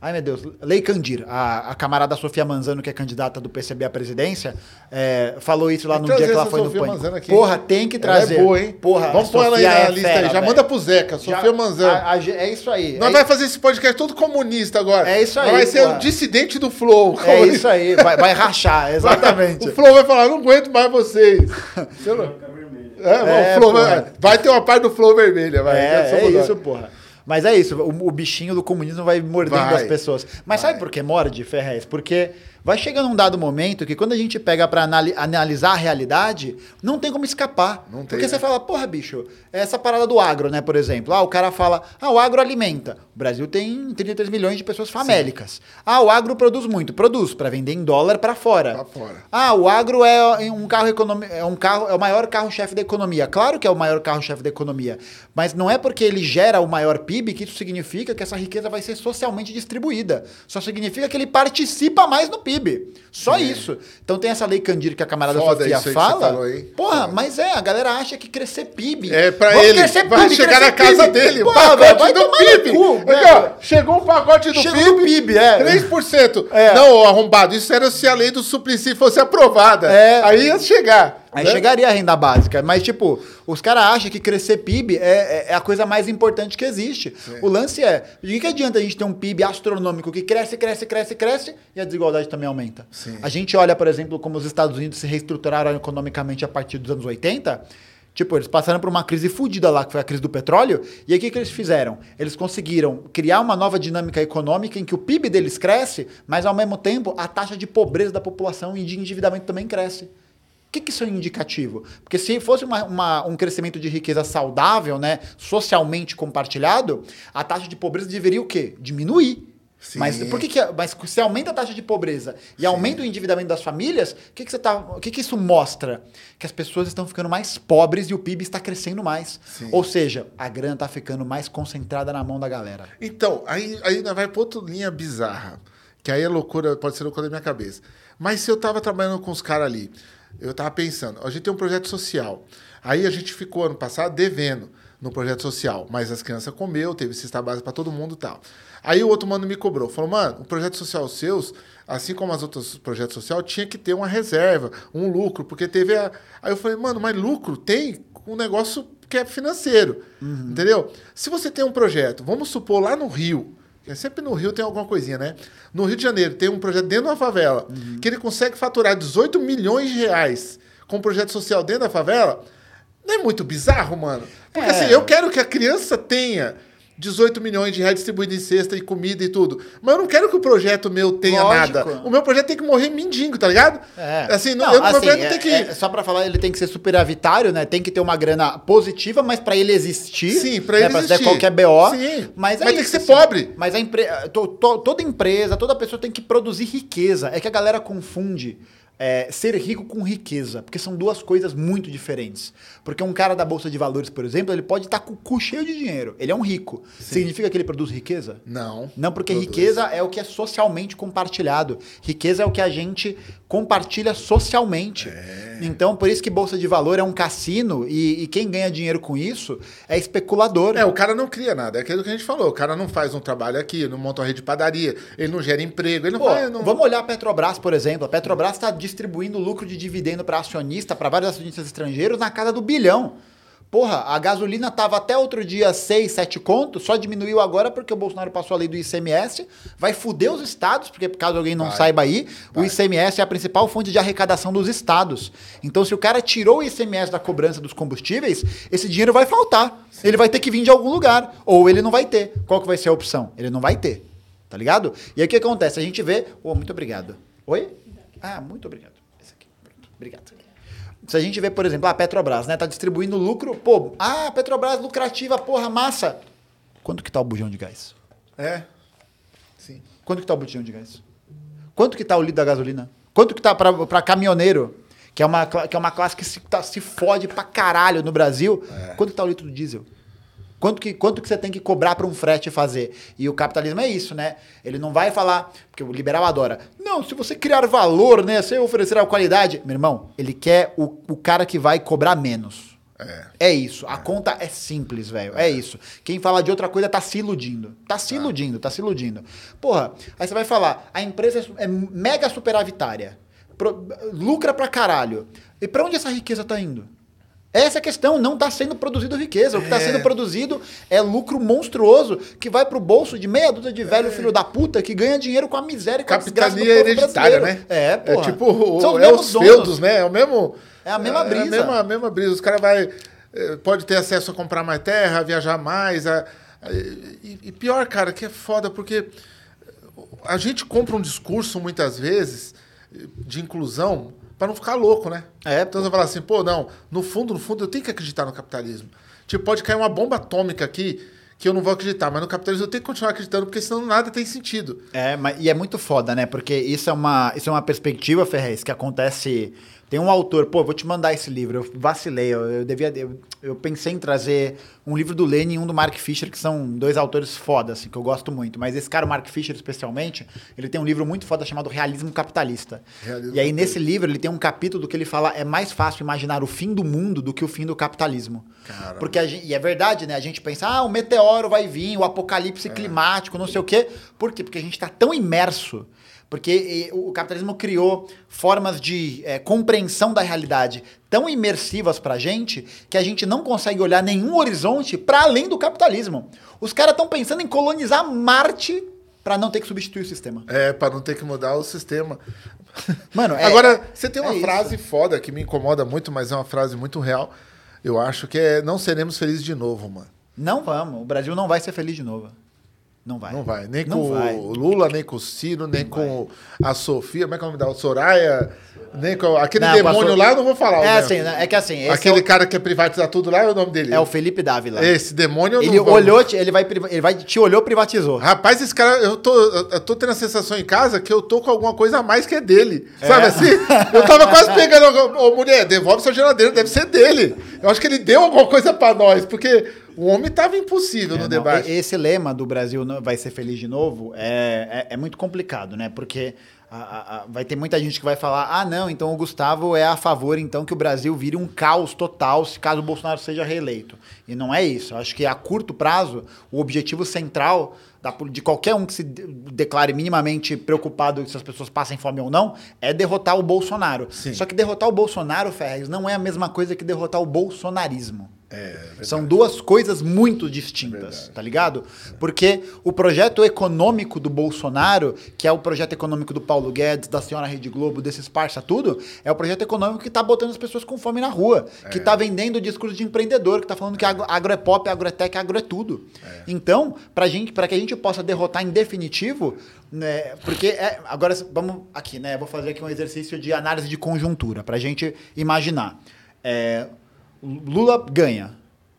Speaker 2: Ai, meu Deus. Lei Candir, a, a camarada Sofia Manzano, que é candidata do PCB à presidência, é, falou isso lá no
Speaker 1: que
Speaker 2: dia que ela foi no
Speaker 1: Sofia
Speaker 2: Pânico.
Speaker 1: Manzano aqui,
Speaker 2: Porra, tem que
Speaker 1: Ela
Speaker 2: trazer.
Speaker 1: é boa, hein?
Speaker 2: Porra,
Speaker 1: Vamos pôr ela aí na
Speaker 2: é
Speaker 1: lista
Speaker 2: fera,
Speaker 1: aí. Já
Speaker 2: velho.
Speaker 1: manda pro Zeca,
Speaker 2: Já-
Speaker 1: Sofia Manzano.
Speaker 2: a- a- é isso aí.
Speaker 1: Nós
Speaker 2: é,
Speaker 1: vai fazer esse podcast todo comunista agora.
Speaker 2: É isso aí,
Speaker 1: Nós Vai ser o dissidente do Flow.
Speaker 2: é isso aí. Vai, vai rachar, exatamente.
Speaker 1: O Flow vai falar, não aguento mais vocês. Você não- É,
Speaker 2: É,
Speaker 1: o Flow vai, vai ter uma parte do Flow vermelha. Vai.
Speaker 2: É,
Speaker 1: Já
Speaker 2: é isso, porra. Mas é isso, o, o bichinho do comunismo vai mordendo
Speaker 1: Vai.
Speaker 2: as pessoas. Mas sabe por que morde, Ferrez? Porque vai chegando um dado momento que quando a gente pega anali- analisar a realidade, não tem como escapar.
Speaker 1: Não tem,
Speaker 2: Porque você
Speaker 1: né?
Speaker 2: fala, porra, bicho, essa parada do agro, né, por exemplo. Ah, o cara fala, ah, o agro alimenta. O Brasil tem 33 milhões de pessoas famélicas. Ah, o agro produz muito. Produz para vender em dólar para fora.
Speaker 1: Pra fora.
Speaker 2: Ah, o agro é um carro economi- é um carro, é o maior carro-chefe da economia. Claro que é o maior carro-chefe da economia, mas não é porque ele gera o maior PIB que isso significa que essa riqueza vai ser socialmente distribuída. Só significa que ele participa mais no PIB. Só isso. Então tem essa lei Candir que a camarada
Speaker 1: Foda
Speaker 2: Sofia fala.
Speaker 1: falou.
Speaker 2: Porra,
Speaker 1: Foda.
Speaker 2: mas é, a galera acha que crescer PIB.
Speaker 1: É pra
Speaker 2: Vamos
Speaker 1: ele.
Speaker 2: crescer
Speaker 1: vai
Speaker 2: PIB,
Speaker 1: chegar na casa
Speaker 2: PIB.
Speaker 1: dele.
Speaker 2: Porra, velho,
Speaker 1: pacote
Speaker 2: vai
Speaker 1: do PIB.
Speaker 2: cu,
Speaker 1: Aqui, ó, chegou o pacote do
Speaker 2: Chegou
Speaker 1: PIB.
Speaker 2: PIB, é.
Speaker 1: 3%.
Speaker 2: É.
Speaker 1: Não, arrombado. Isso era se a lei do Suplicy fosse aprovada.
Speaker 2: É.
Speaker 1: Aí ia chegar.
Speaker 2: Aí
Speaker 1: né?
Speaker 2: chegaria a renda básica. Mas, tipo, os caras acham que crescer PIB é, é- é a coisa mais importante que existe. O lance é, de que adianta a gente ter um PIB astronômico que cresce, cresce, cresce, cresce e a desigualdade também aumenta?
Speaker 1: Sim.
Speaker 2: A gente olha, por exemplo, como os Estados Unidos se reestruturaram economicamente a partir dos anos 80. Tipo, eles passaram por uma crise fodida lá, que foi a crise do petróleo. E aí, o que, que eles fizeram? Eles conseguiram criar uma nova dinâmica econômica em que o PIB deles cresce, mas ao mesmo tempo a taxa de pobreza da população e de endividamento também cresce. O que, que isso é indicativo? Porque se fosse uma- uma- um crescimento de riqueza saudável, né, socialmente compartilhado, a taxa de pobreza deveria o quê? Diminuir.
Speaker 1: Sim.
Speaker 2: Mas por que, que mas se aumenta a taxa de pobreza e aumenta o endividamento das famílias, o que, que você tá, o que, que isso mostra? Que as pessoas estão ficando mais pobres e o PIB está crescendo mais.
Speaker 1: Sim.
Speaker 2: Ou seja, a grana está ficando mais concentrada na mão da galera.
Speaker 1: Então, aí, aí vai pra outra linha bizarra. Que aí é loucura, pode ser loucura da minha cabeça. Mas se eu tava trabalhando com os caras ali, eu tava pensando, a gente tem um projeto social. Aí a gente ficou ano passado devendo no projeto social, mas as crianças comeu, teve cesta básica para todo mundo e tal. Aí o outro mano me cobrou, falou: "Mano, o projeto social seus, assim como as outros projetos sociais, tinha que ter uma reserva, um lucro, porque teve a Aí eu falei: "Mano, mas lucro tem um negócio que é financeiro". Entendeu? Se você tem um projeto, vamos supor lá no Rio, sempre no Rio tem alguma coisinha, né? No Rio de Janeiro tem um projeto dentro de uma favela, que ele consegue faturar 18 milhões de reais com um projeto social dentro da favela. Não é muito bizarro, mano? Porque
Speaker 2: É.
Speaker 1: assim, eu quero que a criança tenha 18 milhões de reais distribuídos em cesta e comida e tudo. Mas eu não quero que o projeto meu tenha
Speaker 2: Lógico.
Speaker 1: nada. O meu projeto tem que morrer mendigo, tá ligado?
Speaker 2: É.
Speaker 1: Assim, não,
Speaker 2: Não,
Speaker 1: eu, meu
Speaker 2: assim,
Speaker 1: projeto não
Speaker 2: é-
Speaker 1: tem que.
Speaker 2: é- só pra falar, ele tem que ser superavitário, né? Tem que ter uma grana positiva, mas pra ele existir.
Speaker 1: Sim, pra
Speaker 2: né?
Speaker 1: ele
Speaker 2: Pra
Speaker 1: existir.
Speaker 2: ser qualquer BO.
Speaker 1: Sim,
Speaker 2: Mas, é
Speaker 1: mas tem que
Speaker 2: isso,
Speaker 1: ser
Speaker 2: assim.
Speaker 1: pobre.
Speaker 2: Mas a empre... to- to- toda empresa, toda pessoa tem que produzir riqueza. É que a galera confunde. É, ser rico com riqueza, porque são duas coisas muito diferentes. Porque um cara da Bolsa de Valores, por exemplo, ele pode estar com o cu cheio de dinheiro. Ele é um rico. Significa que ele produz riqueza?
Speaker 1: Não.
Speaker 2: Não, porque
Speaker 1: Produz.
Speaker 2: riqueza é o que é socialmente compartilhado. Riqueza é o que a gente compartilha socialmente.
Speaker 1: É.
Speaker 2: Então, por isso que Bolsa de Valor é um cassino e, e quem ganha dinheiro com isso é especulador.
Speaker 1: É, o cara não cria nada. É aquilo que a gente falou. O cara não faz um trabalho aqui, não monta uma rede de padaria, ele não gera emprego, ele não
Speaker 2: Pô,
Speaker 1: faz. Não...
Speaker 2: Vamos olhar a Petrobras, por exemplo. A Petrobras está distribuindo lucro de dividendo para acionista, para vários acionistas estrangeiros, na casa do bilhão. Porra, a gasolina tava até outro dia 6, 7 contos, só diminuiu agora porque o Bolsonaro passou a lei do ICMS. Vai fuder os estados, porque caso alguém não
Speaker 1: Vai.
Speaker 2: saiba aí, o
Speaker 1: Vai.
Speaker 2: ICMS é a principal fonte de arrecadação dos estados. Então, se o cara tirou o ICMS da cobrança dos combustíveis, esse dinheiro vai faltar. Ele vai ter que vir de algum lugar. Ou ele não vai ter. Qual que vai ser a opção? Ele não vai ter. Tá ligado? E aí o que acontece? A gente vê. Oh, muito obrigado. Oi? Ah, muito obrigado. Esse aqui. Pronto. Obrigado. Se a gente vê, por exemplo, a Petrobras, né? Tá distribuindo lucro. Pô, ah, Petrobras lucrativa, porra, massa. Quanto que tá o bujão de gás?
Speaker 1: É. Sim.
Speaker 2: Quanto que tá o botijão de gás? Quanto que tá o litro da gasolina? Quanto que tá pra caminhoneiro? Que é, uma, que é uma classe que se, tá- se fode pra caralho no Brasil. Quanto que tá o litro do diesel? Quanto que, quanto que você tem que cobrar pra um frete fazer? E o capitalismo é isso, né? Ele não vai falar, porque o liberal adora. Não, se você criar valor, né? Se oferecer a qualidade. Meu irmão, ele quer o, o cara que vai cobrar menos. É. isso. A conta é simples, velho. É. isso. Quem fala de outra coisa tá se iludindo. Tá se iludindo, tá se iludindo. Porra, aí você vai falar, a empresa é é mega superavitária. Pro- lucra pra caralho. E pra onde essa riqueza tá indo? Essa é a questão, não está sendo produzido riqueza. O que está sendo produzido é lucro monstruoso que vai pro bolso de meia dúzia de velho filho da puta que ganha dinheiro com a miséria e com a
Speaker 1: Capitania
Speaker 2: povo
Speaker 1: hereditária,
Speaker 2: brasileiro.
Speaker 1: né?
Speaker 2: É, porra.
Speaker 1: É tipo, o-
Speaker 2: São os
Speaker 1: é os
Speaker 2: donos.
Speaker 1: feudos, né? É o mesmo...
Speaker 2: É a mesma brisa.
Speaker 1: É a mesma, a mesma brisa. Os caras vai eh, pode ter acesso a comprar mais terra, viajar mais. a- a- e, e pior, cara, que é foda, porque a gente compra um discurso, muitas vezes, de inclusão para não ficar louco, né?
Speaker 2: É,
Speaker 1: Então você fala assim, pô, não, no fundo, no fundo, eu tenho que acreditar no capitalismo. Tipo, pode cair uma bomba atômica aqui que eu não vou acreditar, mas no capitalismo eu tenho que continuar acreditando, porque senão nada tem sentido.
Speaker 2: É, mas, e é muito foda, né? Porque isso é uma, isso é uma perspectiva, Ferrez, que acontece. Tem um autor, pô, vou te mandar esse livro. Eu vacilei, eu, eu devia. Eu, eu pensei em trazer um livro do Lenin e um do Mark Fisher, que são dois autores foda, assim, que eu gosto muito. Mas esse cara, o Mark Fisher, especialmente, ele tem um livro muito foda chamado Realismo Capitalista.
Speaker 1: Realismo
Speaker 2: e aí, nesse livro, ele tem um capítulo que ele fala: é mais fácil imaginar o fim do mundo do que o fim do capitalismo.
Speaker 1: Caramba.
Speaker 2: Porque a gente, e é verdade, né? A gente pensa, ah, o meteoro vai vir, o apocalipse climático, não sei o quê. Por quê? Porque a gente está tão imerso. Porque o capitalismo criou formas de eh, compreensão da realidade tão imersivas pra gente que a gente não consegue olhar nenhum horizonte para além do capitalismo. Os caras estão pensando em colonizar Marte para não ter que substituir o sistema.
Speaker 1: É, para não ter que mudar o sistema.
Speaker 2: Mano, é-
Speaker 1: Agora, você tem uma
Speaker 2: é isso.
Speaker 1: frase foda que me incomoda muito, mas é uma frase muito real. Eu acho que é não seremos felizes de novo, mano.
Speaker 2: Não vamos. O Brasil não vai ser feliz de novo. Não vai.
Speaker 1: Não vai. Nem
Speaker 2: Não
Speaker 1: com
Speaker 2: vai.
Speaker 1: o Lula, nem com o Ciro, nem com a Sofia. Como é que é o nome dela? Soraya. Nem com aquele
Speaker 2: Não,
Speaker 1: demônio lá, eu não vou falar.
Speaker 2: É
Speaker 1: nome.
Speaker 2: assim, né? é que assim, esse
Speaker 1: Aquele
Speaker 2: é o,
Speaker 1: cara que quer privatizar tudo lá é o nome dele.
Speaker 2: é o Felipe Dávila.
Speaker 1: Esse demônio eu
Speaker 2: Ele
Speaker 1: não
Speaker 2: olhou, te- ele vai, ele vai te olhou, privatizou.
Speaker 1: Rapaz, esse cara, eu tô, eu tô tendo a sensação em casa que eu tô com alguma coisa a mais que é dele. Sabe assim? Eu tava quase pegando, ô mulher, devolve sua geladeira, deve ser dele. Eu acho que ele deu alguma coisa pra nós, porque o homem tava impossível no
Speaker 2: É, não,
Speaker 1: debate.
Speaker 2: Esse lema do Brasil vai ser feliz de novo é, é, é muito complicado, né? Porque a- a- a- vai ter muita gente que vai falar: ah, não, então o Gustavo é a favor então que o Brasil vire um caos total se caso o Bolsonaro seja reeleito. E não é isso. Eu acho que a curto prazo, o objetivo central da de qualquer um que se de- declare minimamente preocupado se as pessoas passem fome ou não, é derrotar o Bolsonaro.
Speaker 1: Sim.
Speaker 2: Só que derrotar o Bolsonaro, Ferrez, não é a mesma coisa que derrotar o bolsonarismo.
Speaker 1: É, verdade.
Speaker 2: São duas coisas muito distintas, tá ligado? Porque o projeto econômico do Bolsonaro, que é o projeto econômico do Paulo Guedes, da senhora Rede Globo, desses parça tudo, é o projeto econômico que tá botando as pessoas com fome na rua, que tá vendendo o discurso de empreendedor, que tá falando que agro, é pop, agro é tech, agro é tudo. Então, pra gente, para que a gente possa derrotar em definitivo, né, porque é, agora vamos aqui, né, vou fazer aqui um exercício de análise de conjuntura pra gente imaginar. É, Lula ganha,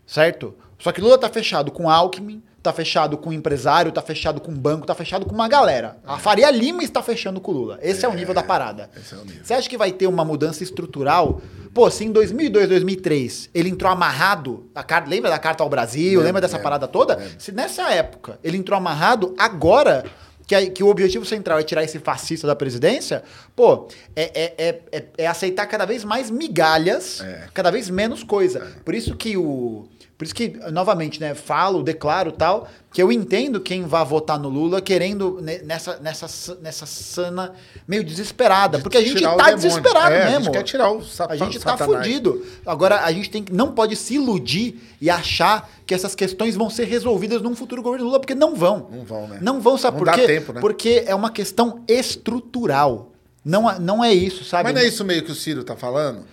Speaker 2: certo? Só que Lula tá fechado com Alckmin, tá fechado com empresário, tá fechado com banco, tá fechado com uma galera. A Faria Lima está fechando com o Lula. Esse é, o nível da parada.
Speaker 1: esse é o nível.
Speaker 2: Você acha que vai ter uma mudança estrutural? Pô, se em 2002, 2003 ele entrou amarrado, a carta, lembra da carta ao Brasil,
Speaker 1: Lembro,
Speaker 2: lembra dessa
Speaker 1: lembro,
Speaker 2: parada toda? Se nessa época ele entrou amarrado, agora que, que o objetivo central é tirar esse fascista da presidência, pô, é, é, é, é- é aceitar cada vez mais migalhas,
Speaker 1: É.
Speaker 2: cada vez menos coisa. Por isso que o. Por isso que, novamente, né, falo, declaro tal, que eu entendo quem vai votar no Lula querendo ne- nessa, nessa, nessa sana meio desesperada. Porque a gente
Speaker 1: Tirar o
Speaker 2: tá desesperado
Speaker 1: É,
Speaker 2: mesmo.
Speaker 1: A gente quer tirar o
Speaker 2: A gente tá
Speaker 1: satanás.
Speaker 2: fudido. Agora, a gente tem que, não pode se iludir e achar que essas questões vão ser resolvidas num futuro governo Lula, porque não vão.
Speaker 1: Não vão, né?
Speaker 2: Não vão, sabe
Speaker 1: Não
Speaker 2: por quê?
Speaker 1: tempo, né?
Speaker 2: Porque é uma questão estrutural. Não, é- não é isso, sabe?
Speaker 1: Mas não é isso meio que o Ciro tá falando?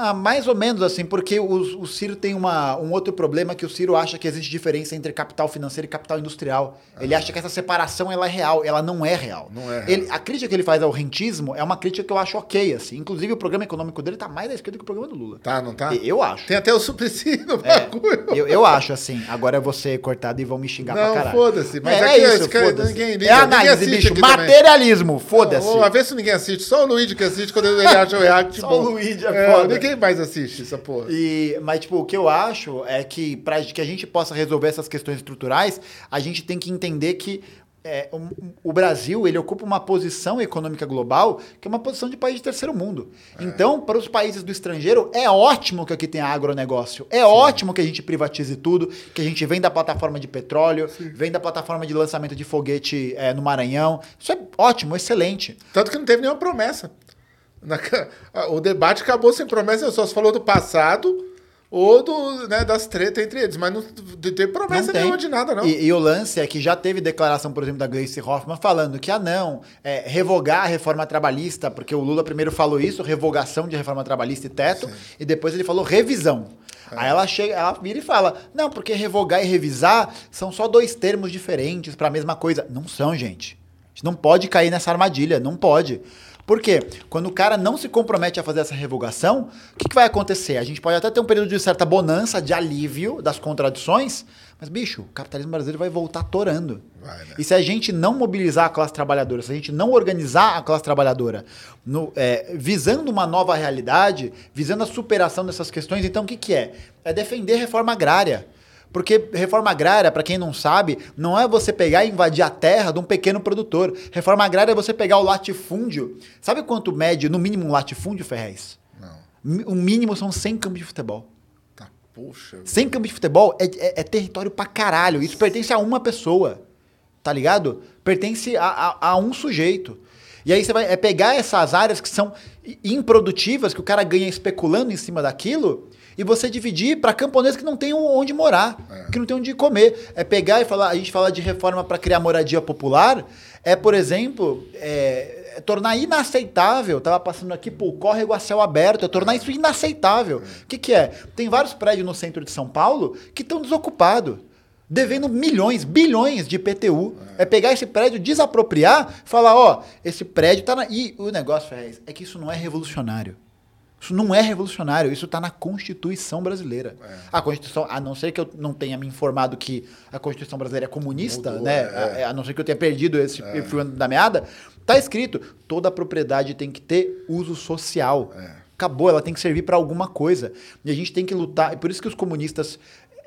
Speaker 2: Ah, mais ou menos assim, porque o, o Ciro tem uma, um outro problema que o Ciro acha que existe diferença entre capital financeiro e capital industrial. Ele acha que essa separação ela é real, ela não é real.
Speaker 1: Não é real.
Speaker 2: Ele, a crítica que ele faz ao rentismo é uma crítica que eu acho ok, assim. Inclusive o programa econômico dele tá mais à esquerda que o programa do Lula.
Speaker 1: Tá, não tá?
Speaker 2: Eu acho.
Speaker 1: Tem até o Suplicy no
Speaker 2: É,
Speaker 1: bagulho.
Speaker 2: eu, eu acho assim. Agora eu vou ser cortado e vão me xingar
Speaker 1: Não,
Speaker 2: pra caralho.
Speaker 1: foda-se, mas
Speaker 2: é,
Speaker 1: aqui,
Speaker 2: é isso,
Speaker 1: cara,
Speaker 2: foda-se.
Speaker 1: ninguém liga,
Speaker 2: É análise, bicho. Materialismo, foda-se.
Speaker 1: Ô, a ver se ninguém assiste. Só o Luigi que assiste quando ele acha o react
Speaker 2: Só
Speaker 1: bom.
Speaker 2: o Luigi é foda.
Speaker 1: Ninguém mais assiste essa porra.
Speaker 2: E, mas, tipo, o que eu acho é que para que a gente possa resolver essas questões estruturais, a gente tem que entender que é, um- o Brasil ele ocupa uma posição econômica global que é uma posição de país de terceiro mundo. Então, para os países do estrangeiro, é ótimo que aqui tenha agronegócio. É ótimo que a gente privatize tudo, que a gente vem da plataforma de petróleo, vem da plataforma de lançamento de foguete é, no Maranhão. Isso é ótimo, excelente.
Speaker 1: Tanto que não teve nenhuma promessa. Na o debate acabou sem promessa, só se falou do passado ou do, né, das tretas entre eles, mas não ter promessa
Speaker 2: Não tem.
Speaker 1: nenhuma de nada, não.
Speaker 2: E, e o lance é que já teve declaração, por exemplo, da Gleice Hoffmann falando que, ah, não, é, revogar a reforma trabalhista, porque o Lula primeiro falou isso, revogação de reforma trabalhista e teto, e depois ele falou revisão.
Speaker 1: É.
Speaker 2: Aí ela chega, ela vira e fala: Não, porque revogar e revisar são só dois termos diferentes para a mesma coisa. Não são, gente. A gente não pode cair nessa armadilha, não pode. Por quê? Quando o cara não se compromete a fazer essa revogação, o que, que vai acontecer? A gente pode até ter um período de certa bonança, de alívio das contradições, mas, bicho, o capitalismo brasileiro vai voltar torando.
Speaker 1: Vai, né?
Speaker 2: E se a gente não mobilizar a classe trabalhadora, se a gente não organizar a classe trabalhadora no- é, visando uma nova realidade, visando a superação dessas questões, então o que, que é? É defender reforma agrária. Porque reforma agrária, para quem não sabe, não é você pegar e invadir a terra de um pequeno produtor. Reforma agrária é você pegar o latifúndio. Sabe quanto mede, no mínimo, um latifúndio, Ferrez?
Speaker 1: Não.
Speaker 2: O mínimo são 100 campos de futebol.
Speaker 1: Tá, puxa.
Speaker 2: 100 campos de futebol é, é- é território pra caralho. Isso pertence a uma pessoa. Tá ligado? Pertence a, a- a um sujeito. E aí você vai é pegar essas áreas que são improdutivas, que o cara ganha especulando em cima daquilo, e você dividir para camponeses que não tem onde morar, que não tem onde comer. É pegar e falar, a gente fala de reforma para criar moradia popular, é, por exemplo, é, é tornar inaceitável, tava passando aqui, pô, córrego a céu aberto, é tornar isso inaceitável. O que que é? Tem vários prédios no centro de São Paulo que estão desocupados. Devendo milhões, bilhões de IPTU. É pegar esse prédio, desapropriar, falar, ó, esse prédio tá na. E o negócio, Ferrez, é que isso não é revolucionário. Isso não é revolucionário, isso está na Constituição brasileira. A Constituição, a não ser que eu não tenha me informado que a Constituição brasileira é comunista,
Speaker 1: Mudou,
Speaker 2: né?
Speaker 1: é.
Speaker 2: A, a não ser que eu tenha perdido esse fio da meada, tá escrito: toda propriedade tem que ter uso social. Acabou, ela tem que servir para alguma coisa. E a gente tem que lutar. E por isso que os comunistas.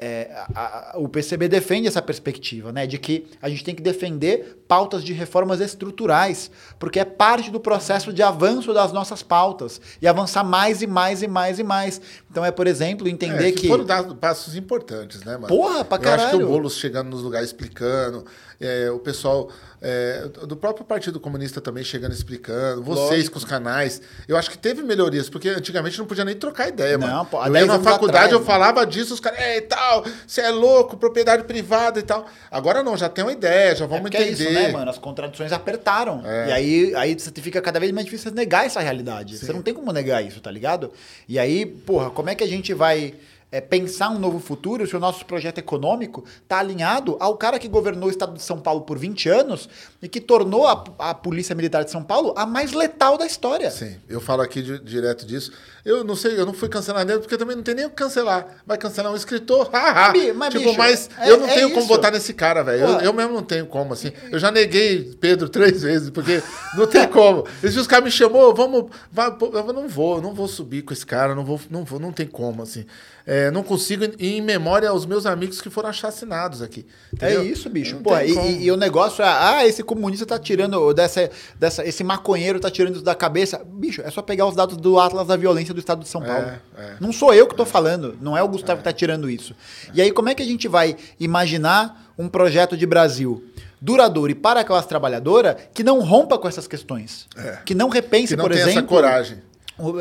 Speaker 2: É, a- a- o PCB defende essa perspectiva, né? De que a gente tem que defender pautas de reformas estruturais, porque é parte do processo de avanço das nossas pautas e avançar mais e mais e mais e mais. Então é, por exemplo, entender
Speaker 1: É,
Speaker 2: que.
Speaker 1: foram dados passos importantes, né, mano?
Speaker 2: Porra, pra
Speaker 1: Eu acho que
Speaker 2: caralho.
Speaker 1: o Boulos chegando nos lugares explicando, é, o pessoal é, do próprio Partido Comunista também chegando explicando, vocês
Speaker 2: Lógico.
Speaker 1: com os canais. Eu acho que teve melhorias, porque antigamente não podia nem trocar ideia,
Speaker 2: Não,
Speaker 1: mano.
Speaker 2: pô,
Speaker 1: eu
Speaker 2: 10
Speaker 1: ia na faculdade,
Speaker 2: atrás,
Speaker 1: eu
Speaker 2: né?
Speaker 1: falava disso, os caras, é e tal, você é louco, propriedade privada e tal. Agora não, já tem uma ideia, já
Speaker 2: É
Speaker 1: vamos
Speaker 2: é
Speaker 1: entender.
Speaker 2: isso, né, mano? As contradições apertaram.
Speaker 1: É.
Speaker 2: E aí, aí você fica cada vez mais difícil negar essa realidade. Você não tem como negar isso, tá ligado? E aí, porra, como é que a gente vai é, pensar um novo futuro se o nosso projeto econômico tá alinhado ao cara que governou o estado de São Paulo por 20 anos e que tornou a, a Polícia Militar de São Paulo a mais letal da história?
Speaker 1: Sim, eu falo aqui di- direto disso. Eu não sei, eu não fui cancelar nele, porque também não tem nem o que cancelar. Vai cancelar um escritor, haha.
Speaker 2: Mas,
Speaker 1: tipo,
Speaker 2: bicho,
Speaker 1: mas
Speaker 2: é-
Speaker 1: eu não
Speaker 2: é
Speaker 1: tenho como
Speaker 2: isso.
Speaker 1: votar nesse cara, velho. Eu, eu mesmo não tenho como, assim. Eu já neguei Pedro três vezes, porque não tem como. Dias os caras me chamou, vamos. Vai, eu não vou, não vou subir com esse cara, não vou, não vou, não tem como, assim. É, não consigo ir em memória aos meus amigos que foram assassinados aqui. entendeu?
Speaker 2: É isso, bicho.
Speaker 1: Não
Speaker 2: Pô, e,
Speaker 1: como.
Speaker 2: e- e o negócio é, ah, esse comunista tá tirando dessa, dessa, esse maconheiro tá tirando isso da cabeça. Bicho, é só pegar os dados do Atlas da Violência do Estado de São Paulo.
Speaker 1: é.
Speaker 2: Não sou eu que tô falando, não é o Gustavo que tá tirando isso. E aí, como é que a gente vai imaginar um projeto de Brasil duradouro e para a classe trabalhadora que não rompa com essas questões? Que não repense,
Speaker 1: Que não
Speaker 2: por exemplo...
Speaker 1: essa coragem.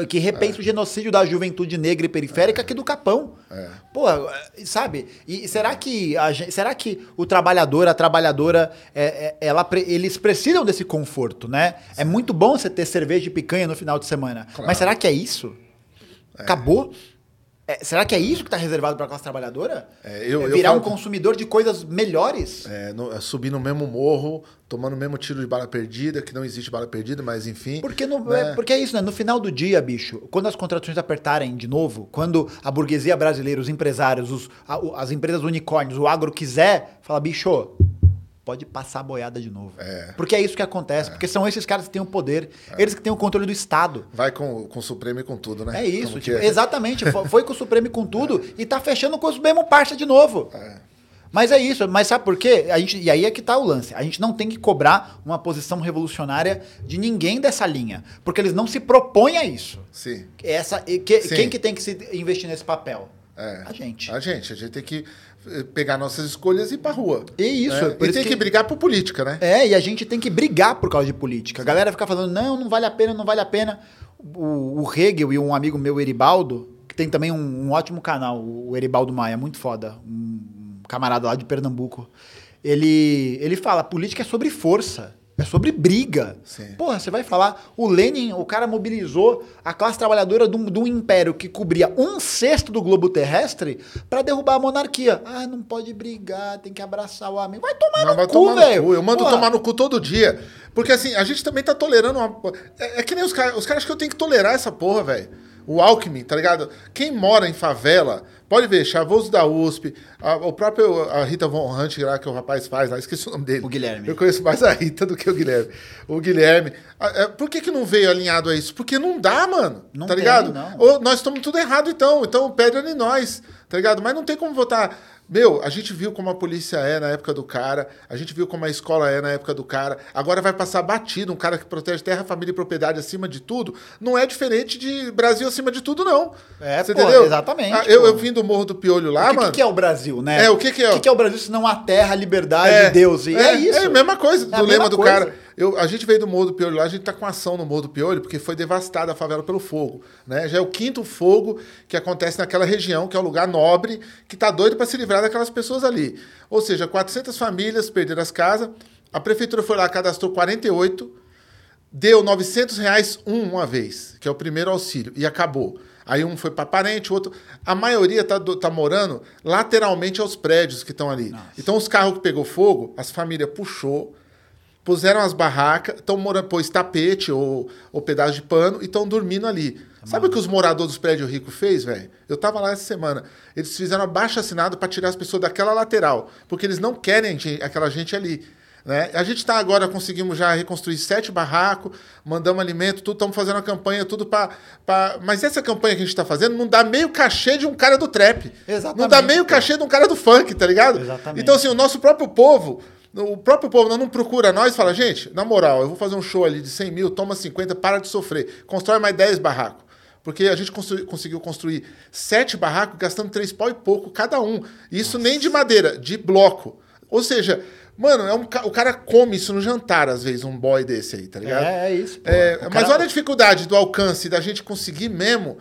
Speaker 2: Que repensa o genocídio da juventude negra e periférica aqui do Capão. Pô, sabe? E será que, a gen- será que o trabalhador, a trabalhadora, é, é- ela, eles precisam desse conforto, né? É muito bom você ter cerveja e picanha no final de semana. Mas será que é isso? Acabou? É, será que é isso que está reservado para a classe trabalhadora?
Speaker 1: É, eu-
Speaker 2: É virar
Speaker 1: falo-
Speaker 2: um consumidor de coisas melhores?
Speaker 1: É, no- é, subir no mesmo morro, tomando o mesmo tiro de bala perdida, que não existe bala perdida, mas enfim.
Speaker 2: Porque, no-
Speaker 1: né?
Speaker 2: é, porque é isso, né? No final do dia, bicho, quando as contratações apertarem de novo, quando a burguesia brasileira, os empresários, os- a- as empresas unicórnios, o agro quiser, fala, bicho, pode passar a boiada de novo.
Speaker 1: É.
Speaker 2: Porque é isso que acontece, porque são esses caras que têm o poder, eles que têm o controle do Estado.
Speaker 1: Vai com, com o Supremo e com tudo, né?
Speaker 2: É isso, tipo,
Speaker 1: é?
Speaker 2: exatamente. fo- Foi com o Supremo e com tudo e tá fechando com o Supremo parça de novo.
Speaker 1: É.
Speaker 2: Mas é isso, mas sabe por quê? A gente, e aí é que tá o lance. A gente não tem que cobrar uma posição revolucionária de ninguém dessa linha. Porque eles não se propõem a isso.
Speaker 1: Sim.
Speaker 2: Essa, que-
Speaker 1: Sim.
Speaker 2: quem que tem que se investir nesse papel?
Speaker 1: É.
Speaker 2: A gente.
Speaker 1: A gente. A gente tem que pegar nossas escolhas e ir pra rua.
Speaker 2: E isso,
Speaker 1: É,
Speaker 2: é
Speaker 1: e tem que...
Speaker 2: que-
Speaker 1: brigar por política, né?
Speaker 2: É, e a gente tem que brigar por causa de política. A galera fica falando, não, não vale a pena, não vale a pena. O, o Hegel e um amigo meu, Eribaldo, que tem também um, um ótimo canal, o Eribaldo Maia, muito foda, um camarada lá de Pernambuco. Ele, ele fala, política é sobre força, é sobre briga.
Speaker 1: Sim.
Speaker 2: Porra, você vai falar, o Lenin, o cara mobilizou a classe trabalhadora de um, império que cobria um sexto do globo terrestre para derrubar a monarquia. Ah, não pode brigar, tem que abraçar o amigo. Vai tomar
Speaker 1: Não,
Speaker 2: no
Speaker 1: vai
Speaker 2: cu,
Speaker 1: tomar no
Speaker 2: velho.
Speaker 1: cu. Eu mando
Speaker 2: Porra.
Speaker 1: tomar no cu todo dia. Porque assim, a gente também tá tolerando uma. É, é que nem os caras. Os caras acham que eu tenho que tolerar essa porra, velho. O Alckmin, tá ligado? Quem mora em favela, pode ver, Chavoso da USP, a- o próprio a Rita Von Hunt lá que o rapaz faz lá, esqueci o nome dele.
Speaker 2: O Guilherme.
Speaker 1: Eu conheço mais a Rita do que o Guilherme. O Guilherme. Ah, é, Por que, que não veio alinhado a isso? Porque não dá, mano.
Speaker 2: Não
Speaker 1: tá
Speaker 2: tem,
Speaker 1: ligado?
Speaker 2: não.
Speaker 1: Ou nós estamos tudo errado, então. Então pedra em nós, tá ligado? Mas não tem como votar. Meu, a gente viu como a polícia é na época do cara, a gente viu como a escola é na época do cara. Agora vai passar batido, um cara que protege terra, família e propriedade acima de tudo. Não é diferente de Brasil acima de tudo, não.
Speaker 2: É,
Speaker 1: Você
Speaker 2: pô,
Speaker 1: entendeu?
Speaker 2: exatamente,
Speaker 1: Ah, eu, eu vim do Morro do Piolho lá,
Speaker 2: O que,
Speaker 1: mano.
Speaker 2: que que é o Brasil, né?
Speaker 1: É, o que que é?
Speaker 2: O que, que é o Brasil se não a terra, a liberdade, Deus? E é, isso.
Speaker 1: É a mesma coisa
Speaker 2: É
Speaker 1: do lema do
Speaker 2: coisa.
Speaker 1: cara. Eu, a gente veio do Morro do Piolho lá, a gente tá com ação no Morro do Piolho, porque foi devastada a favela pelo fogo. Né? Já é o quinto fogo que acontece naquela região, que é um lugar nobre, que tá doido para se livrar daquelas pessoas ali. Ou seja, 400 famílias perderam as casas, a prefeitura foi lá, cadastrou 48, deu 900 reais um uma vez, que é o primeiro auxílio, e acabou. Aí um foi para parente, o outro. A maioria tá, do- tá morando lateralmente aos prédios que estão ali. Então os carros que pegou fogo, as famílias puxou, puseram as barracas, estão morando, pôs tapete ou, ou pedaço de pano e estão dormindo ali. Sabe o que os moradores dos prédios ricos fez, velho? Eu tava lá essa semana. Eles fizeram abaixo assinado para tirar as pessoas daquela lateral, porque eles não querem aquela gente ali. Né? A gente tá agora, conseguimos já reconstruir sete barracos, mandamos alimento, tudo, estamos fazendo uma campanha, tudo para. Mas essa campanha que a gente está fazendo não dá meio cachê de um cara do trap.
Speaker 2: Exatamente,
Speaker 1: Não dá meio cachê de um cara do funk, tá ligado?
Speaker 2: Exatamente.
Speaker 1: Então, assim, o nosso próprio povo, o próprio povo não, procura nós e fala, gente, na moral, eu vou fazer um show ali de 100 mil, toma 50, para de sofrer. Constrói mais 10 barracos. Porque a gente construi- conseguiu construir sete barracos gastando três pau e pouco cada um. Isso nem de madeira, de bloco. Ou seja, mano, é um o cara come isso no jantar, às vezes, um boy desse aí, tá ligado?
Speaker 2: É, é isso. pô.
Speaker 1: É, mas
Speaker 2: cara-
Speaker 1: olha a dificuldade do alcance da gente conseguir mesmo.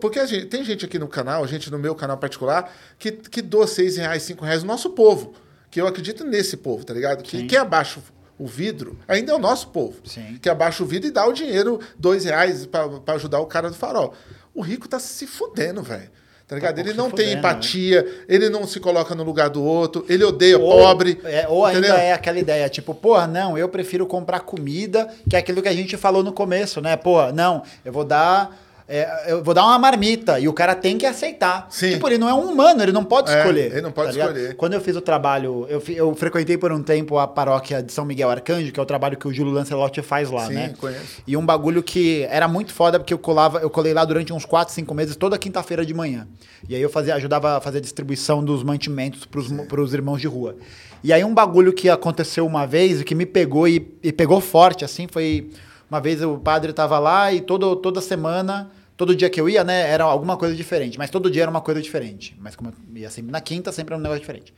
Speaker 1: Porque a gente- tem gente aqui no canal, gente no meu canal particular, que, que doa seis reais, cinco reais, o nosso povo. Que eu acredito nesse povo, tá ligado? Que quem abaixa o vidro ainda é o nosso povo.
Speaker 2: Sim.
Speaker 1: Que abaixa o vidro e dá o dinheiro, dois reais, pra pra ajudar o cara do farol. O rico tá se fudendo, velho. Tá ligado?
Speaker 2: pouco
Speaker 1: ele não tem
Speaker 2: fudendo,
Speaker 1: empatia, ele não se coloca no lugar do outro, ele odeia
Speaker 2: Ou-
Speaker 1: pobre.
Speaker 2: é, ou ainda
Speaker 1: entendeu?
Speaker 2: é aquela ideia, tipo, porra, não, eu prefiro comprar comida, que é aquilo que a gente falou no começo, né? Pô, não, eu vou dar. É, eu vou dar uma marmita e o cara tem que aceitar.
Speaker 1: Sim.
Speaker 2: Tipo, ele não é um humano, ele não pode
Speaker 1: É,
Speaker 2: escolher.
Speaker 1: ele não pode
Speaker 2: ligado?
Speaker 1: escolher.
Speaker 2: Quando eu fiz o trabalho, eu, eu frequentei por um tempo a paróquia de São Miguel Arcanjo, que é o trabalho que o Júlio Lancelotti faz lá,
Speaker 1: Sim,
Speaker 2: né?
Speaker 1: conheço.
Speaker 2: E um bagulho que era muito foda, porque eu colava, eu colei lá durante uns 4, 5 meses, toda quinta-feira de manhã. E aí eu fazia, ajudava a fazer a distribuição dos mantimentos pros, pros irmãos de rua. E aí um bagulho que aconteceu uma vez e que me pegou e, e pegou forte, assim, foi. Uma vez o padre tava lá e todo, toda semana, todo dia que eu ia, né, era alguma coisa diferente. Mas todo dia era uma coisa diferente. Mas como eu ia sempre na quinta, sempre era um negócio diferente.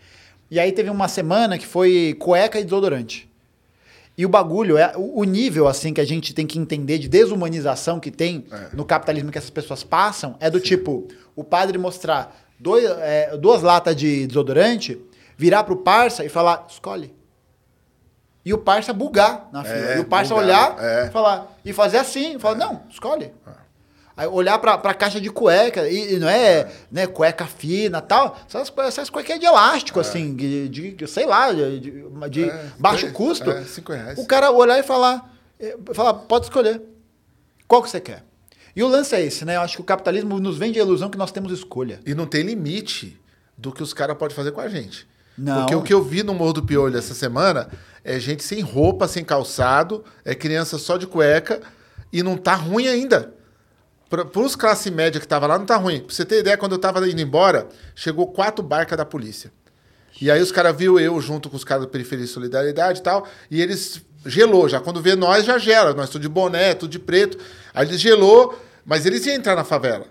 Speaker 2: E aí teve uma semana que foi cueca e desodorante. E o bagulho é o nível assim que a gente tem que entender de desumanização que tem no capitalismo que essas pessoas passam é do tipo o padre mostrar dois, é, duas latas de desodorante, virar pro parça e falar escolhe. E o parça bugar na fila. e o parça
Speaker 1: bugar,
Speaker 2: olhar
Speaker 1: é.
Speaker 2: e falar e fazer assim, falar não, escolhe. Olhar pra, pra caixa de cueca, e, e não é, né, cueca fina tal, essas, essas cuequinhas de elástico, assim, de, de- sei lá, de, de-
Speaker 1: É,
Speaker 2: baixo
Speaker 1: é,
Speaker 2: custo.
Speaker 1: é, cinco reais.
Speaker 2: O cara olhar e falar, eh, falar, pode escolher. Qual que você quer? E o lance é esse, né? Eu acho que o capitalismo nos vende a ilusão que nós temos escolha.
Speaker 1: E não tem limite do que os caras podem fazer com a gente.
Speaker 2: Não.
Speaker 1: Porque o que eu vi no Morro do Piolho essa semana é gente sem roupa, sem calçado, é criança só de cueca e não tá ruim ainda. Para os classe média que tava lá, não tá ruim. Pra você ter ideia, quando eu tava indo embora, chegou quatro barcas da polícia. E aí os caras viu eu junto com os caras da Periferia e Solidariedade e tal, e eles gelou já. Quando vê nós, já gela. Nós tudo de boné, tudo de preto. Aí eles gelou, mas eles iam entrar na favela,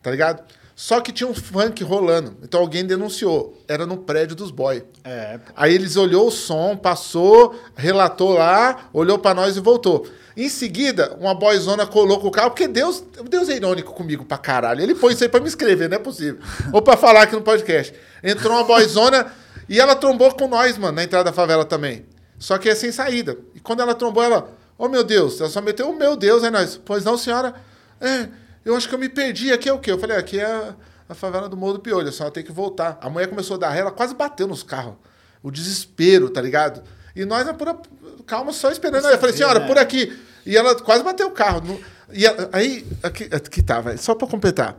Speaker 1: tá ligado? Só que tinha um funk rolando. Então alguém denunciou. Era no prédio dos boy.
Speaker 2: É,
Speaker 1: Aí eles olhou o som, passou, relatou lá, olhou pra nós e voltou. Em seguida, uma boyzona colou com o carro, porque Deus, Deus é irônico comigo pra caralho. Ele põe isso aí pra me escrever, não é possível. Ou pra falar aqui no podcast. Entrou uma boyzona e ela trombou com nós, mano, na entrada da favela também. Só que é sem saída. E quando ela trombou, ela, oh meu Deus, ela só meteu o meu Deus, aí nós, pois não, senhora, é, eu acho que eu me perdi, aqui é o quê? Eu falei, aqui é a, a favela do Morro do Piolho, a senhora tem que voltar. A mulher começou a dar ré, ela quase bateu nos carros. O desespero, tá ligado? E nós, na pura calma, só esperando. Aí eu falei, senhora,
Speaker 2: né?
Speaker 1: por aqui. E ela quase bateu o carro. No- E ela- aí, aqui, aqui tá, vai, só pra completar.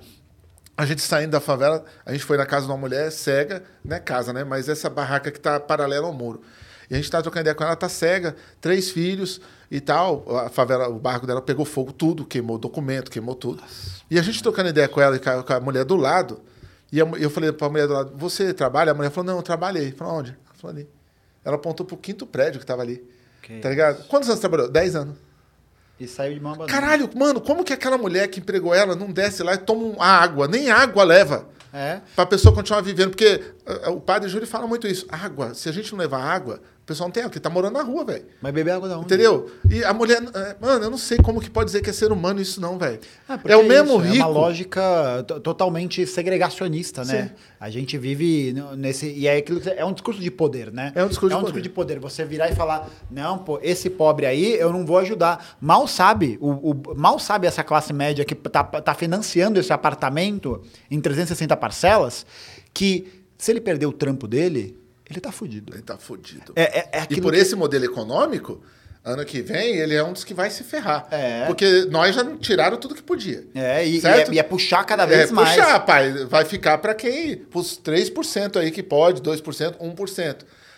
Speaker 1: A gente saindo da favela, a gente foi na casa de uma mulher cega, né? Casa, né? Mas essa barraca que tá paralela ao muro. E a gente tá trocando ideia com ela, ela tá cega, três filhos e tal. A favela, o barco dela pegou fogo, tudo, queimou documento, queimou tudo. E a gente trocando ideia com ela e com a, mulher do lado. E eu falei pra mulher do lado, você trabalha? A mulher falou, não, eu trabalhei. Falei, onde? Ela falou ali. Ela apontou pro quinto prédio que tava ali.
Speaker 2: Que
Speaker 1: tá ligado? Quantos anos você trabalhou? Dez anos.
Speaker 2: E saiu de mão abanada.
Speaker 1: Caralho, mano, como que aquela mulher que empregou ela não desce lá e toma a água? Nem água leva.
Speaker 2: É.
Speaker 1: Pra pessoa continuar vivendo. Porque uh, o padre Júlio fala muito isso. Água, se a gente não levar água, o pessoal não tem porque tá morando na rua, velho.
Speaker 2: Mas beber água da onde?
Speaker 1: Entendeu? E a mulher. é, Mano, eu não sei como que pode dizer que é ser humano isso, não, velho.
Speaker 2: Ah,
Speaker 1: é o mesmo
Speaker 2: isso,
Speaker 1: rico.
Speaker 2: É uma lógica to- totalmente segregacionista, né?
Speaker 1: Sim.
Speaker 2: A gente vive nesse. E é, aquilo, que- é um discurso de poder, né?
Speaker 1: É um discurso
Speaker 2: é
Speaker 1: de
Speaker 2: um
Speaker 1: poder.
Speaker 2: discurso de poder. Você virar e falar, não, pô, esse pobre aí eu não vou ajudar. Mal sabe, o, o- mal sabe essa classe média que tá, tá financiando esse apartamento em 360 parcelas, que se ele perder o trampo dele, ele tá fudido.
Speaker 1: Ele tá fudido.
Speaker 2: É, é, é
Speaker 1: E por
Speaker 2: que-
Speaker 1: esse modelo econômico, ano que vem, ele é um dos que vai se ferrar.
Speaker 2: É.
Speaker 1: Porque nós já tiraram tudo que podia.
Speaker 2: É, e, e é, e é puxar cada vez
Speaker 1: é,
Speaker 2: mais.
Speaker 1: puxar, pai. Vai ficar para quem? Pros 3% aí que pode, 2%, 1%.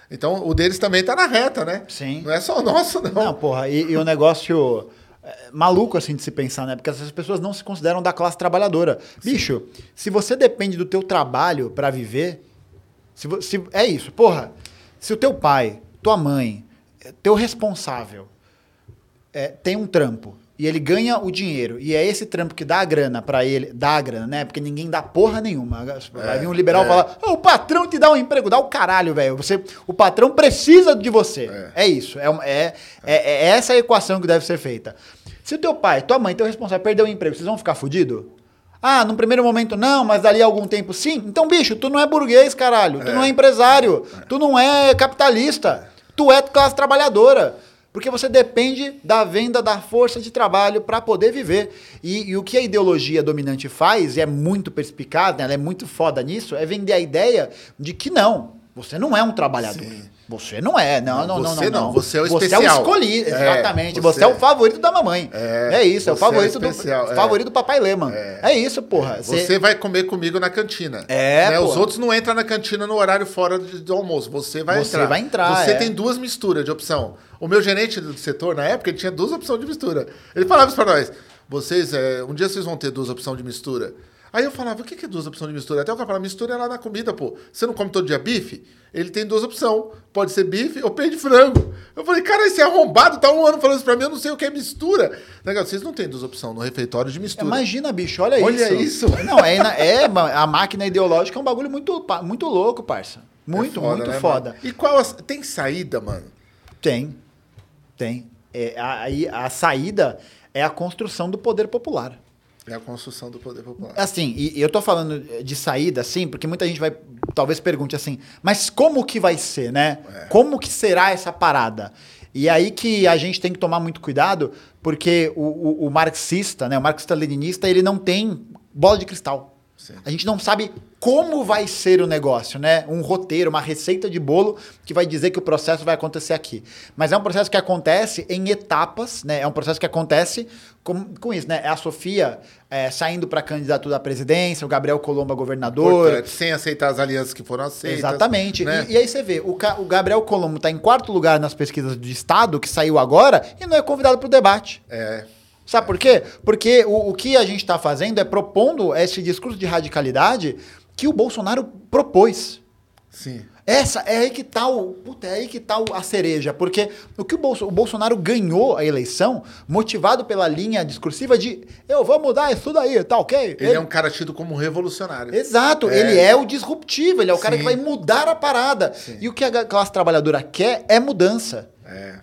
Speaker 1: Então, o deles também tá na reta, né?
Speaker 2: Sim.
Speaker 1: Não é só o nosso, não.
Speaker 2: Não, porra, e, e o negócio é, maluco assim de se pensar, né? Porque essas pessoas não se consideram da classe trabalhadora. Bicho, se você depende do teu trabalho pra viver, se, se é isso, porra. Se o teu pai, tua mãe, é, teu responsável é, tem um trampo e ele ganha o dinheiro e é esse trampo que dá a grana pra ele, dá a grana, né? Porque ninguém dá porra nenhuma. Vai vir um liberal
Speaker 1: é.
Speaker 2: falar: "Ah, "O patrão te dá um emprego, dá o caralho, velho. Você, o patrão precisa de você". É, isso, é, é, é, é essa a equação que deve ser feita. Se o teu pai, tua mãe, teu responsável perdeu o emprego, vocês vão ficar fudido? Ah, num primeiro momento não, mas dali a algum tempo sim. Então, bicho, tu não é burguês, caralho. Tu não é empresário. Tu não é capitalista. Tu é classe trabalhadora. Porque você depende da venda da força de trabalho para poder viver. E, e o que a ideologia dominante faz, e é muito perspicaz, né, ela é muito foda nisso, é vender a ideia de que não, você não é um trabalhador. Você não é, não, não, não,
Speaker 1: Você
Speaker 2: não,
Speaker 1: não, você é o
Speaker 2: Você é o
Speaker 1: especial.
Speaker 2: escolhido,
Speaker 1: É,
Speaker 2: exatamente.
Speaker 1: você
Speaker 2: você é o
Speaker 1: é.
Speaker 2: favorito da mamãe. É, isso, é o
Speaker 1: você é
Speaker 2: favorito
Speaker 1: especial,
Speaker 2: do
Speaker 1: é.
Speaker 2: favorito do papai Lema. É, isso, porra.
Speaker 1: Você vai comer comigo na cantina.
Speaker 2: É,
Speaker 1: né? Os outros não entram na cantina no horário fora de- do almoço. Você vai
Speaker 2: Você
Speaker 1: entrar.
Speaker 2: vai entrar,
Speaker 1: Você
Speaker 2: é.
Speaker 1: tem duas misturas de opção. O meu gerente do setor, na época, ele tinha duas opções de mistura. Ele falava isso pra nós. Vocês, é, um dia vocês vão ter duas opções de mistura. Aí eu falava, o que que é duas opções de mistura? Até o cara falava, mistura é lá na comida, pô. Você não come todo dia bife? Ele tem duas opções. Pode ser bife ou peito de frango. Eu falei, cara, esse arrombado tá um ano falando isso pra mim, eu não sei o que é mistura. Legal, vocês não têm duas opções no refeitório de mistura.
Speaker 2: Imagina, bicho, olha,
Speaker 1: Olha
Speaker 2: isso.
Speaker 1: isso.
Speaker 2: Não, é, é, a máquina ideológica é um bagulho muito, muito louco, parça. Muito,
Speaker 1: É foda,
Speaker 2: muito
Speaker 1: né,
Speaker 2: foda.
Speaker 1: mano? E qual as- tem saída, mano?
Speaker 2: Tem. Tem. É, a- aí a, saída é a construção do poder popular.
Speaker 1: É a construção do poder popular.
Speaker 2: Assim, e, e eu tô falando de saída, assim, porque muita gente vai talvez pergunte assim, mas como que vai ser, né?
Speaker 1: É.
Speaker 2: Como que será essa parada? E aí que a gente tem que tomar muito cuidado, porque o, o- o marxista, né, o marxista-leninista, ele não tem bola de cristal.
Speaker 1: Sim.
Speaker 2: A gente não sabe como vai ser o negócio, né? Um roteiro, uma receita de bolo que vai dizer que o processo vai acontecer aqui. Mas é um processo que acontece em etapas, né? É um processo que acontece com, com isso, né? É a Sofia é, saindo para candidatura à presidência, o Gabriel Colomba governador.
Speaker 1: Importante, sem aceitar as alianças que foram aceitas.
Speaker 2: Exatamente.
Speaker 1: né?
Speaker 2: E, e aí você vê, o, o Gabriel Colombo está em quarto lugar nas pesquisas de Estado, que saiu agora, e não é convidado para o debate.
Speaker 1: É.
Speaker 2: Sabe por quê? Porque o, o que a gente está fazendo é propondo esse discurso de radicalidade que o Bolsonaro propôs.
Speaker 1: Sim.
Speaker 2: Essa é aí que tá o. Puta, é aí que tá o- a cereja. Porque o que o, Bolso- o Bolsonaro ganhou a eleição, motivado pela linha discursiva de eu vou mudar isso daí, tá ok?
Speaker 1: Ele é um cara tido como revolucionário.
Speaker 2: Exato,
Speaker 1: É.
Speaker 2: ele é o disruptivo, ele é o cara
Speaker 1: Sim.
Speaker 2: que vai mudar a parada. E o que a classe trabalhadora quer é mudança.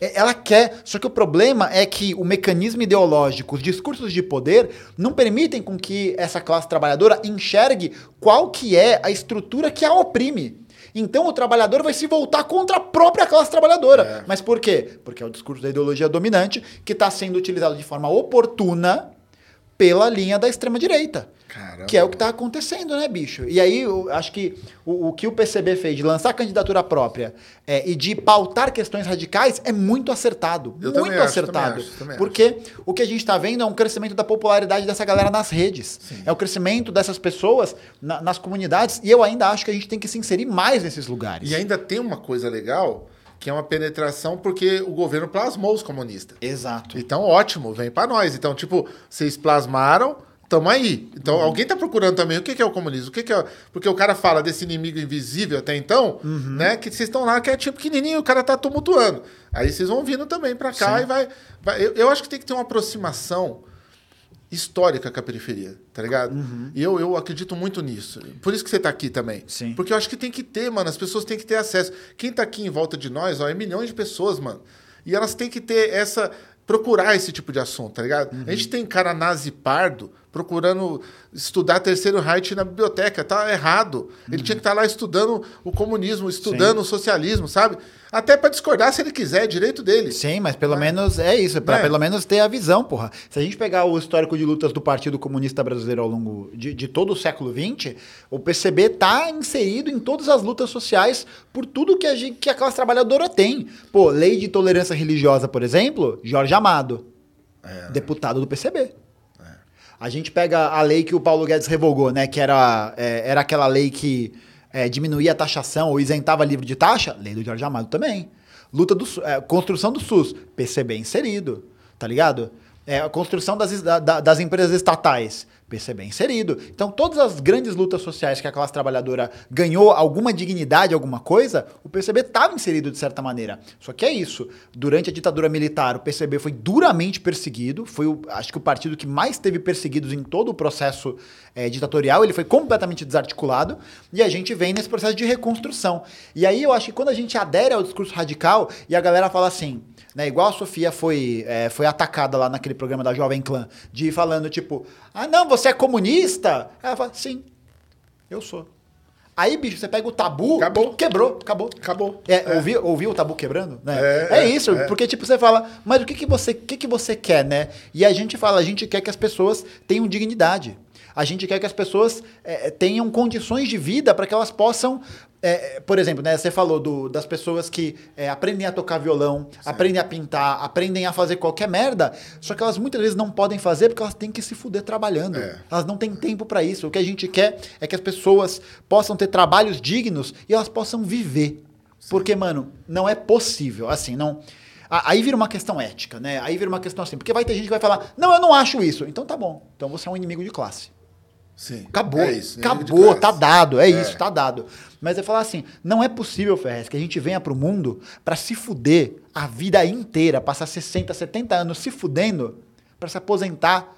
Speaker 2: É, Ela quer, só que o problema é que o mecanismo ideológico, os discursos de poder, não permitem com que essa classe trabalhadora enxergue qual que é a estrutura que a oprime. Então o trabalhador vai se voltar contra a própria classe trabalhadora. Mas por quê? Porque é o discurso da ideologia dominante que está sendo utilizado de forma oportuna pela linha da extrema-direita.
Speaker 1: Caramba.
Speaker 2: Que é o que está acontecendo, né, bicho? E aí, eu acho que o, o que o PCB fez de lançar candidatura própria é, e de pautar questões radicais é muito acertado.
Speaker 1: Eu
Speaker 2: muito
Speaker 1: também acho,
Speaker 2: acertado.
Speaker 1: também acho, também
Speaker 2: porque o que a gente está vendo é um crescimento da popularidade dessa galera nas redes. É o crescimento dessas pessoas na- nas comunidades. E eu ainda acho que a gente tem que se inserir mais nesses lugares.
Speaker 1: E ainda tem uma coisa legal, que é uma penetração porque o governo plasmou os comunistas.
Speaker 2: Exato.
Speaker 1: Então, ótimo, vem pra nós. Então, tipo, vocês plasmaram, tamo aí. Então,
Speaker 2: Uhum.
Speaker 1: alguém tá procurando também o que que é o comunismo? O que que é... Porque o cara fala desse inimigo invisível até então,
Speaker 2: Uhum.
Speaker 1: né? Que vocês estão lá, que é tipo pequenininho, o cara tá tumultuando. Aí vocês vão vindo também pra cá
Speaker 2: Sim.
Speaker 1: e vai... vai- eu, eu acho que tem que ter uma aproximação histórica com a periferia, tá ligado? E eu, eu acredito muito nisso. Por isso que você tá aqui também.
Speaker 2: Sim.
Speaker 1: Porque eu acho que tem que ter, mano. As pessoas têm que ter acesso. Quem tá aqui em volta de nós, ó, é milhões de pessoas, mano. E elas têm que ter essa. Procurar esse tipo de assunto, tá ligado? A gente tem cara nazi pardo procurando estudar terceiro Reich na biblioteca. Tá errado. Ele tinha que estar lá estudando o comunismo, estudando o socialismo, sabe? Até pra discordar se ele quiser, é direito dele.
Speaker 2: Sim, mas pelo menos é isso, para
Speaker 1: É.
Speaker 2: pelo menos ter a visão, porra. Se a gente pegar o histórico de lutas do Partido Comunista Brasileiro ao longo de, de todo o século XX, o PCB tá inserido em todas as lutas sociais por tudo que a, gente, que a classe trabalhadora tem. Pô, lei de tolerância religiosa, por exemplo, Jorge Amado, deputado do PCB. A gente pega a lei que o Paulo Guedes revogou, né? Que era, é, era aquela lei que é, diminuía a taxação ou isentava livre de taxa. Lei do Jorge Amado também. Luta do é, construção do SUS, PCB inserido, tá ligado? É, a construção das, da- das empresas estatais, PCB inserido. Então, todas as grandes lutas sociais que a classe trabalhadora ganhou alguma dignidade, alguma coisa, o PCB estava inserido de certa maneira. Só que é isso. Durante a ditadura militar, o PCB foi duramente perseguido. Foi, o, acho que, o partido que mais teve perseguidos em todo o processo eh, ditatorial. Ele foi completamente desarticulado. E a gente vem nesse processo de reconstrução. E aí eu acho que quando a gente adere ao discurso radical e a galera fala assim, né, igual a Sofia foi, eh, foi atacada lá naquele programa da Jovem Clã, de ir falando tipo, ah não, você é comunista? Ela fala, sim, eu sou. Aí, bicho, você pega o tabu,
Speaker 1: Acabou.
Speaker 2: quebrou, acabou.
Speaker 1: Acabou.
Speaker 2: É, Ouviu, ouviu o tabu quebrando? Né?
Speaker 1: É,
Speaker 2: É,
Speaker 1: é,
Speaker 2: isso,
Speaker 1: é.
Speaker 2: porque tipo, você fala, mas o que, que, você, que, que você quer, né? E a gente fala, a gente quer que as pessoas tenham dignidade. A gente quer que as pessoas é, tenham condições de vida para que elas possam. É, por exemplo, né, você falou do- das pessoas que é, aprendem a tocar violão, aprendem a pintar, aprendem a fazer qualquer merda, só que elas muitas vezes não podem fazer porque elas têm que se fuder trabalhando.
Speaker 1: É.
Speaker 2: Elas não têm tempo para isso. O que a gente quer é que as pessoas possam ter trabalhos dignos e elas possam viver. Porque, mano, não é possível. Assim, não. Aí vira uma questão ética, né? Aí vira uma questão assim. Porque vai ter gente que vai falar: não, eu não acho isso. Então tá bom. Então você é um inimigo de classe.
Speaker 1: Sim.
Speaker 2: Acabou.
Speaker 1: É isso,
Speaker 2: Acabou, tá dado. É,
Speaker 1: É.
Speaker 2: isso, tá dado. Mas é falar assim: não é possível, Ferrez, que a gente venha pro mundo pra se fuder a vida inteira, passar 60, 70 anos se fudendo pra se aposentar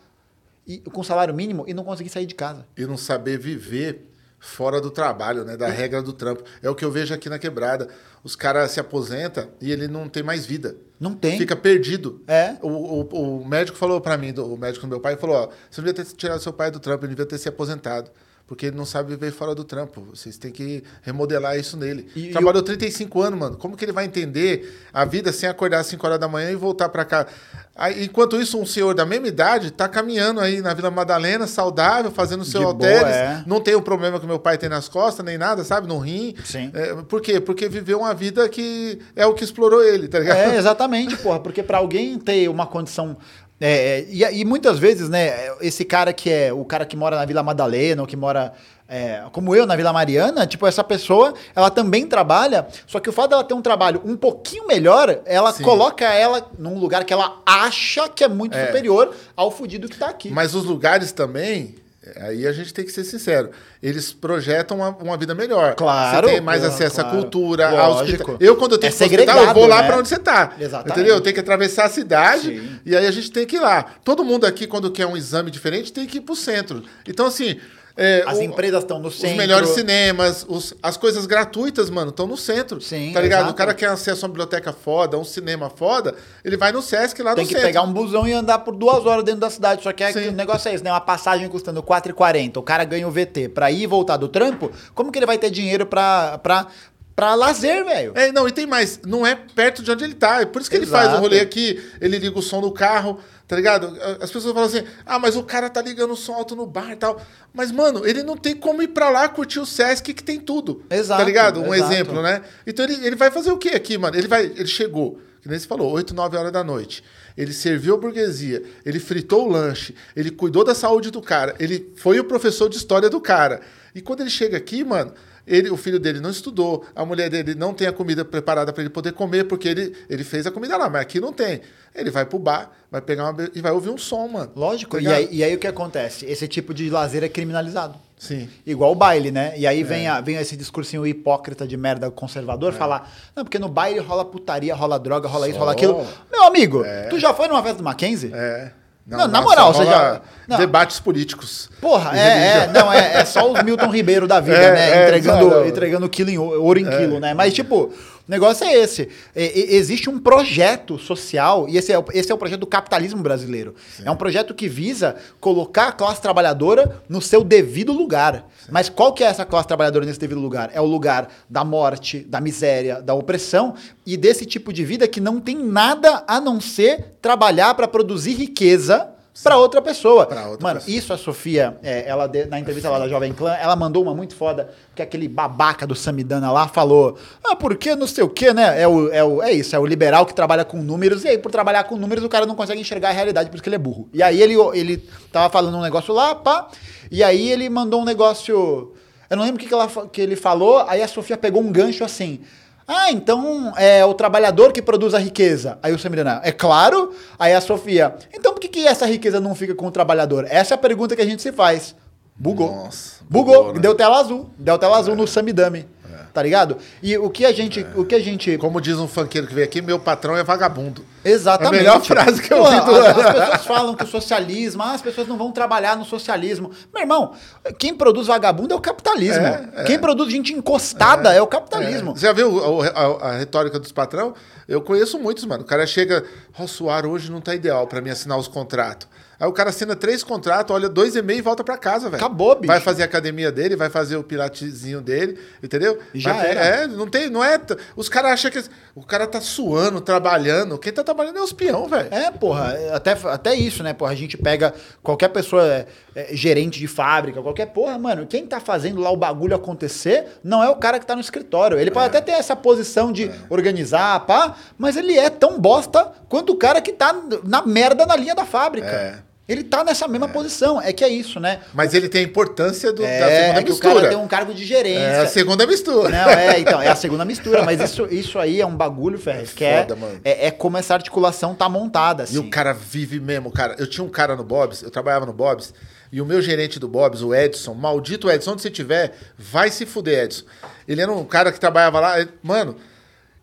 Speaker 2: e, com salário mínimo e não conseguir sair de casa.
Speaker 1: e não saber viver fora do trabalho, né? Da regra do trampo. É o que eu vejo aqui na quebrada. Os caras se aposentam e ele não tem mais vida.
Speaker 2: Não tem.
Speaker 1: Fica perdido.
Speaker 2: É.
Speaker 1: O, o, o médico falou pra mim, o médico do meu pai, falou: ó, você não devia ter tirado seu pai do trampo, ele devia ter se aposentado. Porque ele não sabe viver fora do trampo. Vocês têm que remodelar isso nele.
Speaker 2: E-
Speaker 1: Trabalhou 35 anos, mano. Como que ele vai entender a vida sem acordar às 5 horas da manhã e voltar pra cá? Aí, enquanto isso, um senhor da mesma idade tá caminhando aí na Vila Madalena, saudável, fazendo seu halteres.
Speaker 2: boa, é.
Speaker 1: Não tem o problema que meu pai tem nas costas, nem nada, sabe? No rim.
Speaker 2: Sim.
Speaker 1: É, por quê? Porque viveu uma vida que é o que explorou ele, tá ligado?
Speaker 2: É, exatamente, porra. Porque pra alguém ter uma condição. É, é, e, e muitas vezes, né, esse cara que é o cara que mora na Vila Madalena, ou que mora. é, como eu, na Vila Mariana, tipo, essa pessoa, ela também trabalha, só que o fato dela ter um trabalho um pouquinho melhor, ela
Speaker 1: Sim.
Speaker 2: coloca ela num lugar que ela acha que é muito
Speaker 1: É.
Speaker 2: superior ao fudido que tá aqui.
Speaker 1: Mas os lugares também Aí a gente tem que ser sincero. Eles projetam uma, uma vida melhor.
Speaker 2: Claro,
Speaker 1: Você tem mais acesso à
Speaker 2: claro.
Speaker 1: cultura, ao
Speaker 2: Lógico.
Speaker 1: hospital. Eu, quando eu tenho
Speaker 2: É
Speaker 1: que hospital, eu vou lá
Speaker 2: né?
Speaker 1: pra onde você tá.
Speaker 2: Exatamente.
Speaker 1: Entendeu? Eu tenho que atravessar a cidade
Speaker 2: Sim.
Speaker 1: e aí a gente tem que ir lá. Todo mundo aqui, quando quer um exame diferente, tem que ir pro centro. Então, assim. É,
Speaker 2: As
Speaker 1: o-
Speaker 2: empresas estão no centro.
Speaker 1: Os melhores cinemas, os- as coisas gratuitas, mano, estão no centro.
Speaker 2: Sim,
Speaker 1: Tá ligado?
Speaker 2: exato.
Speaker 1: O cara quer acesso a uma biblioteca foda, um cinema foda, ele vai no Sesc lá
Speaker 2: Tem
Speaker 1: no
Speaker 2: que
Speaker 1: centro.
Speaker 2: pegar um busão e andar por duas horas dentro da cidade. Só que é que o negócio é esse, né? Uma passagem custando 4,40. O cara ganha o VT pra ir e voltar do trampo. Como que ele vai ter dinheiro pra, pra, pra lazer, velho?
Speaker 1: É, não, e tem mais. Não é perto de onde ele tá. É por isso que ele faz o
Speaker 2: Exato.
Speaker 1: rolê aqui, ele liga o som do carro, tá ligado? As pessoas falam assim: ah, mas o cara tá ligando som alto no bar e tal. Mas, mano, ele não tem como ir pra lá curtir o Sesc que tem tudo.
Speaker 2: Exato,
Speaker 1: Tá ligado? Um
Speaker 2: exato.
Speaker 1: exemplo, né? Então ele, ele vai fazer o quê aqui, mano? Ele vai. Ele chegou, que nem você falou, 8, 9 horas da noite. Ele serviu a burguesia, ele fritou o lanche, ele cuidou da saúde do cara, ele foi o professor de história do cara. E quando ele chega aqui, mano, ele, o filho dele não estudou, a mulher dele não tem a comida preparada para ele poder comer, porque ele, ele fez a comida lá, mas aqui não tem. Ele vai pro bar, vai pegar uma e vai ouvir um som, mano.
Speaker 2: Lógico.
Speaker 1: Tá
Speaker 2: E
Speaker 1: ligado?
Speaker 2: aí, e aí o que acontece? Esse tipo de lazer é criminalizado.
Speaker 1: Sim.
Speaker 2: Igual o baile, né? E aí
Speaker 1: É.
Speaker 2: vem, a- vem esse discursinho hipócrita de merda conservador falar: não, porque no baile rola putaria, rola droga, rola isso, rola
Speaker 1: Só.
Speaker 2: aquilo. Meu amigo, tu já foi numa festa do Mackenzie?
Speaker 1: É.
Speaker 2: Não, na
Speaker 1: nossa,
Speaker 2: moral, você já- não.
Speaker 1: Debates políticos.
Speaker 2: Porra, é, é, não, é, é só os Milton Ribeiro da vida,
Speaker 1: É,
Speaker 2: né?
Speaker 1: é,
Speaker 2: entregando, entregando quilo em, ou- ouro em quilo, né? Mas, tipo, o negócio é esse. E- existe um projeto social, e esse é, o- esse é o projeto do capitalismo brasileiro. É um projeto que visa colocar a classe trabalhadora no seu devido lugar. Mas qual que é essa classe trabalhadora nesse devido lugar? É o lugar da morte, da miséria, da opressão e desse tipo de vida que não tem nada a não ser trabalhar para produzir riqueza para outra pessoa.
Speaker 1: Pra outra
Speaker 2: Mano,
Speaker 1: pessoa.
Speaker 2: isso a Sofia, é, ela na entrevista lá da Jovem Clã, ela mandou uma muito foda, que aquele babaca do Samidana lá falou, ah, porque não sei o que, né? É, o, é, o, é isso, é o liberal que trabalha com números, e aí por trabalhar com números o cara não consegue enxergar a realidade, por isso que ele é burro. E aí ele, ele tava falando um negócio lá, pá, e aí ele mandou um negócio, eu não lembro o que, que, ela, que ele falou, aí a Sofia pegou um gancho assim, ah, então é o trabalhador que produz a riqueza. Aí o Samidana, é claro. Aí a Sofia, então por que, que essa riqueza não fica com o trabalhador? Essa é a pergunta que a gente se faz. Bugou.
Speaker 1: Nossa,
Speaker 2: bugou.
Speaker 1: bugou, né?
Speaker 2: Deu tela azul. Deu tela azul no Samidame. Tá ligado? E o que a gente. O que a gente.
Speaker 1: Como diz um funkeiro que veio aqui, meu patrão é vagabundo.
Speaker 2: Exatamente.
Speaker 1: É a melhor frase que eu ouvi do
Speaker 2: as, as pessoas falam que o socialismo, ah, as pessoas não vão trabalhar no socialismo. Meu irmão, quem produz vagabundo é o capitalismo.
Speaker 1: É, é.
Speaker 2: Quem produz gente encostada é, o capitalismo.
Speaker 1: É. Você já viu a, a- a retórica dos patrão? Eu conheço muitos, mano. O cara chega, ó, o suar hoje não tá ideal pra mim assinar os contratos. Aí o cara assina três contratos, olha dois e meio e volta pra casa, velho.
Speaker 2: Acabou, bicho.
Speaker 1: Vai fazer a academia dele, vai fazer o pilatezinho dele, entendeu?
Speaker 2: E já
Speaker 1: Vai-
Speaker 2: era.
Speaker 1: É, não tem, não é. Os caras acham que o cara tá suando, trabalhando. Quem tá trabalhando é os peão, velho.
Speaker 2: É, porra, é, até, até isso, né, porra? A gente pega qualquer pessoa, é, é, gerente de fábrica, qualquer porra, mano, quem tá fazendo lá o bagulho acontecer não é o cara que tá no escritório. Ele
Speaker 1: É.
Speaker 2: pode até ter essa posição de organizar, pá, mas ele é tão bosta quanto o cara que tá na merda na linha da fábrica.
Speaker 1: É.
Speaker 2: Ele tá nessa mesma posição. É que é isso, né?
Speaker 1: Mas ele tem a importância do, da
Speaker 2: É,
Speaker 1: segunda
Speaker 2: é que o
Speaker 1: mistura.
Speaker 2: cara tem um cargo de gerência.
Speaker 1: É a segunda mistura.
Speaker 2: Não, é, então, é a segunda mistura, mas isso, isso aí é um bagulho, Ferrez, que é,
Speaker 1: foda, mano.
Speaker 2: é, é como essa articulação tá montada, assim.
Speaker 1: E o cara vive mesmo, cara. Eu tinha um cara no Bob's, eu trabalhava no Bob's, e o meu gerente do Bob's, o Edson, maldito Edson, onde você tiver, vai se fuder, Edson. Ele era um cara que trabalhava lá, ele- mano,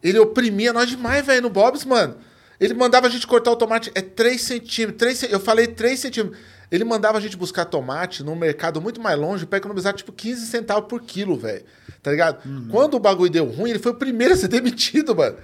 Speaker 1: ele oprimia nós demais, velho, no Bob's, mano. Ele mandava a gente cortar o tomate, é 3 centímetros, 3, eu falei 3 centímetros. Ele mandava a gente buscar tomate num mercado muito mais longe pra economizar, tipo, 15 centavos por quilo, velho. Tá ligado?
Speaker 2: Uhum.
Speaker 1: Quando o bagulho deu ruim, ele foi o primeiro a ser demitido, mano.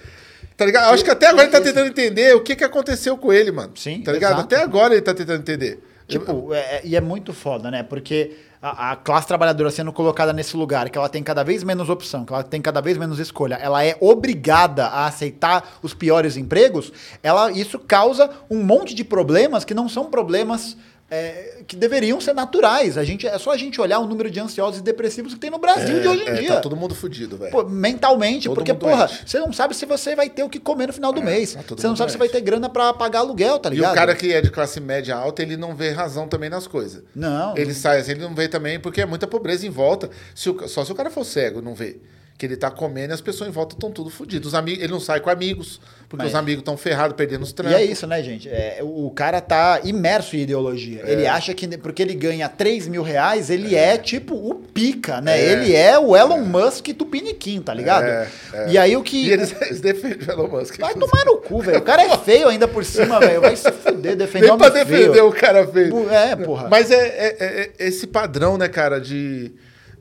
Speaker 1: Tá ligado? Eu acho que até agora ele tá tentando entender o que, que aconteceu com ele, mano.
Speaker 2: Sim,
Speaker 1: Tá ligado?
Speaker 2: exato.
Speaker 1: Até agora ele tá tentando entender.
Speaker 2: Tipo, é- é- e é muito foda, né? Porque a, a classe trabalhadora sendo colocada nesse lugar, que ela tem cada vez menos opção, que ela tem cada vez menos escolha, ela é obrigada a aceitar os piores empregos, ela, isso causa um monte de problemas que não são problemas é, que deveriam ser naturais. A gente, é só a gente olhar o número de ansiosos e depressivos que tem no Brasil de hoje em
Speaker 1: é,
Speaker 2: dia.
Speaker 1: Tá todo mundo fudido, velho.
Speaker 2: Mentalmente,
Speaker 1: Todo
Speaker 2: porque, porra,
Speaker 1: doente.
Speaker 2: você não sabe se você vai ter o que comer no final do mês.
Speaker 1: tá
Speaker 2: Você não sabe se vai
Speaker 1: doente.
Speaker 2: ter grana pra pagar aluguel, tá
Speaker 1: E
Speaker 2: ligado?
Speaker 1: o cara que é de classe média alta, ele não vê razão também nas coisas.
Speaker 2: Não.
Speaker 1: Ele sai assim, ele não vê também porque é muita pobreza em volta. Se o- só se o cara for cego, não vê. Que ele tá comendo e as pessoas em volta estão tudo fodidas. Ele não sai com amigos, porque
Speaker 2: Mas-
Speaker 1: os amigos estão ferrados, perdendo os
Speaker 2: E
Speaker 1: trampos.
Speaker 2: é isso, né, gente? É, o cara tá imerso em ideologia.
Speaker 1: É.
Speaker 2: Ele acha que porque ele ganha 3 mil reais, ele é, tipo o pica, né?
Speaker 1: É.
Speaker 2: Ele é o Elon Musk tupiniquim, tá ligado?
Speaker 1: É,
Speaker 2: E aí o que.
Speaker 1: E eles, eles defendem o Elon Musk.
Speaker 2: Vai tomar no cu, velho. O cara é feio ainda por cima, velho. Vai se fuder, defender
Speaker 1: Nem pra defender
Speaker 2: feio.
Speaker 1: o cara feio.
Speaker 2: É, porra.
Speaker 1: Mas é, é- é- é esse padrão, né, cara, de,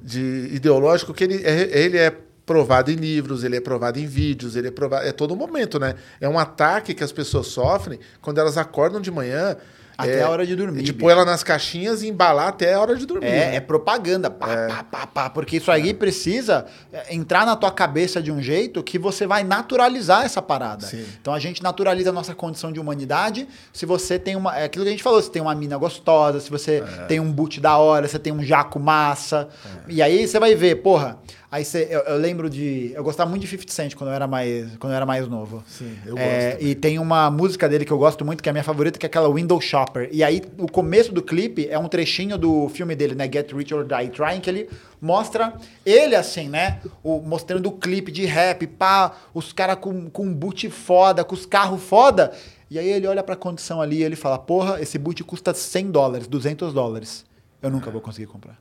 Speaker 1: de ideológico que ele é, ele é provado em livros, ele é provado em vídeos, ele é provado. É todo momento, né? É um ataque que as pessoas sofrem quando elas acordam de manhã.
Speaker 2: Até
Speaker 1: é,
Speaker 2: a hora de dormir,
Speaker 1: De pôr ela nas caixinhas e embalar até a hora de dormir.
Speaker 2: É,
Speaker 1: né?
Speaker 2: é propaganda, pá, pá, pá, pá, porque isso aí precisa é, entrar na tua cabeça de um jeito que você vai naturalizar essa parada.
Speaker 1: Sim.
Speaker 2: Então a gente naturaliza a nossa condição de humanidade. Se você tem uma. É aquilo que a gente falou, se tem uma mina gostosa, se você tem um boot da hora, você tem um jaco massa. E aí você vai ver, porra. Aí você, eu, eu lembro de. Eu gostava muito de 50 Cent quando eu era mais, quando eu era mais novo.
Speaker 1: Sim, eu
Speaker 2: É,
Speaker 1: gosto.
Speaker 2: e tem uma música dele que eu gosto muito, que é a minha favorita, que é aquela Window Shopper. E aí, o começo do clipe é um trechinho do filme dele, né? Get Rich or Die Trying, que ele mostra ele assim, né? O, mostrando o clipe de rap, pá, os caras com, com boot foda, com os carros foda. E aí ele olha pra condição ali e ele fala: Porra, esse boot custa 100 dólares, 200 dólares. Eu nunca vou conseguir comprar.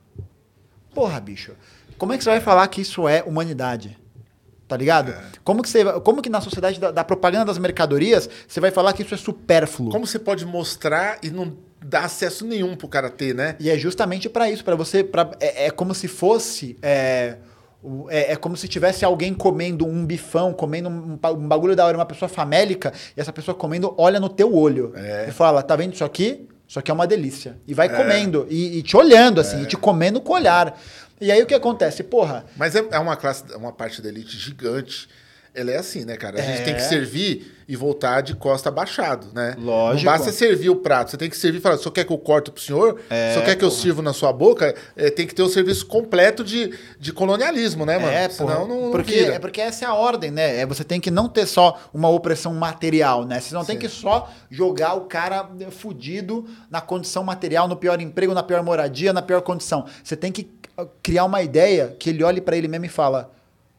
Speaker 2: Porra, bicho. Como é que você vai falar que isso é humanidade? Tá ligado? Como, que você, como que na sociedade da, da propaganda das mercadorias você vai falar que isso é supérfluo?
Speaker 1: Como você pode mostrar e não dar acesso nenhum pro cara ter, né?
Speaker 2: E é justamente pra isso, pra você. Pra, é, é como se fosse. É, é, é como se tivesse alguém comendo um bifão, comendo um, um bagulho da hora, uma pessoa famélica, e essa pessoa comendo olha no teu olho.
Speaker 1: É.
Speaker 2: E fala: tá vendo isso aqui? Isso aqui é uma delícia. E vai comendo, e, e te olhando, assim, e te comendo com o olhar. E aí o que acontece? Porra,
Speaker 1: Mas é, é uma classe, é uma parte da elite gigante. Ela é assim, né, cara? A gente
Speaker 2: É.
Speaker 1: tem que servir e voltar de costa abaixado, né?
Speaker 2: Lógico.
Speaker 1: Não basta servir o prato. Você tem que servir e falar, senhor quer que eu corte pro senhor?
Speaker 2: É,
Speaker 1: o senhor quer que eu
Speaker 2: porra.
Speaker 1: sirvo na sua boca? É, tem que ter o serviço completo de, de colonialismo, né, mano?
Speaker 2: É,
Speaker 1: Senão não, não
Speaker 2: porque,
Speaker 1: vira.
Speaker 2: é porque essa é a ordem, né? É, você tem que não ter só uma opressão material, né? Você não tem que só jogar o cara eh, fudido na condição material, no pior emprego, na pior moradia, na pior condição. Você tem que criar uma ideia que ele olhe pra ele mesmo e fala: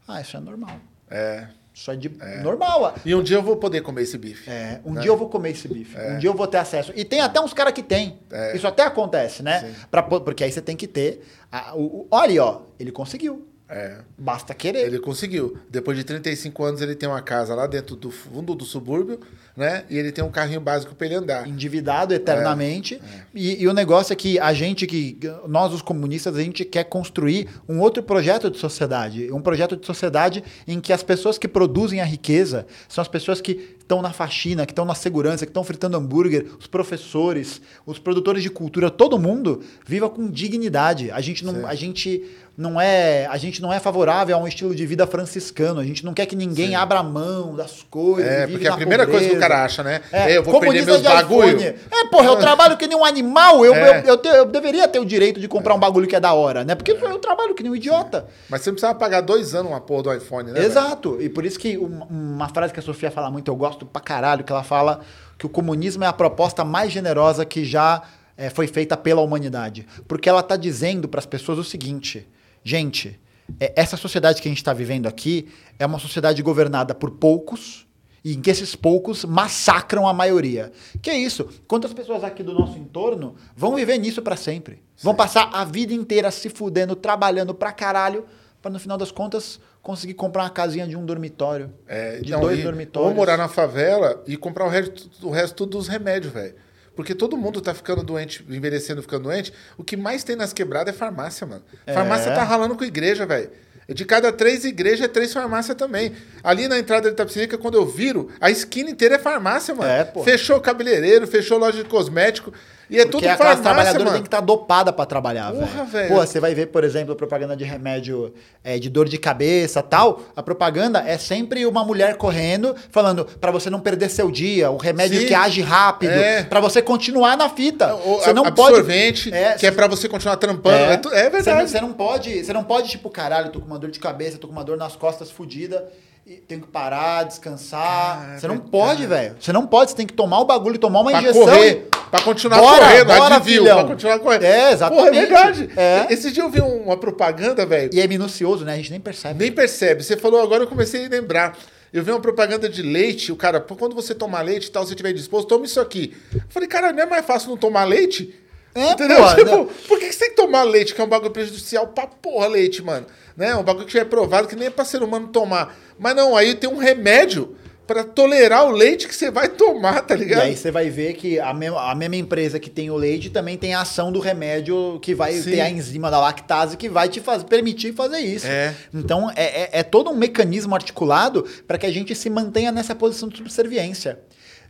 Speaker 2: "Ah, isso é normal.
Speaker 1: É.
Speaker 2: Isso é de normal."
Speaker 1: E um dia eu vou poder comer esse bife.
Speaker 2: É, um
Speaker 1: né?
Speaker 2: dia eu vou comer esse bife. Um dia eu vou ter acesso. E tem até uns caras que tem.
Speaker 1: É.
Speaker 2: Isso até acontece, né?
Speaker 1: Sim.
Speaker 2: Pra, po- porque aí você tem que ter. a- o, o- olha, ó, ele conseguiu.
Speaker 1: É.
Speaker 2: Basta querer.
Speaker 1: Ele conseguiu. Depois de 35 anos, ele tem uma casa lá dentro do fundo do subúrbio, né? E ele tem um carrinho básico pra ele andar.
Speaker 2: endividado eternamente. E, e o negócio é que a gente que nós os comunistas a gente quer construir um outro projeto de sociedade, um projeto de sociedade em que as pessoas que produzem a riqueza são as pessoas que estão na faxina, que estão na segurança, que estão fritando hambúrguer, os professores, os produtores de cultura, todo mundo viva com dignidade. A gente não, a gente não é, a gente não é favorável a um estilo de vida franciscano. A gente não quer que ninguém abra mão das coisas.
Speaker 1: É, porque a
Speaker 2: na
Speaker 1: primeira coisa que o
Speaker 2: pobreza.
Speaker 1: cara acha, né?
Speaker 2: É,
Speaker 1: eu vou perder
Speaker 2: comunista
Speaker 1: meus
Speaker 2: de
Speaker 1: bagulho.
Speaker 2: iPhone. É, porra, eu trabalho que nem um animal. Eu,
Speaker 1: É.
Speaker 2: eu, eu, te- eu deveria ter o direito de comprar um bagulho que é da hora, né? Porque eu trabalho que nem um idiota.
Speaker 1: Mas você não precisava pagar dois anos uma porra do iPhone, né? velho?
Speaker 2: Exato. E por isso que um- uma frase que a Sofia fala muito, eu gosto pra caralho, que ela fala que o comunismo é a proposta mais generosa que já eh, foi feita pela humanidade. Porque ela tá dizendo pras pessoas o seguinte: gente, eh, essa sociedade que a gente está vivendo aqui é uma sociedade governada por poucos. E em que esses poucos massacram a maioria. Que é isso? Quantas pessoas aqui do nosso entorno vão viver nisso pra sempre? Vão passar a vida inteira se fudendo, trabalhando pra caralho, pra no final das contas conseguir comprar uma casinha de um dormitório.
Speaker 1: É,
Speaker 2: de
Speaker 1: então,
Speaker 2: dois
Speaker 1: e-
Speaker 2: dormitórios.
Speaker 1: Ou morar na favela e comprar o resto, o resto dos remédios, velho. Porque todo mundo tá ficando doente, envelhecendo, ficando doente. O que mais tem nas quebradas é farmácia, mano.
Speaker 2: É.
Speaker 1: Farmácia tá ralando com igreja, velho. De cada três igrejas, é três farmácias também. Ali na entrada de Itapecerica, quando eu viro, a esquina inteira é farmácia, mano.
Speaker 2: É, pô.
Speaker 1: Fechou cabeleireiro, fechou loja de cosmético. E é
Speaker 2: Porque
Speaker 1: tudo
Speaker 2: a classe
Speaker 1: farmácia,
Speaker 2: trabalhadora
Speaker 1: mano.
Speaker 2: tem que estar dopada pra trabalhar,
Speaker 1: Porra,
Speaker 2: velho. Pô, você vai ver, por exemplo, propaganda de remédio é, de dor de cabeça tal. A propaganda é sempre uma mulher correndo, falando pra você não perder seu dia, o remédio
Speaker 1: Sim.
Speaker 2: que age rápido,
Speaker 1: É.
Speaker 2: pra você continuar na fita.
Speaker 1: O
Speaker 2: Você não
Speaker 1: absorvente,
Speaker 2: pode. É,
Speaker 1: que é pra você continuar trampando. É, tu- é
Speaker 2: Você
Speaker 1: verdade.
Speaker 2: não, você não pode, você não pode, tipo, caralho, tô com uma dor de cabeça, tô com uma dor nas costas fodida. E Tenho que parar, descansar.
Speaker 1: É
Speaker 2: você não pode, velho. Você não pode, você tem que tomar o bagulho, tomar uma
Speaker 1: Pra
Speaker 2: injeção
Speaker 1: correr.
Speaker 2: e
Speaker 1: Pra continuar
Speaker 2: Bora,
Speaker 1: correndo,
Speaker 2: bora,
Speaker 1: advil,
Speaker 2: filhão.
Speaker 1: pra continuar correndo.
Speaker 2: É, exatamente.
Speaker 1: Porra, é verdade.
Speaker 2: É.
Speaker 1: Esse dia eu vi um- uma propaganda, velho.
Speaker 2: E é minucioso, né? A gente nem percebe.
Speaker 1: Nem percebe. Você falou agora, eu comecei a lembrar. Eu vi uma propaganda de leite, o cara, quando você tomar leite e tal, se tiver disposto, tome isso aqui. Eu falei, cara, não é mais fácil não tomar leite?
Speaker 2: É,
Speaker 1: Entendeu?
Speaker 2: porra,
Speaker 1: Tipo,
Speaker 2: não.
Speaker 1: por que você tem que tomar leite, que é um bagulho prejudicial pra porra leite, mano? Né? Um bagulho que já é provado que nem é pra ser humano tomar. Mas não, aí tem um remédio pra tolerar o leite que você vai tomar, tá
Speaker 2: E
Speaker 1: ligado?
Speaker 2: aí você vai ver que a, me- a mesma empresa que tem o leite também tem a ação do remédio que vai
Speaker 1: Sim.
Speaker 2: ter a enzima da lactase que vai te faz, permitir fazer isso.
Speaker 1: É.
Speaker 2: Então é, é- é todo um mecanismo articulado para que a gente se mantenha nessa posição de subserviência.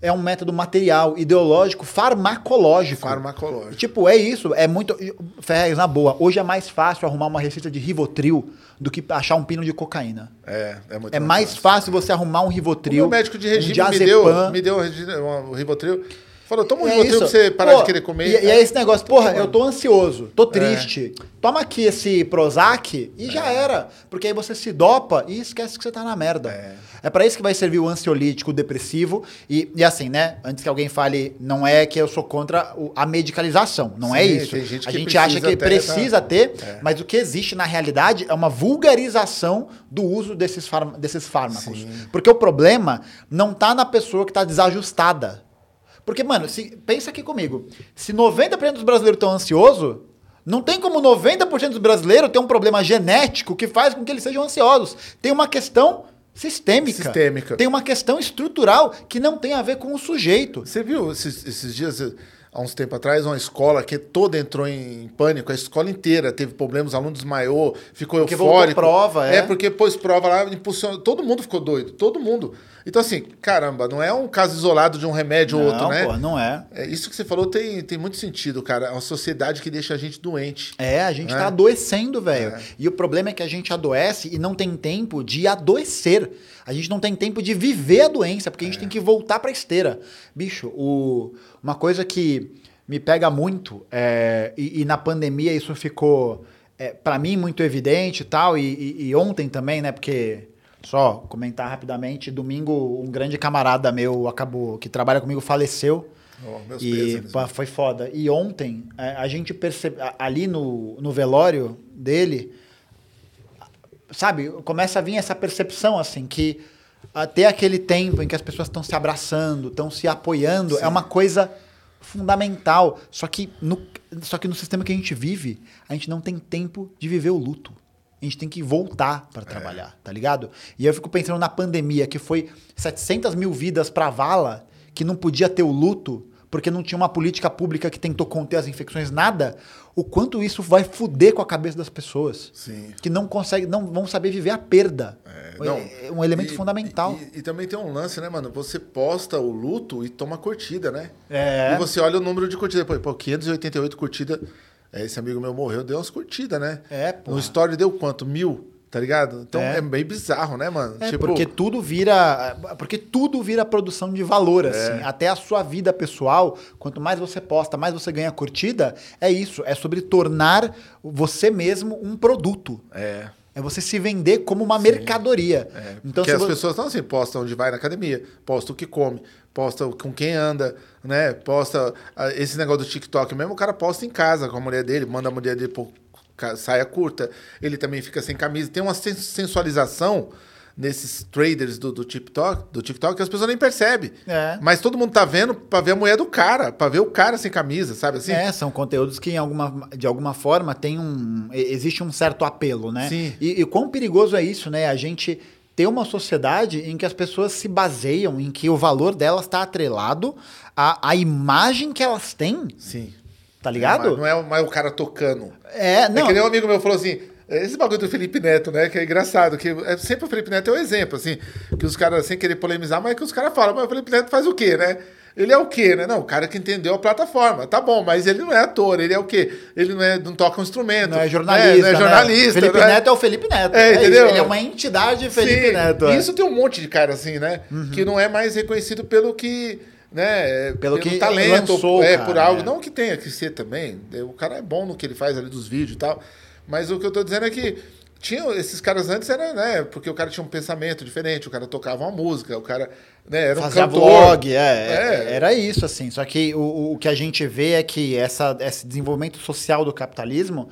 Speaker 2: É um método material, ideológico, farmacológico.
Speaker 1: Farmacológico.
Speaker 2: Tipo, é isso. É muito. Ferrez, na boa. Hoje é mais fácil arrumar uma receita de Rivotril do que achar um pino de cocaína.
Speaker 1: É, é muito
Speaker 2: É mais fácil você arrumar um
Speaker 1: O
Speaker 2: Rivotril.
Speaker 1: meu médico de regime
Speaker 2: um
Speaker 1: me deu, me deu um um Rivotril. Falou, toma um
Speaker 2: É
Speaker 1: Rivotril
Speaker 2: isso.
Speaker 1: pra você parar
Speaker 2: Pô,
Speaker 1: de querer comer.
Speaker 2: E, e é esse negócio, porra, eu tô ansioso, tô
Speaker 1: É.
Speaker 2: triste. Toma aqui esse Prozac e já era. Porque aí você se dopa e esquece que você tá na merda. É, pra isso que vai servir o ansiolítico, o depressivo. E, e assim, né? Antes que alguém fale, não é que eu sou contra a medicalização. Não é
Speaker 1: Sim,
Speaker 2: isso.
Speaker 1: tem gente
Speaker 2: a gente acha que
Speaker 1: ter,
Speaker 2: precisa
Speaker 1: tá?
Speaker 2: ter, mas o que existe na realidade é uma vulgarização do uso desses, farm- desses fármacos. Porque o problema não tá na pessoa que tá desajustada. Porque, mano, se, pensa aqui comigo. Se 90% dos brasileiros estão ansiosos, não tem como 90% dos brasileiros ter um problema genético que faz com que eles sejam ansiosos. Tem uma questão sistêmica.
Speaker 1: Sistêmica.
Speaker 2: Tem uma questão estrutural que não tem a ver com o sujeito.
Speaker 1: Você viu esses, esses dias, eh, há uns tempos atrás, uma escola que toda entrou em pânico, a escola inteira teve problemas, o aluno desmaiou, ficou
Speaker 2: Porque
Speaker 1: eufórico.
Speaker 2: prova, é.
Speaker 1: É, porque pôs prova lá, impulsionou, todo mundo ficou doido, todo mundo. Então assim, caramba, não é um caso isolado de um remédio ou outro,
Speaker 2: não,
Speaker 1: né?
Speaker 2: porra, não é.
Speaker 1: É, isso que você falou tem, tem muito sentido, cara. É uma sociedade que deixa a gente doente.
Speaker 2: É, a gente
Speaker 1: É.
Speaker 2: tá adoecendo, velho. E o problema é que a gente adoece e não tem tempo de adoecer. A gente não tem tempo de viver a doença, porque a gente tem que voltar pra esteira. Bicho, o... uma coisa que me pega muito, é, e, e na pandemia isso ficou, é, para mim, muito evidente e tal, e, e- e ontem também, né, porque... Só comentar rapidamente, domingo um grande camarada meu acabou, que trabalha comigo, faleceu.
Speaker 1: Oh,
Speaker 2: E pá, foi foda. E ontem, é, a gente percebe, ali no, no velório dele, sabe, começa a vir essa percepção, assim, que até aquele tempo em que as pessoas estão se abraçando, estão se apoiando, é uma coisa fundamental. Só que, no, só que no sistema que a gente vive, a gente não tem tempo de viver o luto. A gente tem que voltar para trabalhar, tá ligado? E eu fico pensando na pandemia, que foi 700 mil vidas pra vala, que não podia ter o luto, porque não tinha uma política pública que tentou conter as infecções, nada. O quanto isso vai fuder com a cabeça das pessoas.
Speaker 1: Sim.
Speaker 2: Que não conseguem, não vão saber viver a perda.
Speaker 1: É, não,
Speaker 2: é um elemento
Speaker 1: e-
Speaker 2: fundamental.
Speaker 1: E, e também tem um lance, né, mano? Você posta o luto e toma curtida, né?
Speaker 2: É.
Speaker 1: E você olha o número de curtidas. Pô 588 curtidas. É, esse amigo meu morreu, deu umas curtidas, né?
Speaker 2: É, porra.
Speaker 1: No story deu quanto? Mil, tá ligado? Então
Speaker 2: É.
Speaker 1: é, bem bizarro, né, mano?
Speaker 2: É, porque tudo vira. Porque tudo vira produção de valor, assim. Até a sua vida pessoal, quanto mais você posta, mais você ganha curtida, é isso. É sobre tornar você mesmo um produto.
Speaker 1: É.
Speaker 2: É você se vender como uma mercadoria. Então,
Speaker 1: porque
Speaker 2: se
Speaker 1: as
Speaker 2: vo-
Speaker 1: pessoas estão assim, posta onde vai na academia, posta o que come, posta com quem anda, né? Posta esse negócio do TikTok mesmo, o cara posta em casa com a mulher dele, manda a mulher dele por saia curta, ele também fica sem camisa. Tem uma sen- sensualização nesses traders do, do TikTok, do TikTok que as pessoas nem percebem.
Speaker 2: É.
Speaker 1: Mas todo mundo tá vendo pra ver a mulher do cara, pra ver o cara sem camisa, sabe assim?
Speaker 2: É, são conteúdos que em alguma, de alguma forma tem um. Existe um certo apelo, né?
Speaker 1: Sim.
Speaker 2: E, e quão perigoso é isso, né? A gente ter uma sociedade em que as pessoas se baseiam, em que o valor delas está atrelado à, à imagem que elas têm,
Speaker 1: Sim.
Speaker 2: tá ligado?
Speaker 1: Não é mais o cara tocando.
Speaker 2: É,
Speaker 1: É
Speaker 2: não.
Speaker 1: que nem um amigo meu falou assim. Esse bagulho do Felipe Neto, né? Que é engraçado, que é, sempre o Felipe Neto é um exemplo, assim, que os caras, sem querer polemizar, mas que os caras falam, mas o Felipe Neto faz o quê, né? Ele é o quê, né? Não, o cara que entendeu a plataforma. Tá bom, mas ele não é ator, ele é o quê? Ele não, é, não toca um instrumento.
Speaker 2: Não é jornalista.
Speaker 1: Não é
Speaker 2: né?
Speaker 1: jornalista.
Speaker 2: Felipe
Speaker 1: não é-
Speaker 2: Neto é o Felipe Neto.
Speaker 1: É,
Speaker 2: isso.
Speaker 1: entendeu?
Speaker 2: Ele é uma entidade Felipe
Speaker 1: Sim,
Speaker 2: Neto. é. Uhum.
Speaker 1: Isso tem um monte de cara assim, né? Que não é mais reconhecido pelo que. Né,
Speaker 2: Pelo que
Speaker 1: talento,
Speaker 2: lançou,
Speaker 1: é,
Speaker 2: cara,
Speaker 1: por algo.
Speaker 2: é.
Speaker 1: Não que tenha que ser também. O cara é bom no que ele faz ali dos vídeos e tal. Mas o que eu tô dizendo é que tinha esses caras antes era, né, porque o cara tinha um pensamento diferente, o cara tocava uma música, o cara, né, era um
Speaker 2: Fazia
Speaker 1: cantor.
Speaker 2: vlog, é,
Speaker 1: É.
Speaker 2: Era isso, assim. Só que o, o que a gente vê é que essa, esse desenvolvimento social do capitalismo,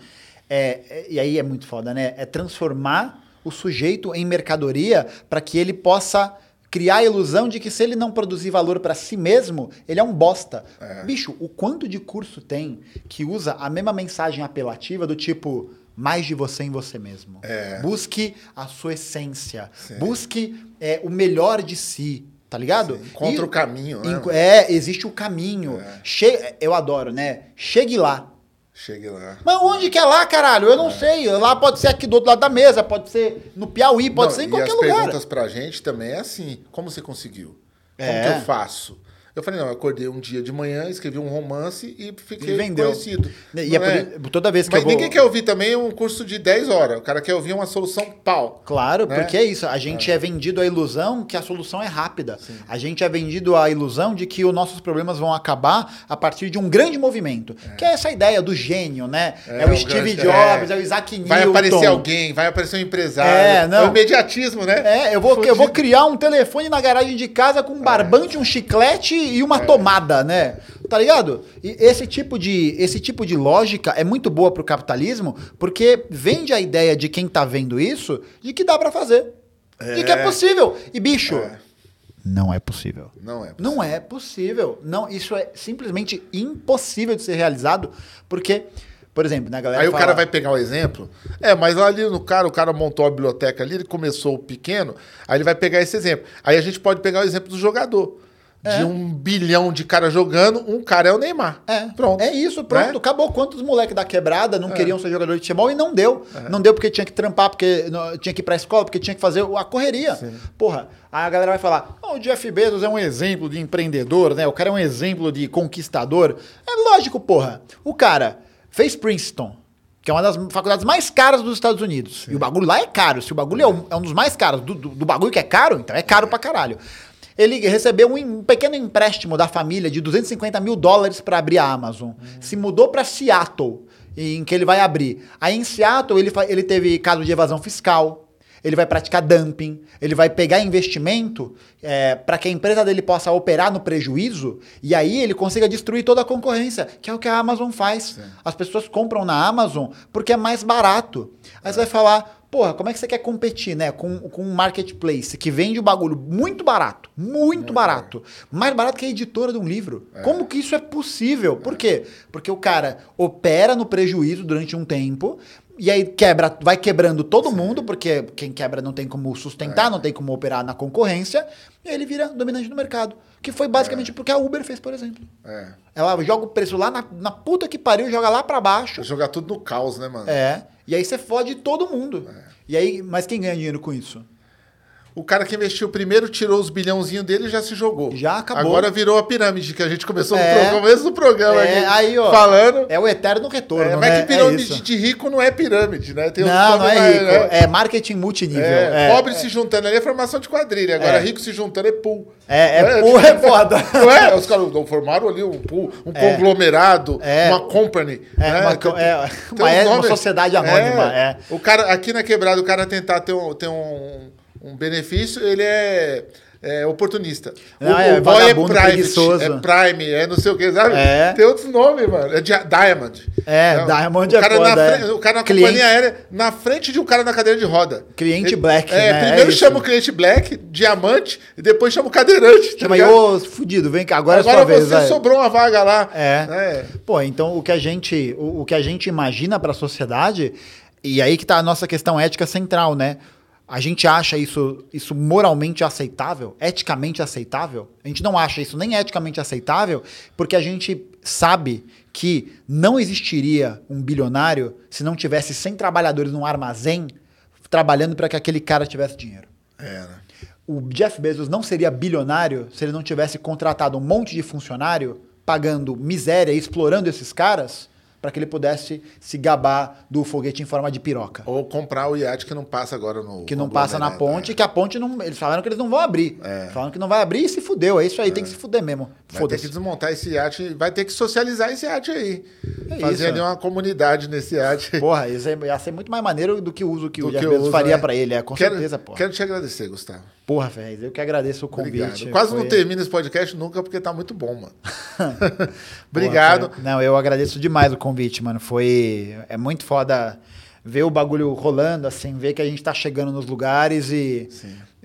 Speaker 2: é, é- e aí é muito foda, né? É transformar o sujeito em mercadoria para que ele possa criar a ilusão de que se ele não produzir valor para si mesmo, ele é um bosta. Bicho, o quanto de curso tem que usa a mesma mensagem apelativa do tipo mais de você em você mesmo.
Speaker 1: É.
Speaker 2: Busque a sua essência. Busque é, o melhor de si. Tá ligado?
Speaker 1: Encontra o caminho, né?
Speaker 2: É, existe o caminho. Che- Eu adoro, né? Chegue lá.
Speaker 1: Chegue lá.
Speaker 2: Mas onde que é lá, caralho? Eu não sei. Lá pode ser aqui do outro lado da mesa, pode ser no Piauí, pode
Speaker 1: Não,
Speaker 2: ser em
Speaker 1: e
Speaker 2: qualquer
Speaker 1: as
Speaker 2: lugar.
Speaker 1: perguntas pra gente também é assim: como você conseguiu? Como
Speaker 2: É.
Speaker 1: que eu faço? Eu falei, não, eu acordei um dia de manhã, escrevi um romance e fiquei
Speaker 2: E vendeu.
Speaker 1: conhecido.
Speaker 2: E é por
Speaker 1: é?
Speaker 2: i- toda vez que
Speaker 1: Mas
Speaker 2: eu vou...
Speaker 1: ninguém quer ouvir também um curso de 10 horas. O cara quer ouvir uma solução pau.
Speaker 2: Claro,
Speaker 1: né?
Speaker 2: porque é isso. A gente é. vendido a ilusão que a solução é rápida. A gente é vendido a ilusão de que os nossos problemas vão acabar a partir de um grande movimento. Que é essa ideia do gênio, né? É, o
Speaker 1: um
Speaker 2: Steve
Speaker 1: grande-
Speaker 2: Jobs, é.
Speaker 1: é.
Speaker 2: o Isaac Newton.
Speaker 1: Vai aparecer alguém, vai aparecer um empresário.
Speaker 2: É, não.
Speaker 1: o imediatismo, né?
Speaker 2: É, eu vou, eu vou criar um telefone na garagem de casa com um barbante, um chiclete e uma tomada, né? Tá ligado? E esse tipo de, esse tipo de lógica é muito boa pro capitalismo, porque vende a ideia de quem tá vendo isso de que dá pra fazer. De que é possível. E, bicho, não é possível.
Speaker 1: Não é.
Speaker 2: Não é possível. Não, isso é simplesmente impossível de ser realizado, porque, por exemplo, na galera
Speaker 1: Aí o
Speaker 2: fala-
Speaker 1: cara vai pegar o exemplo. É, mas ali no cara, o cara montou a biblioteca ali, ele começou pequeno, aí ele vai pegar esse exemplo. Aí a gente pode pegar o exemplo do jogador. De um bilhão de cara jogando, um cara é o Neymar.
Speaker 2: É,
Speaker 1: Pronto.
Speaker 2: É isso, pronto.
Speaker 1: Né?
Speaker 2: Acabou. Quantos moleques da quebrada
Speaker 1: É.
Speaker 2: não queriam ser jogador de futebol e não deu. Não deu porque tinha que trampar, porque não- tinha que ir pra escola, porque tinha que fazer a correria. Porra, aí a galera vai falar: "Ah, o Jeff Bezos é um exemplo de empreendedor, né? O cara é um exemplo de conquistador. É lógico, porra. O cara fez Princeton. Que é uma das faculdades mais caras dos Estados Unidos. E o bagulho lá é caro. Se o bagulho é um, é um dos mais caros do, do, do bagulho que é caro, então é caro pra caralho. Ele recebeu um, um pequeno empréstimo da família de 250 mil dólares para abrir a Amazon. Se mudou para Seattle, em que ele vai abrir. Aí em Seattle ele, ele teve caso de evasão fiscal. Ele vai praticar dumping, ele vai pegar investimento para que a empresa dele possa operar no prejuízo e aí ele consiga destruir toda a concorrência, que é o que a Amazon faz. As pessoas compram na Amazon porque é mais barato. Aí você vai falar, porra, como é que você quer competir, né? Com, com um marketplace que vende o bagulho muito barato, muito barato, mais barato que a editora de um livro. Como que isso é possível? Por quê? Porque o cara opera no prejuízo durante um tempo. E aí quebra, vai quebrando todo mundo, porque quem quebra não tem como sustentar, não tem como operar na concorrência, e aí ele vira dominante no mercado. Que foi basicamente porque a Uber fez, por exemplo.
Speaker 1: É.
Speaker 2: Ela joga o preço lá na, na puta que pariu, joga lá pra baixo.
Speaker 1: Jogar tudo no caos, né, mano?
Speaker 2: É. E aí você fode todo mundo. E aí, mas quem ganha dinheiro com isso?
Speaker 1: O cara que investiu primeiro tirou os bilhãozinhos dele e já se jogou.
Speaker 2: Já acabou.
Speaker 1: Agora virou a pirâmide, que a gente começou
Speaker 2: É.
Speaker 1: no começo do programa
Speaker 2: É,
Speaker 1: aqui.
Speaker 2: aí, ó.
Speaker 1: Falando.
Speaker 2: É o eterno retorno,
Speaker 1: É, mas
Speaker 2: né?
Speaker 1: que pirâmide
Speaker 2: é isso.
Speaker 1: de rico não é pirâmide, né? Tem
Speaker 2: Não, não é rico.
Speaker 1: né?
Speaker 2: É marketing multinível.
Speaker 1: É,
Speaker 2: É,
Speaker 1: pobre se juntando ali é formação de quadrilha. Agora rico se juntando é pool.
Speaker 2: É, é pool, é foda.
Speaker 1: Não é? Os caras formaram ali um pool, um conglomerado, uma company.
Speaker 2: É,
Speaker 1: né?
Speaker 2: uma co- é, uma- uma sociedade anônima, é.
Speaker 1: O cara, aqui na quebrada, o cara tentar ter um, ter um, um benefício, ele é. é oportunista.
Speaker 2: Não, é vagabundo
Speaker 1: private,
Speaker 2: preguiçoso.
Speaker 1: é prime, é não sei o que, sabe?
Speaker 2: É.
Speaker 1: Tem outros nomes, mano. É dia- Diamond.
Speaker 2: É,
Speaker 1: Não,
Speaker 2: Diamond
Speaker 1: o
Speaker 2: é
Speaker 1: cara
Speaker 2: foda,
Speaker 1: na
Speaker 2: é.
Speaker 1: frente- O cara na
Speaker 2: Cliente-
Speaker 1: companhia aérea, na frente de um cara na cadeira de roda.
Speaker 2: Cliente
Speaker 1: Ele-
Speaker 2: black,
Speaker 1: É,
Speaker 2: né?
Speaker 1: primeiro
Speaker 2: É
Speaker 1: chama o cliente black, diamante, e depois chama o cadeirante. tá
Speaker 2: Chama aí, ô, fudido, vem cá, agora,
Speaker 1: Agora
Speaker 2: é sua vez.
Speaker 1: você
Speaker 2: vai.
Speaker 1: sobrou uma vaga lá.
Speaker 2: É.
Speaker 1: É.
Speaker 2: Pô, então o que a gente, o, o que a gente imagina para a sociedade, e aí que tá a nossa questão ética central, né? A gente acha isso, isso moralmente aceitável, eticamente aceitável? A gente não acha isso nem eticamente aceitável, porque a gente sabe que não existiria um bilionário se não tivesse 100 trabalhadores num armazém trabalhando para que aquele cara tivesse dinheiro.
Speaker 1: É, né?
Speaker 2: O Jeff Bezos não seria bilionário se ele não tivesse contratado um monte de funcionário pagando miséria e explorando esses caras para que ele pudesse se gabar do foguete em forma de piroca.
Speaker 1: Ou comprar o iate que não passa agora no.
Speaker 2: Que não passa na ponte, que a ponte não. Eles falaram que eles não vão abrir.
Speaker 1: É.
Speaker 2: Falaram que não vai abrir e se fudeu. É isso aí, tem que se fuder mesmo.
Speaker 1: Vai ter que desmontar esse iate, vai ter que socializar esse iate aí.
Speaker 2: É
Speaker 1: Fazer
Speaker 2: isso,
Speaker 1: ali
Speaker 2: é.
Speaker 1: uma comunidade nesse iate.
Speaker 2: Porra, isso ia ser muito mais maneiro do que o uso que
Speaker 1: Do
Speaker 2: o Jeff faria
Speaker 1: né?
Speaker 2: pra ele. É, com
Speaker 1: quero,
Speaker 2: certeza, porra.
Speaker 1: Quero te agradecer, Gustavo.
Speaker 2: Porra, Ferrez, eu que agradeço o convite.
Speaker 1: Obrigado. Quase não
Speaker 2: Foi-
Speaker 1: termina esse podcast nunca porque tá muito bom, mano. Obrigado.
Speaker 2: Não, eu agradeço demais o convite, mano. Foi. É muito foda ver o bagulho rolando, assim, ver que a gente tá chegando nos lugares e.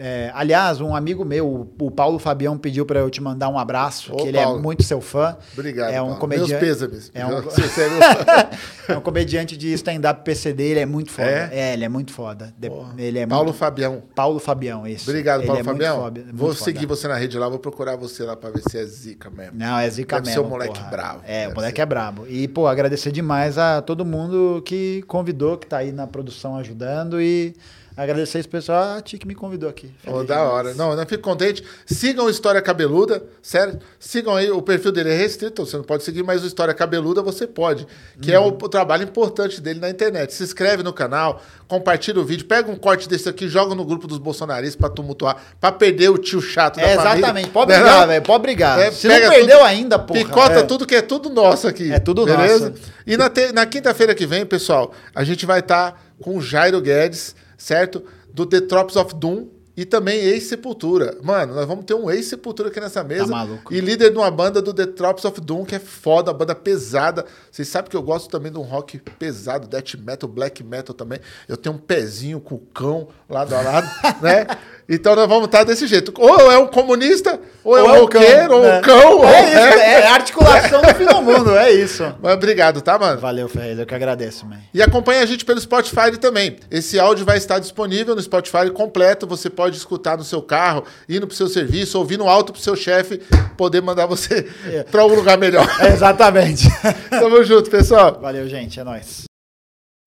Speaker 2: É, aliás, um amigo meu, o- Paulo Fabião, pediu pra eu te mandar um abraço,
Speaker 1: Ô,
Speaker 2: que ele
Speaker 1: Paulo.
Speaker 2: é muito seu fã.
Speaker 1: Obrigado.
Speaker 2: É um comediante.
Speaker 1: Meus pêsames.
Speaker 2: É um,
Speaker 1: é
Speaker 2: é um comediante de stand-up PCD, ele é muito foda.
Speaker 1: É?
Speaker 2: É, ele é muito foda. Ele é
Speaker 1: Paulo
Speaker 2: muito...
Speaker 1: Fabião.
Speaker 2: Paulo Fabião, isso.
Speaker 1: Obrigado,
Speaker 2: Ele
Speaker 1: Paulo
Speaker 2: é
Speaker 1: Fabião.
Speaker 2: foda,
Speaker 1: vou
Speaker 2: foda.
Speaker 1: seguir você na rede lá, vou procurar você lá pra ver se é zica mesmo.
Speaker 2: Não, é zica
Speaker 1: Deve ser
Speaker 2: mesmo.
Speaker 1: um moleque
Speaker 2: porra.
Speaker 1: bravo.
Speaker 2: É, o moleque
Speaker 1: ser.
Speaker 2: é brabo. E, pô, agradecer demais a todo mundo que convidou, que tá aí na produção ajudando. E agradecer esse pessoal, a ti que me convidou aqui. Feliz
Speaker 1: da hora. Não, eu fico contente. Sigam o História Cabeluda, sério. Sigam aí, o perfil dele é restrito, você não pode seguir, mas o História Cabeluda você pode. Que é o, o trabalho importante dele na internet. Se inscreve no canal, compartilha o vídeo, pega um corte desse aqui, joga no grupo dos bolsonaristas pra tumultuar, pra perder o tio chato da
Speaker 2: É,
Speaker 1: família.
Speaker 2: exatamente. Pode brigar,
Speaker 1: não?
Speaker 2: velho. Pode brigar.
Speaker 1: É,
Speaker 2: Se não perdeu
Speaker 1: tudo,
Speaker 2: ainda, porra.
Speaker 1: Picota
Speaker 2: é.
Speaker 1: tudo que é tudo nosso aqui.
Speaker 2: É tudo
Speaker 1: beleza?
Speaker 2: nosso.
Speaker 1: E na, te- na quinta-feira que vem, pessoal, a gente vai estar com o Jairo Guedes, certo? Do The Trops of Doom e também ex-Sepultura. Mano, nós vamos ter um ex-Sepultura aqui nessa mesa.
Speaker 2: Tá maluco.
Speaker 1: E líder de uma banda do The Trops of Doom, que é foda, banda pesada. Vocês sabem que eu gosto também de um rock pesado, death metal, black metal também. Eu tenho um pezinho com o cão lado a lado, né? Então nós vamos estar desse jeito. Ou é um comunista, ou é um
Speaker 2: Ou
Speaker 1: roqueiro, ou um cão. ou
Speaker 2: É isso,
Speaker 1: é-
Speaker 2: é articulação do fim do mundo, é isso.
Speaker 1: Mas obrigado, tá, mano?
Speaker 2: Valeu, Ferrez, eu que agradeço, man.
Speaker 1: E acompanha a gente pelo Spotify também. Esse áudio vai estar disponível no Spotify completo. Você pode escutar no seu carro, indo pro seu serviço, ouvindo alto pro seu chefe, poder mandar você para um lugar melhor.
Speaker 2: É, exatamente.
Speaker 1: Tamo junto, pessoal.
Speaker 2: Valeu, gente, é nóis.